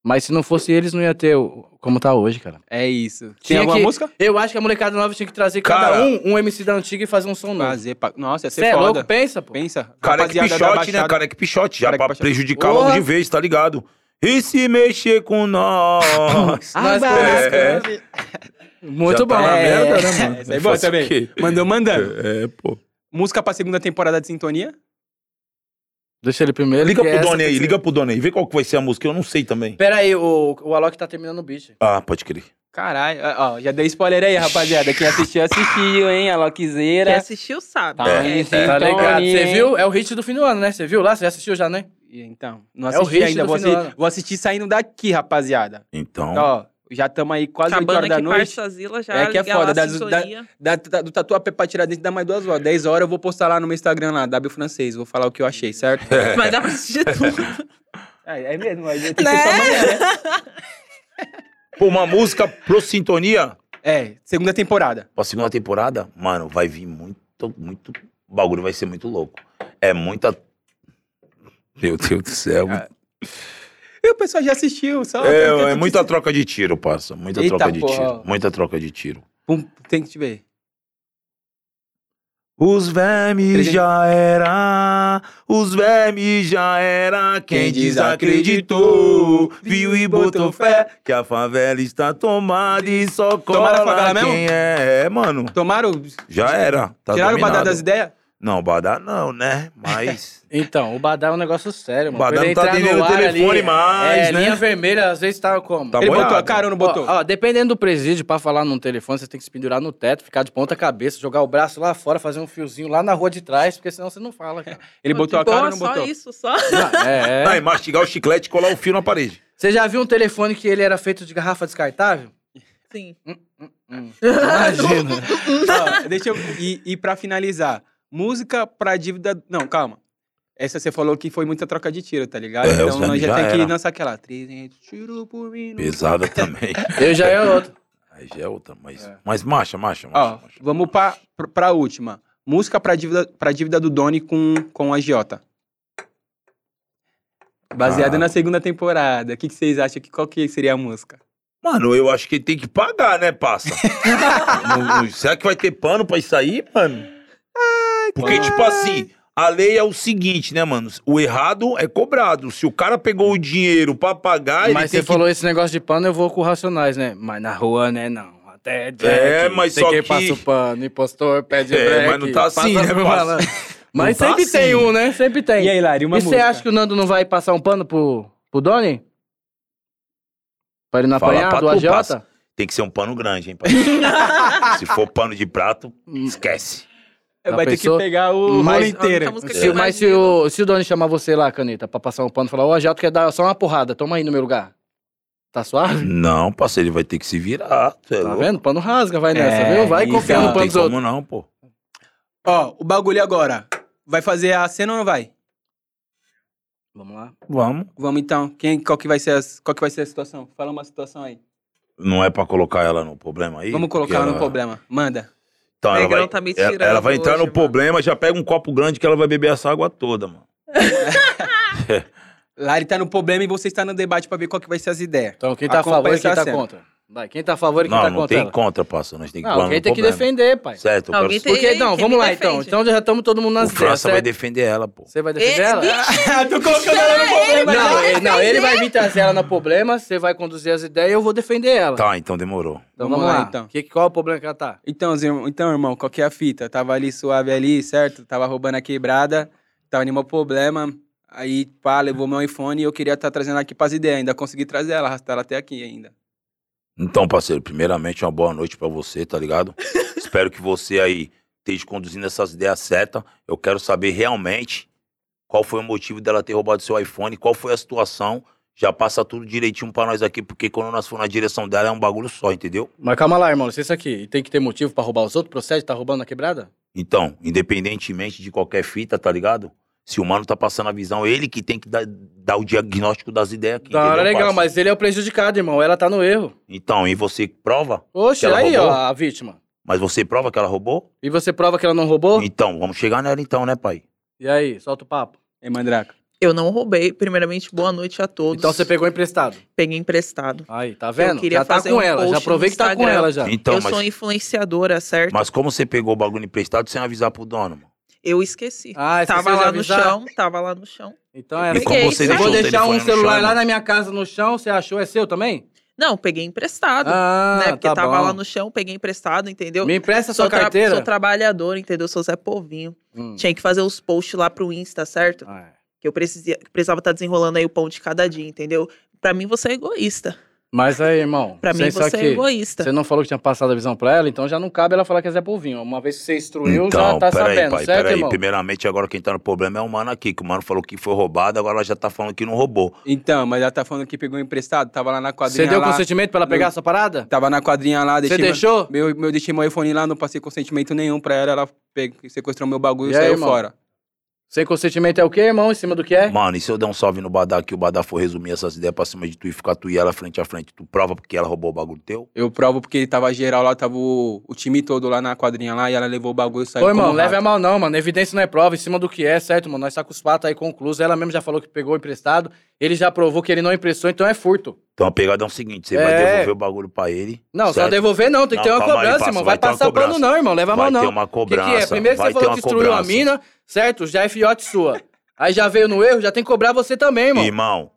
Mas se não fosse eles, não ia ter o- como tá hoje, cara. É isso. Tem Tinha alguma que- música? Eu acho que a molecada nova tinha que trazer cada Cara. um um MC da antiga e fazer um som novo. Fazer pra... Nossa, ia Você ser é foda. louco? Pensa, pô. Pensa. Cara é que Rapaziada da pichote, né? Baixada. Cara é que pichote, já pra pichote. prejudicar Porra. logo de vez, tá ligado? E se mexer com nós? Ah, Nós É. Muito Já bom. tá na É, merda, né, mano? Essa é boa o também. quê? Mandou mandando. É, pô. Música pra segunda temporada de Sintonia? Deixa ele primeiro. Liga pro Doni aí, liga pro Doni aí. Vê qual que vai ser a música, eu não sei também. Pera aí, o, o Alok tá terminando o beat. Ah, pode crer. Caralho. Ó, já dei spoiler aí, rapaziada. Quem assistiu, assistiu, hein? A Quem assistiu sabe. Tá, É. em Tá ligado? Você viu? É o hit do fim do ano, né? Você viu lá? Você já assistiu já, né? Então, não É o assisti hit ainda. do Vou fim do assistir, ano. vou assistir saindo daqui, rapaziada. Então, Ó, já estamos aí quase 8 Acabando horas da noite. Parsazila já É que é foda, lá a das- sintonia. Da, da- do Tatuapé pra tirar dentro dá mais duas horas. 10 horas eu vou postar lá no meu Instagram lá, W Francês. Vou falar o que eu achei, certo? Mas dá pra assistir tudo. é, é mesmo, mas tem que Né? ser só amanhã, né? pô, uma música pro Sintonia, É, segunda temporada. pra segunda temporada, mano, vai vir muito, muito... O bagulho vai ser muito louco. É muita... Meu Deus do céu. E o pessoal já assistiu, só. É, é muita troca de tiro, parça. Muita Eita troca de porra. tiro. Muita troca de tiro. Pum, tem que te ver. Os vermes já era, os vermes já era. Quem desacreditou, viu e botou fé que a favela está tomada e só Tomaram a cola favela mesmo? quem é. É, mano, Tomaram? já era. Tá tiraram o dominado. das ideias? Não, badá não, né? Mas Então, o Badá é um negócio sério, mano. Badá Pra ele não tá atendendo o telefone ali, mais, é, né? linha vermelha, às vezes tá como? Tá Ele botou a boiado. cara ou não botou? Ó, ó, dependendo do presídio, pra falar num telefone, você tem que se pendurar no teto, ficar de ponta cabeça, jogar o braço lá fora, fazer um fiozinho lá na rua de trás, porque senão você não fala, cara. Ele botou de a cara boa, ou não só botou? isso, só. Não, é, é. Aí, mastigar o chiclete e colar o fio na parede. Você já viu um telefone que ele era feito de garrafa descartável? Sim. Hum, imagina. Ó, deixa eu. E, e pra finalizar, música pra dívida. Não, calma. Essa você falou que foi muita troca de tiro, tá ligado? É, então nós já, já tem que era. lançar aquela 300 tiro por minuto. Pesada também. Eu já é outro. Aí já é outra, mas, É. mas marcha, marcha, marcha. Ó, marcha. vamos pra, pra, pra última. Música pra dívida, pra dívida do Doni com, com a Giota. Baseada Ah. na segunda temporada. O que, que vocês acham? Que, qual que seria a música? Mano, eu acho que ele tem que pagar, né, passa? Não- não- será que vai ter pano pra isso aí, mano? Porque, tipo assim, a lei é o seguinte, né, mano? O errado é cobrado. Se o cara pegou o dinheiro pra pagar, ele Mas tem você que... falou esse negócio de pano, eu vou com Racionais, né? Mas na rua, né, não. Até Jack, É, mas tem só quem que- passa o pano, impostor, pede É, break, mas não tá assim, passa né, malandro. Mas tá sempre tem assim. um, né? Sempre tem. E aí, Lari, uma e você acha que o Nando não vai passar um pano pro, pro Doni? Pra ele não Fala apanhar pra do AJ? Tem que ser um pano grande, hein, pai? Se for pano de prato, esquece. Vai ter que pegar o Mas- rolo inteiro. música que Se- mas se o, se o Doni chamar você lá, Caneta, pra passar um pano e falar, ô, AJ, tu quer dar só uma porrada, toma aí no meu lugar. Tá suave? Não, parceiro, ele vai ter que se virar. tu é Tá louco? vendo? Pano rasga, vai nessa, É, viu? Vai isso, ó. no Não pano tem dos outros. como não, pô. Ó, o bagulho agora. Vai fazer a cena ou não vai? Vamos lá. Vamos. Vamos então. Quem, qual, que vai ser as, qual que vai ser a situação? Fala uma situação aí. Não é pra colocar ela no problema aí? Vamos Porque colocar ela no problema. Manda. Então, ela vai, tá me ela, ela vai entrar hoje, no mano. problema, já pega um copo grande que ela vai beber essa água toda, mano. Lari tá no problema e você está no debate pra ver qual que vai ser as ideias. Então, quem tá a favor e quem essa tá contra? Vai, quem tá a favor e quem Não, tá não contra tem ela? contra, parça. Nós tem que Não, alguém tem que defender, pai. Certo. Alguém tem- Porque, não, quem vamos lá então. defende? Então já estamos todo mundo nas O França vai defender ela, pô. Você vai defender ela? Tô colocando ela no problema Não, ele, não, ele vai vir trazer ela no problema, você vai conduzir as ideias e eu vou defender ela. Tá, então demorou. Então Vamos vamos, lá, lá. então. Que, qual é o problema que ela tá? Então, irmão, então, irmão, qual que é a fita? Tava ali suave ali, certo? Tava roubando a quebrada, tava nenhum problema. Aí, pá, levou meu iPhone e eu queria estar trazendo aqui pras ideias. Ainda consegui trazer ela, arrastar ela até aqui ainda. Então, parceiro, primeiramente, uma boa noite pra você, tá ligado? Espero que você aí esteja conduzindo essas ideias certas. Eu quero saber realmente qual foi o motivo dela ter roubado seu iPhone, qual foi a situação, já passa tudo direitinho pra nós aqui, porque quando nós for na direção dela é um bagulho só, entendeu? Mas calma lá, irmão, licença aqui. E tem que ter motivo pra roubar os outros? Procede? Tá roubando na quebrada? Então, independentemente de qualquer fita, tá ligado? Se o mano tá passando a visão, ele que tem que dar, dar o diagnóstico das ideias aqui. Da hora legal, parça? mas ele é o prejudicado, irmão. Ela tá no erro. Então, e você prova? Oxe, Que ela aí, roubou? ó, a vítima. Mas você prova que ela roubou? E você prova que ela não roubou? Então, vamos chegar nela então, né, pai? E aí, solta o papo. Ei, Mandraca. Eu não roubei. Primeiramente, boa noite a todos. Então você pegou emprestado. Peguei emprestado. Aí, tá vendo? queria Já tá fazer com um ela. Já provei que tá com ela já. Então, eu mas, sou influenciadora, certo? mas como você pegou o bagulho emprestado sem avisar pro dono, mano? Eu esqueci. Ah, tava lá no chão, tava lá no chão. Então é E como Peguei, você deixou vou deixar um celular chão, lá na minha casa no chão, você achou? É seu também? Não, peguei emprestado. Ah, né? Porque tá tava bom. lá no chão, peguei emprestado, entendeu? Me empresta sou, sua carteira. sou trabalhador, entendeu? Sou Zé Povinho. Hum. Tinha que fazer os posts lá pro Insta, certo? Ah, é. Que eu precisava precisava estar desenrolando aí o pão de cada dia, entendeu? Pra mim, você é egoísta. Mas aí, irmão. Pra mim, você é egoísta. Você não falou que tinha passado a visão pra ela, então já não cabe ela falar que é Zé Polvinho. Uma vez que você instruiu, então, já tá peraí, sabendo, pai, certo, peraí. irmão? Primeiramente, agora quem tá no problema é o mano aqui, que o mano falou que foi roubado, agora ela já tá falando que não roubou. Então, mas ela tá falando que pegou emprestado. Tava lá na Você quadrinha deu lá. consentimento pra ela pegar Não. essa parada? Tava na quadrinha lá, Você deixei. meu- deixou? Meu, meu, deixei meu iPhone lá, não passei consentimento nenhum pra ela. Ela pegou, sequestrou meu bagulho e, E saiu irmão? fora. Sem consentimento é o quê, irmão? Em cima do que é? Mano, e se eu der um salve no Badá aqui, o Badá for resumir essas ideias pra cima de tu e ficar tu e ela frente a frente, tu prova porque ela roubou o bagulho teu? Eu provo porque tava geral lá, tava o, o time todo lá na quadrinha lá e ela levou o bagulho e saiu Ô, irmão, leve a mal não, mano. Evidência não é prova, em cima do que é, certo, mano? Nós tá com os fatos aí conclusos. Ela mesmo já falou que pegou emprestado. Ele já provou que ele não emprestou, então é furto. Então a pegada é o seguinte, você É. vai devolver o bagulho pra ele. Não, só certo? devolver não, tem que Não, ter uma calma aí, cobrança, parça, irmão. vai Vai ter uma passar pano cobrança. não, irmão. Leva a Vai mal ter não. uma O que, cobrança. que é? Primeiro vai você falou que uma destruiu a cobrança. mina, certo? Já é fiote sua. Aí já veio no erro, já tem que cobrar você também, irmão. Irmão,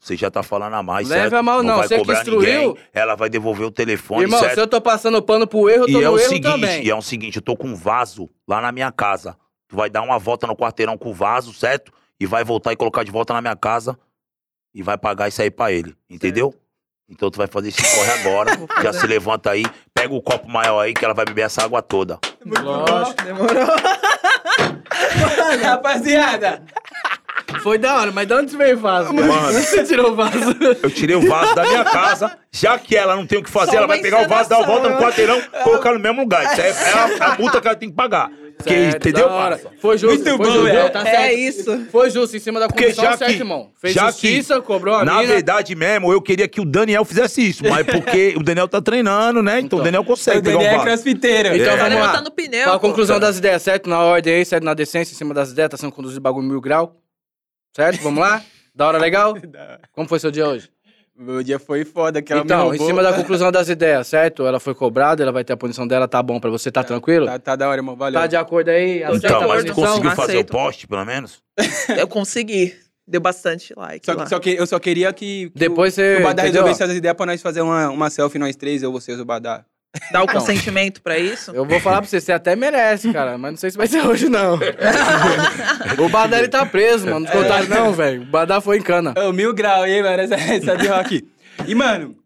você já tá falando a mais, Leva certo? a mal não, vai você que cobrar instruiu. ninguém, ela vai devolver o telefone, Irmão, certo? se eu tô passando pano pro erro, eu tô E é no o erro seguinte, também. e é o seguinte, eu tô com um vaso lá na minha casa. Tu vai dar uma volta no quarteirão com o vaso, certo? E vai voltar e colocar de volta na minha casa e vai pagar isso aí pra ele, entendeu? Então tu vai fazer esse corre agora, já se levanta aí, pega o copo maior aí que ela vai beber essa água toda. Lógico. Demorou. Rapaziada, Foi da hora, mas de onde veio o vaso? Mano. Você tirou o vaso? Eu tirei o vaso da minha casa, já que ela não tem o que fazer, Só ela uma vai pegar o vaso, dar a volta no quarteirão, colocar no mesmo lugar. Isso é, é a, é a multa que ela tem que pagar. Porque, Certo, entendeu? Foi justo, Muito foi bom, justo. é. Tá É isso. Foi justo, em cima da Porque condição já certo, que- irmão. Fez já que- justiça, cobrou a Na mina. verdade mesmo, eu queria que o Daniel fizesse isso, mas porque o Daniel tá treinando, né? Então, Então. o Daniel consegue o pegar Daniel um é crossfiteiro. Então É. Tá vamos lá. levantando pneu. Qual a conclusão das ideias, certo? Na ordem aí, certo? Na decência, em cima das ideias, tá sendo conduzido bagulho mil grau. Certo? Vamos lá? Da hora legal? Como foi seu dia hoje? Meu dia foi foda, que ela Então, em cima da conclusão das ideias, certo? Ela foi cobrada, ela vai ter a punição dela, tá bom pra você, tá tranquilo? Tá, tá da hora, irmão. Valeu. Tá de acordo aí? Aceita Então, a mas tu punição? conseguiu fazer o Aceito. poste, pelo menos? Eu consegui. Deu bastante like Só, lá. que- só que eu só queria que, que Depois o, você. que o Badá entendeu? resolvesse as ideias pra nós fazer uma, uma selfie, nós três, eu, vocês, o Badá. Dá o consentimento pra isso? Eu vou falar pra você, você até merece, cara, mas não sei se vai ser hoje, não. o Badá, ele tá preso, mano. Não contaram, não, velho. O Badá foi em cana. Ô, mil graus, hein, mano? Essa, essa de rock. E, mano,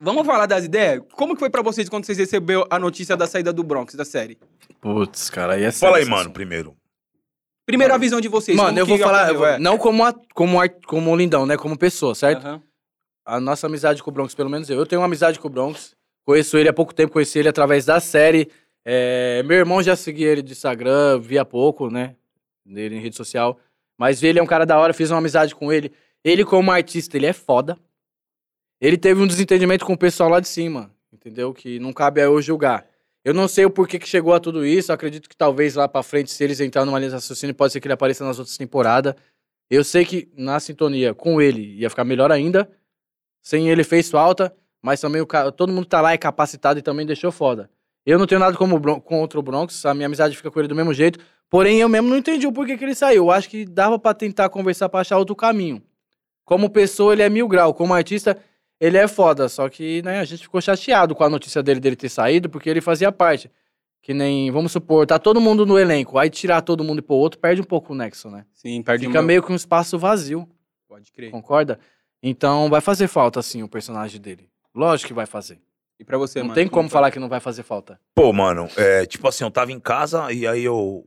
vamos falar das ideias? Como que foi pra vocês quando vocês receberam a notícia da saída do Bronx, da série? Putz, cara, aí é Fala aí, mano, primeiro. Primeiro a visão de vocês. Mano, eu vou falar, eu vou- é? não como, a, como, art- como o Lindão, né? Como pessoa, certo? Aham. A nossa amizade com o Bronx, pelo menos eu. Eu tenho uma amizade com o Bronx. Conheço ele há pouco tempo, conheci ele através da série. É, meu irmão já seguia ele de Instagram, via pouco, né? Dele em rede social. Mas ele é um cara da hora, fiz uma amizade com ele. Ele, como artista, ele é foda. Ele teve um desentendimento com o pessoal lá de cima, entendeu? Que não cabe a eu julgar. Eu não sei o porquê que chegou a tudo isso. acredito que talvez lá pra frente, se eles entrarem numa linha de raciocínio, pode ser que ele apareça nas outras temporadas. Eu sei que na sintonia com ele ia ficar melhor ainda. Sem ele fez falta, mas também o todo mundo tá lá é capacitado e também deixou foda. Eu não tenho nada como contra o Bronx, a minha amizade fica com ele do mesmo jeito. Porém, eu mesmo não entendi o porquê que ele saiu. Eu acho que dava pra tentar conversar pra achar outro caminho. Como pessoa, ele é mil grau. Como artista, ele é foda. Só que, né, a gente ficou chateado com a notícia dele, dele ter saído, porque ele fazia parte. Que nem, vamos supor, tá todo mundo no elenco, aí tirar todo mundo e pôr outro, perde um pouco o nexo, né? Sim, perde Fica uma- meio que um espaço vazio, Pode crer. concorda? Então vai fazer falta, sim, o personagem dele. Lógico que vai fazer. E pra você, não mano? tem como foi? falar que não vai fazer falta. Pô, mano, é, tipo assim, eu tava em casa e aí eu.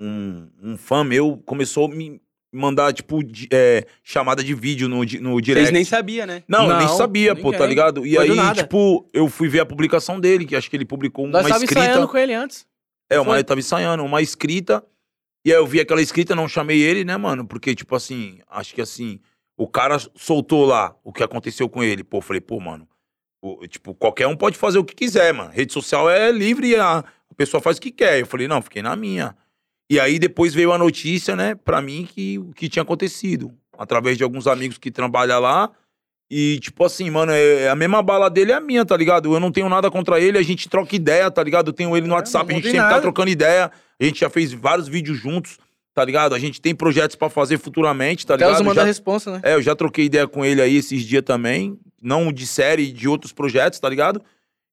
Um, um fã meu começou a me, mandar, tipo, di- é, chamada de vídeo no, no direct. Vocês nem sabiam, né? Não, eu nem Não, sabia, pô, ninguém. tá ligado? E Foi aí, tipo, eu fui ver a publicação dele, que acho que ele publicou uma Nós tava escrita. ensaiando com ele antes. É, uma, Foi. eu tava ensaiando, uma escrita. E aí eu vi aquela escrita, não chamei ele, né, mano? Porque, tipo assim, acho que assim, o cara soltou lá o que aconteceu com ele. Pô, falei, pô, mano, o- tipo, qualquer um pode fazer o que quiser, mano. Rede social é livre a, a pessoa faz o que quer. Eu falei, não, fiquei na minha. E aí depois veio a notícia, né, pra mim, que o que tinha acontecido. Através de alguns amigos que trabalham lá. E, tipo assim, mano, é, é a mesma bala dele é a minha, tá ligado? Eu não tenho nada contra ele, a gente troca ideia, tá ligado? Eu tenho ele no É, WhatsApp, a gente sempre tá trocando ideia. A gente já fez vários vídeos juntos, tá ligado? A gente tem projetos pra fazer futuramente, tá ligado? os manda Já- a responsa, né? é, eu já troquei ideia com ele aí esses dias também. Não de série, de outros projetos, tá ligado?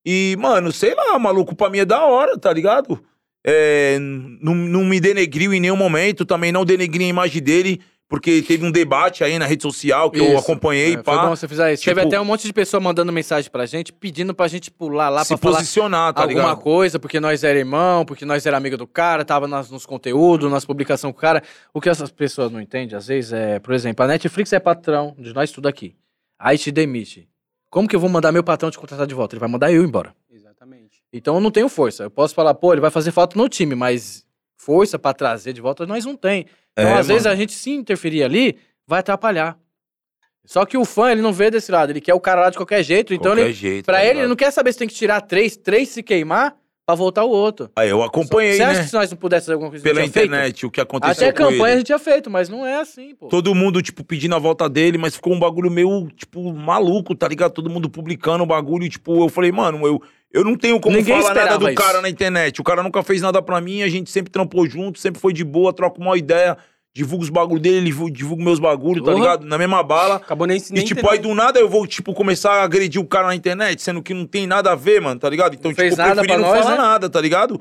E, mano, sei lá, maluco, pra mim é da hora, tá ligado? É, não, não me denegriu em nenhum momento, também não denegri a imagem dele, porque teve um debate aí na rede social que eu Isso. acompanhei, É, foi pá. bom você fizer isso. Teve Tipo- até um monte de pessoa mandando mensagem pra gente, pedindo pra gente pular lá se pra falar posicionar, tá alguma ligado? coisa, porque nós era irmão, porque nós era amigo do cara, tava nas, nos conteúdos, nas publicações com o cara. O que essas pessoas não entendem, às vezes, é, por exemplo, a Netflix é patrão de nós tudo aqui. Aí te demite. Como que eu vou mandar meu patrão te contratar de volta? Ele vai mandar eu embora. Exatamente. Então eu não tenho força. Eu posso falar, pô, ele vai fazer falta no time, mas força pra trazer de volta nós não tem. Então, É, às vezes, mano. a gente se interferir ali, vai atrapalhar. Só que o fã, ele não vê desse lado, ele quer o cara lá de qualquer jeito. Então, Qualquer ele, jeito, pra tá ele, ele não quer saber se tem que tirar três, três se queimar pra voltar o outro. Aí eu acompanhei, Você acha né? que se nós não pudéssemos fazer alguma coisa, Pela a internet, o que feito? aconteceu Até campanha a ele. gente tinha feito, mas não é assim, pô. Todo mundo, tipo, pedindo a volta dele, mas ficou um bagulho meio, tipo, maluco, tá ligado? Todo mundo publicando o bagulho, tipo, eu falei, mano, eu, eu não tenho como Ninguém falar nada do isso. cara na internet. O cara nunca fez nada pra mim, a gente sempre trampou junto, sempre foi de boa, troca uma ideia, divulga os bagulhos dele, ele divulga- meus bagulhos, tá ligado? Na mesma bala. Acabou nem, nem E, tipo, aí do nada eu vou, tipo, começar a agredir o cara na internet, sendo que não tem nada a ver, mano, tá ligado? Então, Não tipo, eu preferi não nós, falar né? nada, tá ligado?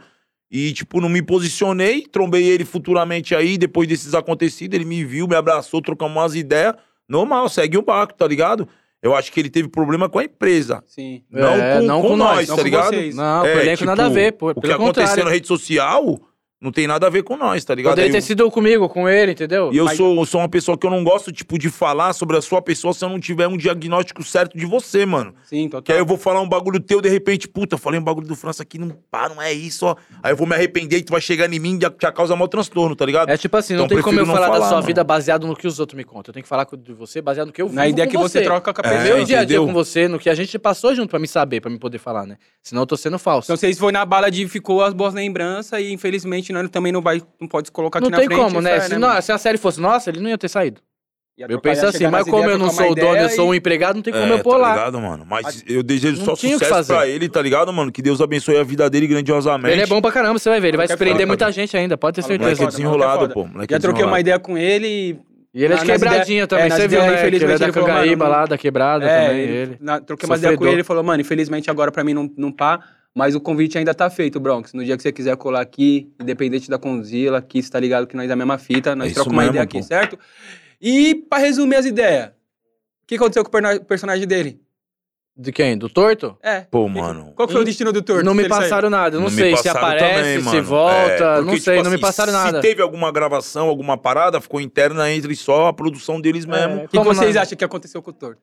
E, tipo, não me posicionei, trombei ele futuramente aí, depois desses acontecidos, ele me viu, me abraçou, trocamos umas ideias. Normal, segue o barco, tá ligado? Eu acho que ele teve problema com a empresa. Sim. Não, É, com, não com com nós, nós, não tá com ligado? vocês. Não, É, pro elenco tipo, nada a ver, pô. O que aconteceu na rede social não tem nada a ver com nós, tá ligado? Poderia Aí ter eu- sido comigo, com ele, entendeu? E eu Mas- sou, sou uma pessoa que eu não gosto, tipo, de falar sobre a sua pessoa se eu não tiver um diagnóstico certo de você, mano. Sim, total. Que aí eu vou falar um bagulho teu, de repente, puta, falei um bagulho do França aqui, não, pá, não é isso, ó. Aí eu vou me arrepender e tu vai chegar em mim e já, já causa maior transtorno, tá ligado? É tipo assim, não Então, tem como eu prefiro não falar, da falar, sua mano. vida baseado no que os outros me contam. Eu tenho que falar de você baseado no que eu vivo Na ideia com que você troca com a É, pessoa. Meu dia a dia entendeu? com você, no que a gente passou junto pra me saber, pra me poder falar, né? Senão eu tô sendo falso. Então vocês foi na bala de ficou as boas lembranças e infelizmente nós também não vai não pode se colocar aqui não na tem frente. como, né? é, Se, não- se a série fosse nossa, ele não ia ter saído. Ia Eu penso assim, mas como ideias, eu não sou o dono, eu ideia sou um e- empregado, não tem como É, eu pôr tá lá. ligado, mano? Mas eu desejo Não só sucesso fazer. pra ele, tá ligado, mano? Que Deus abençoe a vida dele grandiosamente. Ele é bom pra caramba, você vai ver. Ele vai surpreender foda. muita gente ainda, pode ter Fala, Moleque certeza. é foda, desenrolado, é pô. é Já troquei uma ideia com ele e E ele é de quebradinha também, é, você viu, né? Que ele é infelizmente, da ele Cangaíba lá, da quebrada É, também, ele- ele. troquei uma ideia com ele, ele falou, mano, infelizmente agora pra mim não, não pá, mas o convite ainda tá feito, Bronx. No dia que você quiser colar aqui, independente da Conzilla, aqui, você tá ligado que nós é a mesma fita, nós É trocamos uma mesmo, ideia aqui, pô. certo? E pra resumir as ideias, o que aconteceu com o personagem dele? De quem? Do torto? É. Pô, mano. Qual que foi o destino do torto? Não me ele saiu? passaram nada. Não, me sei se passaram aparece, também, se mano. volta. É, não porque, sei, tipo não me assim, passaram nada. Se teve alguma gravação, alguma parada, ficou interna entre só a produção deles mesmo. É, O que vocês não? acham que aconteceu com o torto?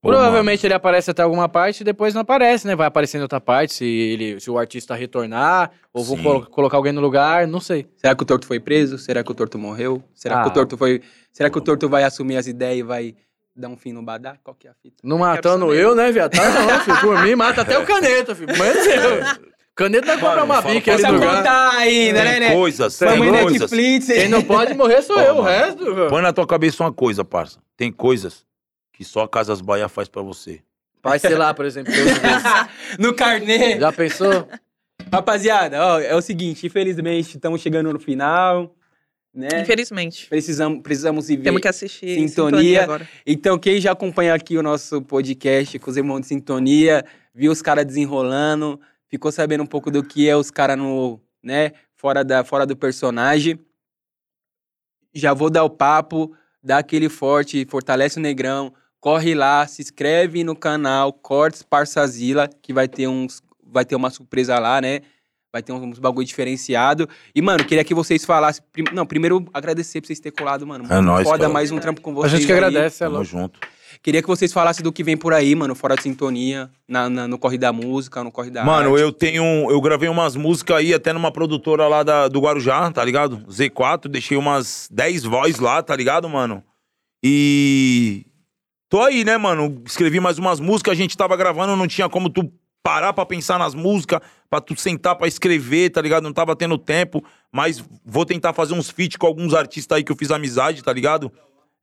Provavelmente ele aparece até alguma parte e depois não aparece, né? Vai aparecer em outra parte, se, ele, se o artista retornar, ou vou Sim. colo- colocar alguém no lugar, não sei. Será que o torto foi preso? Será que o torto morreu? Será que Ah. o torto foi. Será que o torto vai assumir as ideias e vai dar um fim no badá? Qual que é a fita? Não matando eu, né, viado? Tá não, filho. Por mim, mata até o caneta, filho. Mas eu. Caneta vai comprar uma fala bica ali Precisa no lugar. contar ainda, né, Tem né? coisas, Tem tem Vamos em coisas. Netflix. Quem não pode morrer sou eu, o resto. Põe na tua cabeça uma coisa, parça. Tem coisas que só a Casas Bahia faz pra você. Vai ser lá, por exemplo. no carnê. Já pensou? Rapaziada, ó, é o seguinte, infelizmente, estamos chegando no final, né? Infelizmente. Precisamos, precisamos ir ver. Temos que assistir Sintonia. agora. Então, quem já acompanha aqui o nosso podcast com os irmãos de sintonia, viu os caras desenrolando, ficou sabendo um pouco do que é os caras no, né, fora, da, fora do personagem. Já vou dar o papo, dá aquele forte, fortalece o negrão, corre lá, se inscreve no canal Cortes Parçazila, que vai ter uns vai ter uma surpresa lá, né? Vai ter uns bagulho diferenciado. E, mano, queria que vocês falassem. prim- Não, primeiro agradecer por vocês terem colado, mano. É nóis, Foda cara. mais um trampo com A vocês. gente que aí. agradece, é Tamo junto. Queria que vocês falassem do que vem por aí, mano, fora de sintonia, na, na- no Corre da Música, no Corre da Mano, Arte. eu tenho. Eu gravei umas músicas aí até numa produtora lá da, do Guarujá, tá ligado? Z4, deixei umas 10 vozes lá, tá ligado, mano? E. Tô aí, né, mano? Escrevi mais umas músicas, a gente tava gravando, não tinha como tu parar pra pensar nas músicas, pra tu sentar pra escrever, tá ligado? Não tava tendo tempo, mas vou tentar fazer uns feats com alguns artistas aí que eu fiz amizade, tá ligado?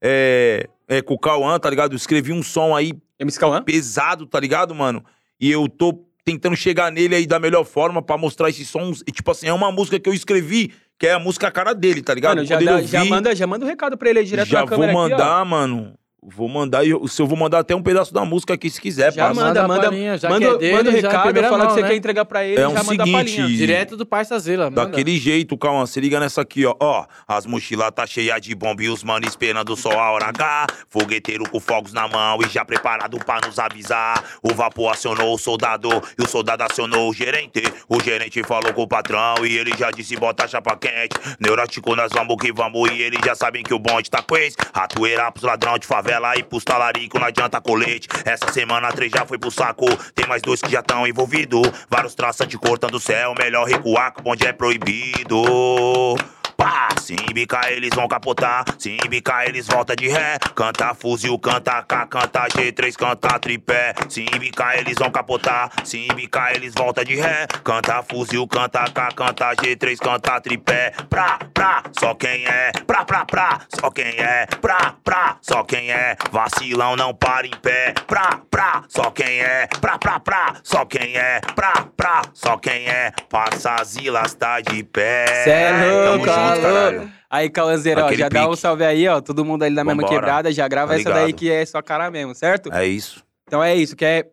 É, é com o Cauã, tá ligado? Eu escrevi um som aí MC Cauã? pesado, tá ligado, mano? E eu tô tentando chegar nele aí da melhor forma pra mostrar esses sons. E, tipo assim, é uma música que eu escrevi, que é a música cara dele, tá ligado? Mano, já, dá- ele já, ouvir, manda, já manda um recado pra ele aí direto já na vou câmera aqui, ó. mandar, mano. Vou mandar, e eu- se eu vou mandar até um pedaço da música aqui, se quiser, Já passa. manda, Manda palhinha, já manda, que é dele, manda o já em recado, primeira fala mão, que você né? quer entregar pra ele, É já um seguinte, Direto do Parça Zila, manda. Daquele jeito, calma, se liga nessa aqui, ó. Ó, as mochilas tá cheia de bomba e os mano esperando só a hora H. Fogueteiro com fogos na mão e já preparado pra nos avisar. O vapor acionou o soldado e o soldado acionou o gerente. O gerente falou com o patrão e ele já disse bota a chapa quente. Neurótico, nós vamos que vamos e eles já sabem que o bonde tá com esse. Ratoeira pros ladrão de favela e pros talarico, não adianta colete. Essa semana três já foi pro saco, tem mais dois que já estão envolvidos. Vários traçantes cortando o céu, melhor recuar que o bonde é proibido. Pá, se embicar eles vão capotar, se embicar eles volta de ré. Canta fuzil, canta K, canta G3, canta tripé. Se embicar eles vão capotar, se embicar eles volta de ré. Canta fuzil, canta K, canta G3, canta tripé. Pra, pra, só quem é, pra, pra, pra, só quem é, pra, pra, só quem é. Vacilão não para em pé, pra, pra, só quem é, pra, pra, pra, só quem é, pra, pra, só quem é. Passa Zilas tá de pé. Cê é junto, caralho. Aí, Cauãzeiro, ó, Aquele já dá um salve aí, ó. Todo mundo ali da mesma Vambora. quebrada, já grava Tá essa daí ligado. que é sua cara mesmo, certo? É isso. Então é isso, quer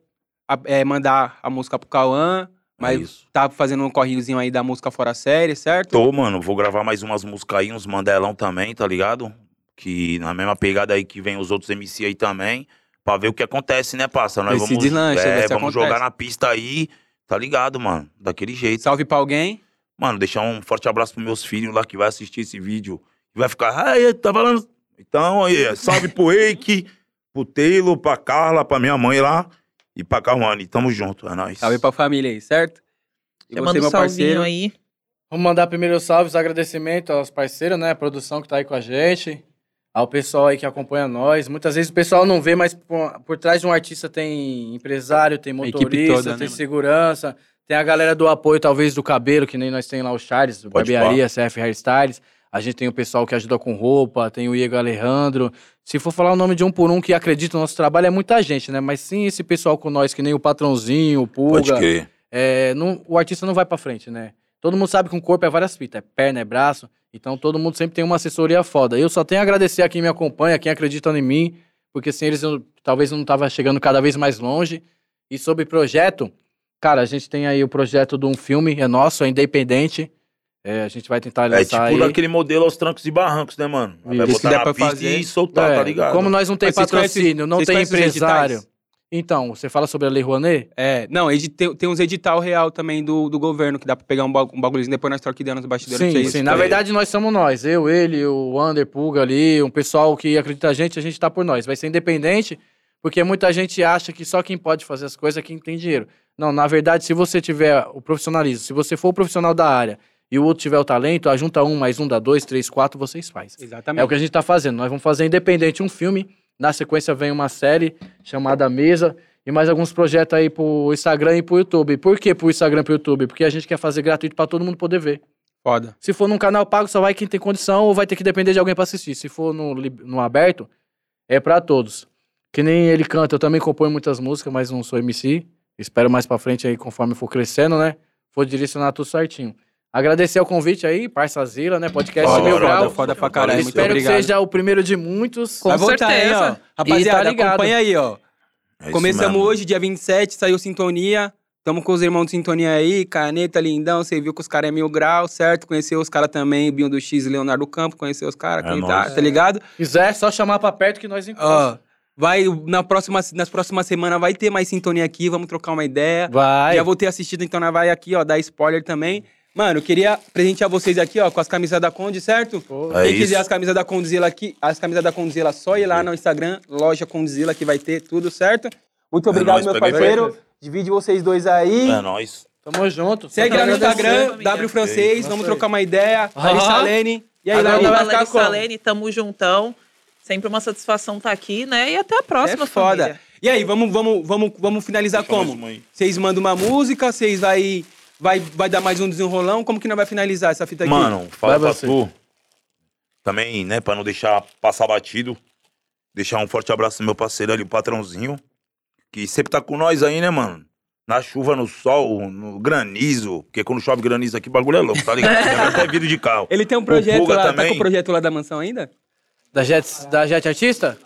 a- é, mandar a música pro Cauã, mas É isso. tá fazendo um corriozinho aí da música fora série, certo? Tô, mano, vou gravar mais umas músicas aí, uns mandelão também, tá ligado? Que na mesma pegada aí que vem os outros MC aí também, pra ver o que acontece, né, parça? Nós Esse vamos, deslanche, é, se vamos acontece. jogar na pista aí, tá ligado, mano? Daquele jeito. Salve pra alguém. Mano, deixar um forte abraço pros meus filhos lá que vai assistir esse vídeo e vai ficar, ai, tá falando. Então, aí, salve pro Eike, pro Taylor, pra Carla, pra minha mãe lá e pra Cauane. Tamo junto, é nóis. Salve pra família aí, certo? E você, manda um meu salvinho parceiro? aí. Vamos mandar primeiro os salves, agradecimento aos parceiros, né? A produção que tá aí com a gente. Ao pessoal aí que acompanha nós. Muitas vezes o pessoal não vê, mas por, por trás de um artista tem empresário, tem motorista, toda, né, tem mano? Tem a galera do apoio, talvez, do cabelo, que nem nós tem lá o Charles, Pode Barbearia, CF Hairstyles. A gente tem o pessoal que ajuda com roupa, tem o Iego Alejandro. Se for falar o nome de um por um que acredita no nosso trabalho, é muita gente, né? Mas sim esse pessoal com nós, que nem o Patrãozinho, o Pode Pulga. crer. É, não- o artista não vai pra frente, né? Todo mundo sabe que um corpo é várias fitas, é perna, é braço. Então todo mundo sempre tem uma assessoria foda. Eu só tenho a agradecer a quem me acompanha, quem acredita em mim, porque sem eles eu talvez eu não tava chegando cada vez mais longe. E sobre projeto, cara, a gente tem aí o projeto de um filme, é nosso, é independente. É, a gente vai tentar É lançar tipo aí. daquele modelo aos trancos e barrancos, né, mano? Vai Isso. Botar na pra pista fazer. e soltar, É, tá ligado? Como nós não tem Mas vocês patrocínio, conhecem- não vocês tem conhecem os empresário. editais? Então, você fala sobre a Lei Rouanet? É, não, edi- tem, tem uns edital real também do, do governo, que dá pra pegar um, ba- um bagulhozinho, depois nós trocamos ideia nos bastidores pra Sim, vocês. sim. Na verdade, nós somos nós. Eu, ele, o Ander Pulga ali, um pessoal que acredita a gente, a gente tá por nós. Vai ser independente, porque muita gente acha que só quem pode fazer as coisas é quem tem dinheiro. Não, na verdade, se você tiver o profissionalismo, se você for o profissional da área e o outro tiver o talento, a junta um mais um dá dois, três, quatro, vocês fazem. Exatamente. É o que a gente tá fazendo. Nós vamos fazer independente um filme. Na sequência vem uma série chamada Mesa. E mais alguns projetos aí pro Instagram e pro YouTube. Por que pro Instagram e pro YouTube? Porque a gente quer fazer gratuito pra todo mundo poder ver. Foda. Se for num canal pago, só vai quem tem condição ou vai ter que depender de alguém pra assistir. Se for no, no aberto, é pra todos. Que nem ele canta, eu também componho muitas músicas, mas não sou MC. Espero mais pra frente aí, conforme for crescendo, né? For direcionar tudo certinho. Agradecer o convite aí, Parça Zila, né? Podcast Foda, Mil foda, Grau. foda pra caralho, Valeu, muito Espero obrigado. que seja o primeiro de muitos. Com Vai voltar aí, ó. certeza. Rapaziada, E tá ligado. acompanha aí, ó. É Começamos mesmo. hoje, dia 27, saiu Sintonia. Tamo com os irmãos de Sintonia aí, Caneta, Lindão, você viu que os caras é mil grau, certo? Conheceu os caras também, Binho do X e Leonardo Campo, conheceu os caras, É quem tá, tá ligado? Se quiser, é só chamar pra perto que nós Ó, encontramos. Vai, na próxima, nas próximas semanas vai ter mais sintonia aqui, vamos trocar uma ideia. Vai. Já vou ter assistido, então nós vai aqui, ó, dar spoiler também. Mano, eu queria presentear vocês aqui, ó, com as camisas da Conde, certo? Pô, É Quem quiser isso. as camisas da Condzilla aqui, as camisas da Condzilla, só ir lá no Instagram, loja Condzilla, que vai ter tudo, certo? Muito obrigado, nóis, meu parceiro. Divide vocês dois aí. É nóis. Tamo junto. Segue lá no. Instagram. W Francês, vamos trocar uma ideia. Larissa Lene. E aí, Agora Larissa, vai ficar? Lene, tamo juntão. Sempre uma satisfação estar aqui, né? E até a próxima, É foda. família. E aí, vamos, vamos, vamos, vamos finalizar como? Vocês mandam uma música, vocês vai, vai, vai dar mais um desenrolão? Como que nós vai finalizar essa fita aqui? Mano, fala Vai pra você. tu. Também, né, pra não deixar passar batido. Deixar um forte abraço pro meu parceiro ali, o patrãozinho. Que sempre tá com nós aí, né, mano? Na chuva, no sol, no granizo. Porque quando chove granizo aqui, o bagulho é louco, tá ligado? Até vidro de carro. Ele tem um projeto lá, tá também. com o projeto lá da mansão ainda? Da Jet, da Jet Artista?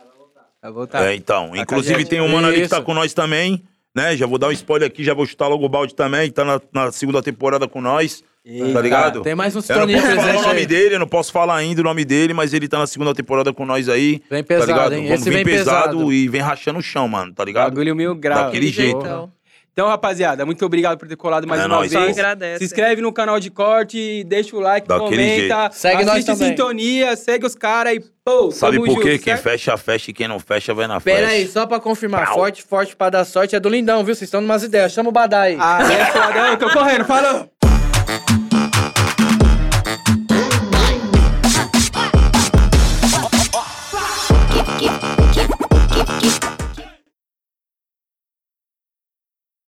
Vai voltar. É, então. Tá Inclusive tem um mano ali que tá com nós também, né? Já vou dar um spoiler aqui, já vou chutar logo o balde também. Tá na, na segunda temporada com nós, Eita. tá ligado? Tem mais um Eu não posso falar o nome aí. dele, eu não posso falar ainda o nome dele, mas ele tá na segunda temporada com nós aí. Vem pesado, tá ligado? hein? Vamos Esse vem pesado, pesado. e vem rachando o chão, mano, tá ligado? Bagulho mil grau. Daquele jeito. Jeitão. Então, rapaziada, muito obrigado por ter colado mais É uma nóis, vez. agradece. Se inscreve no canal de corte, deixa o like, Daquele comenta, jeito. Segue nós assiste também. Sintonia, segue os caras e pô, Sabe por quê? junto, Quem certo? fecha, fecha e quem não fecha, vai na flecha. Pera aí, só pra confirmar. Pau. Forte, forte pra dar sorte é do Lindão, viu? Vocês estão numas ideias. Chama o Badai. Ah, é foda. Eu tô correndo, falou!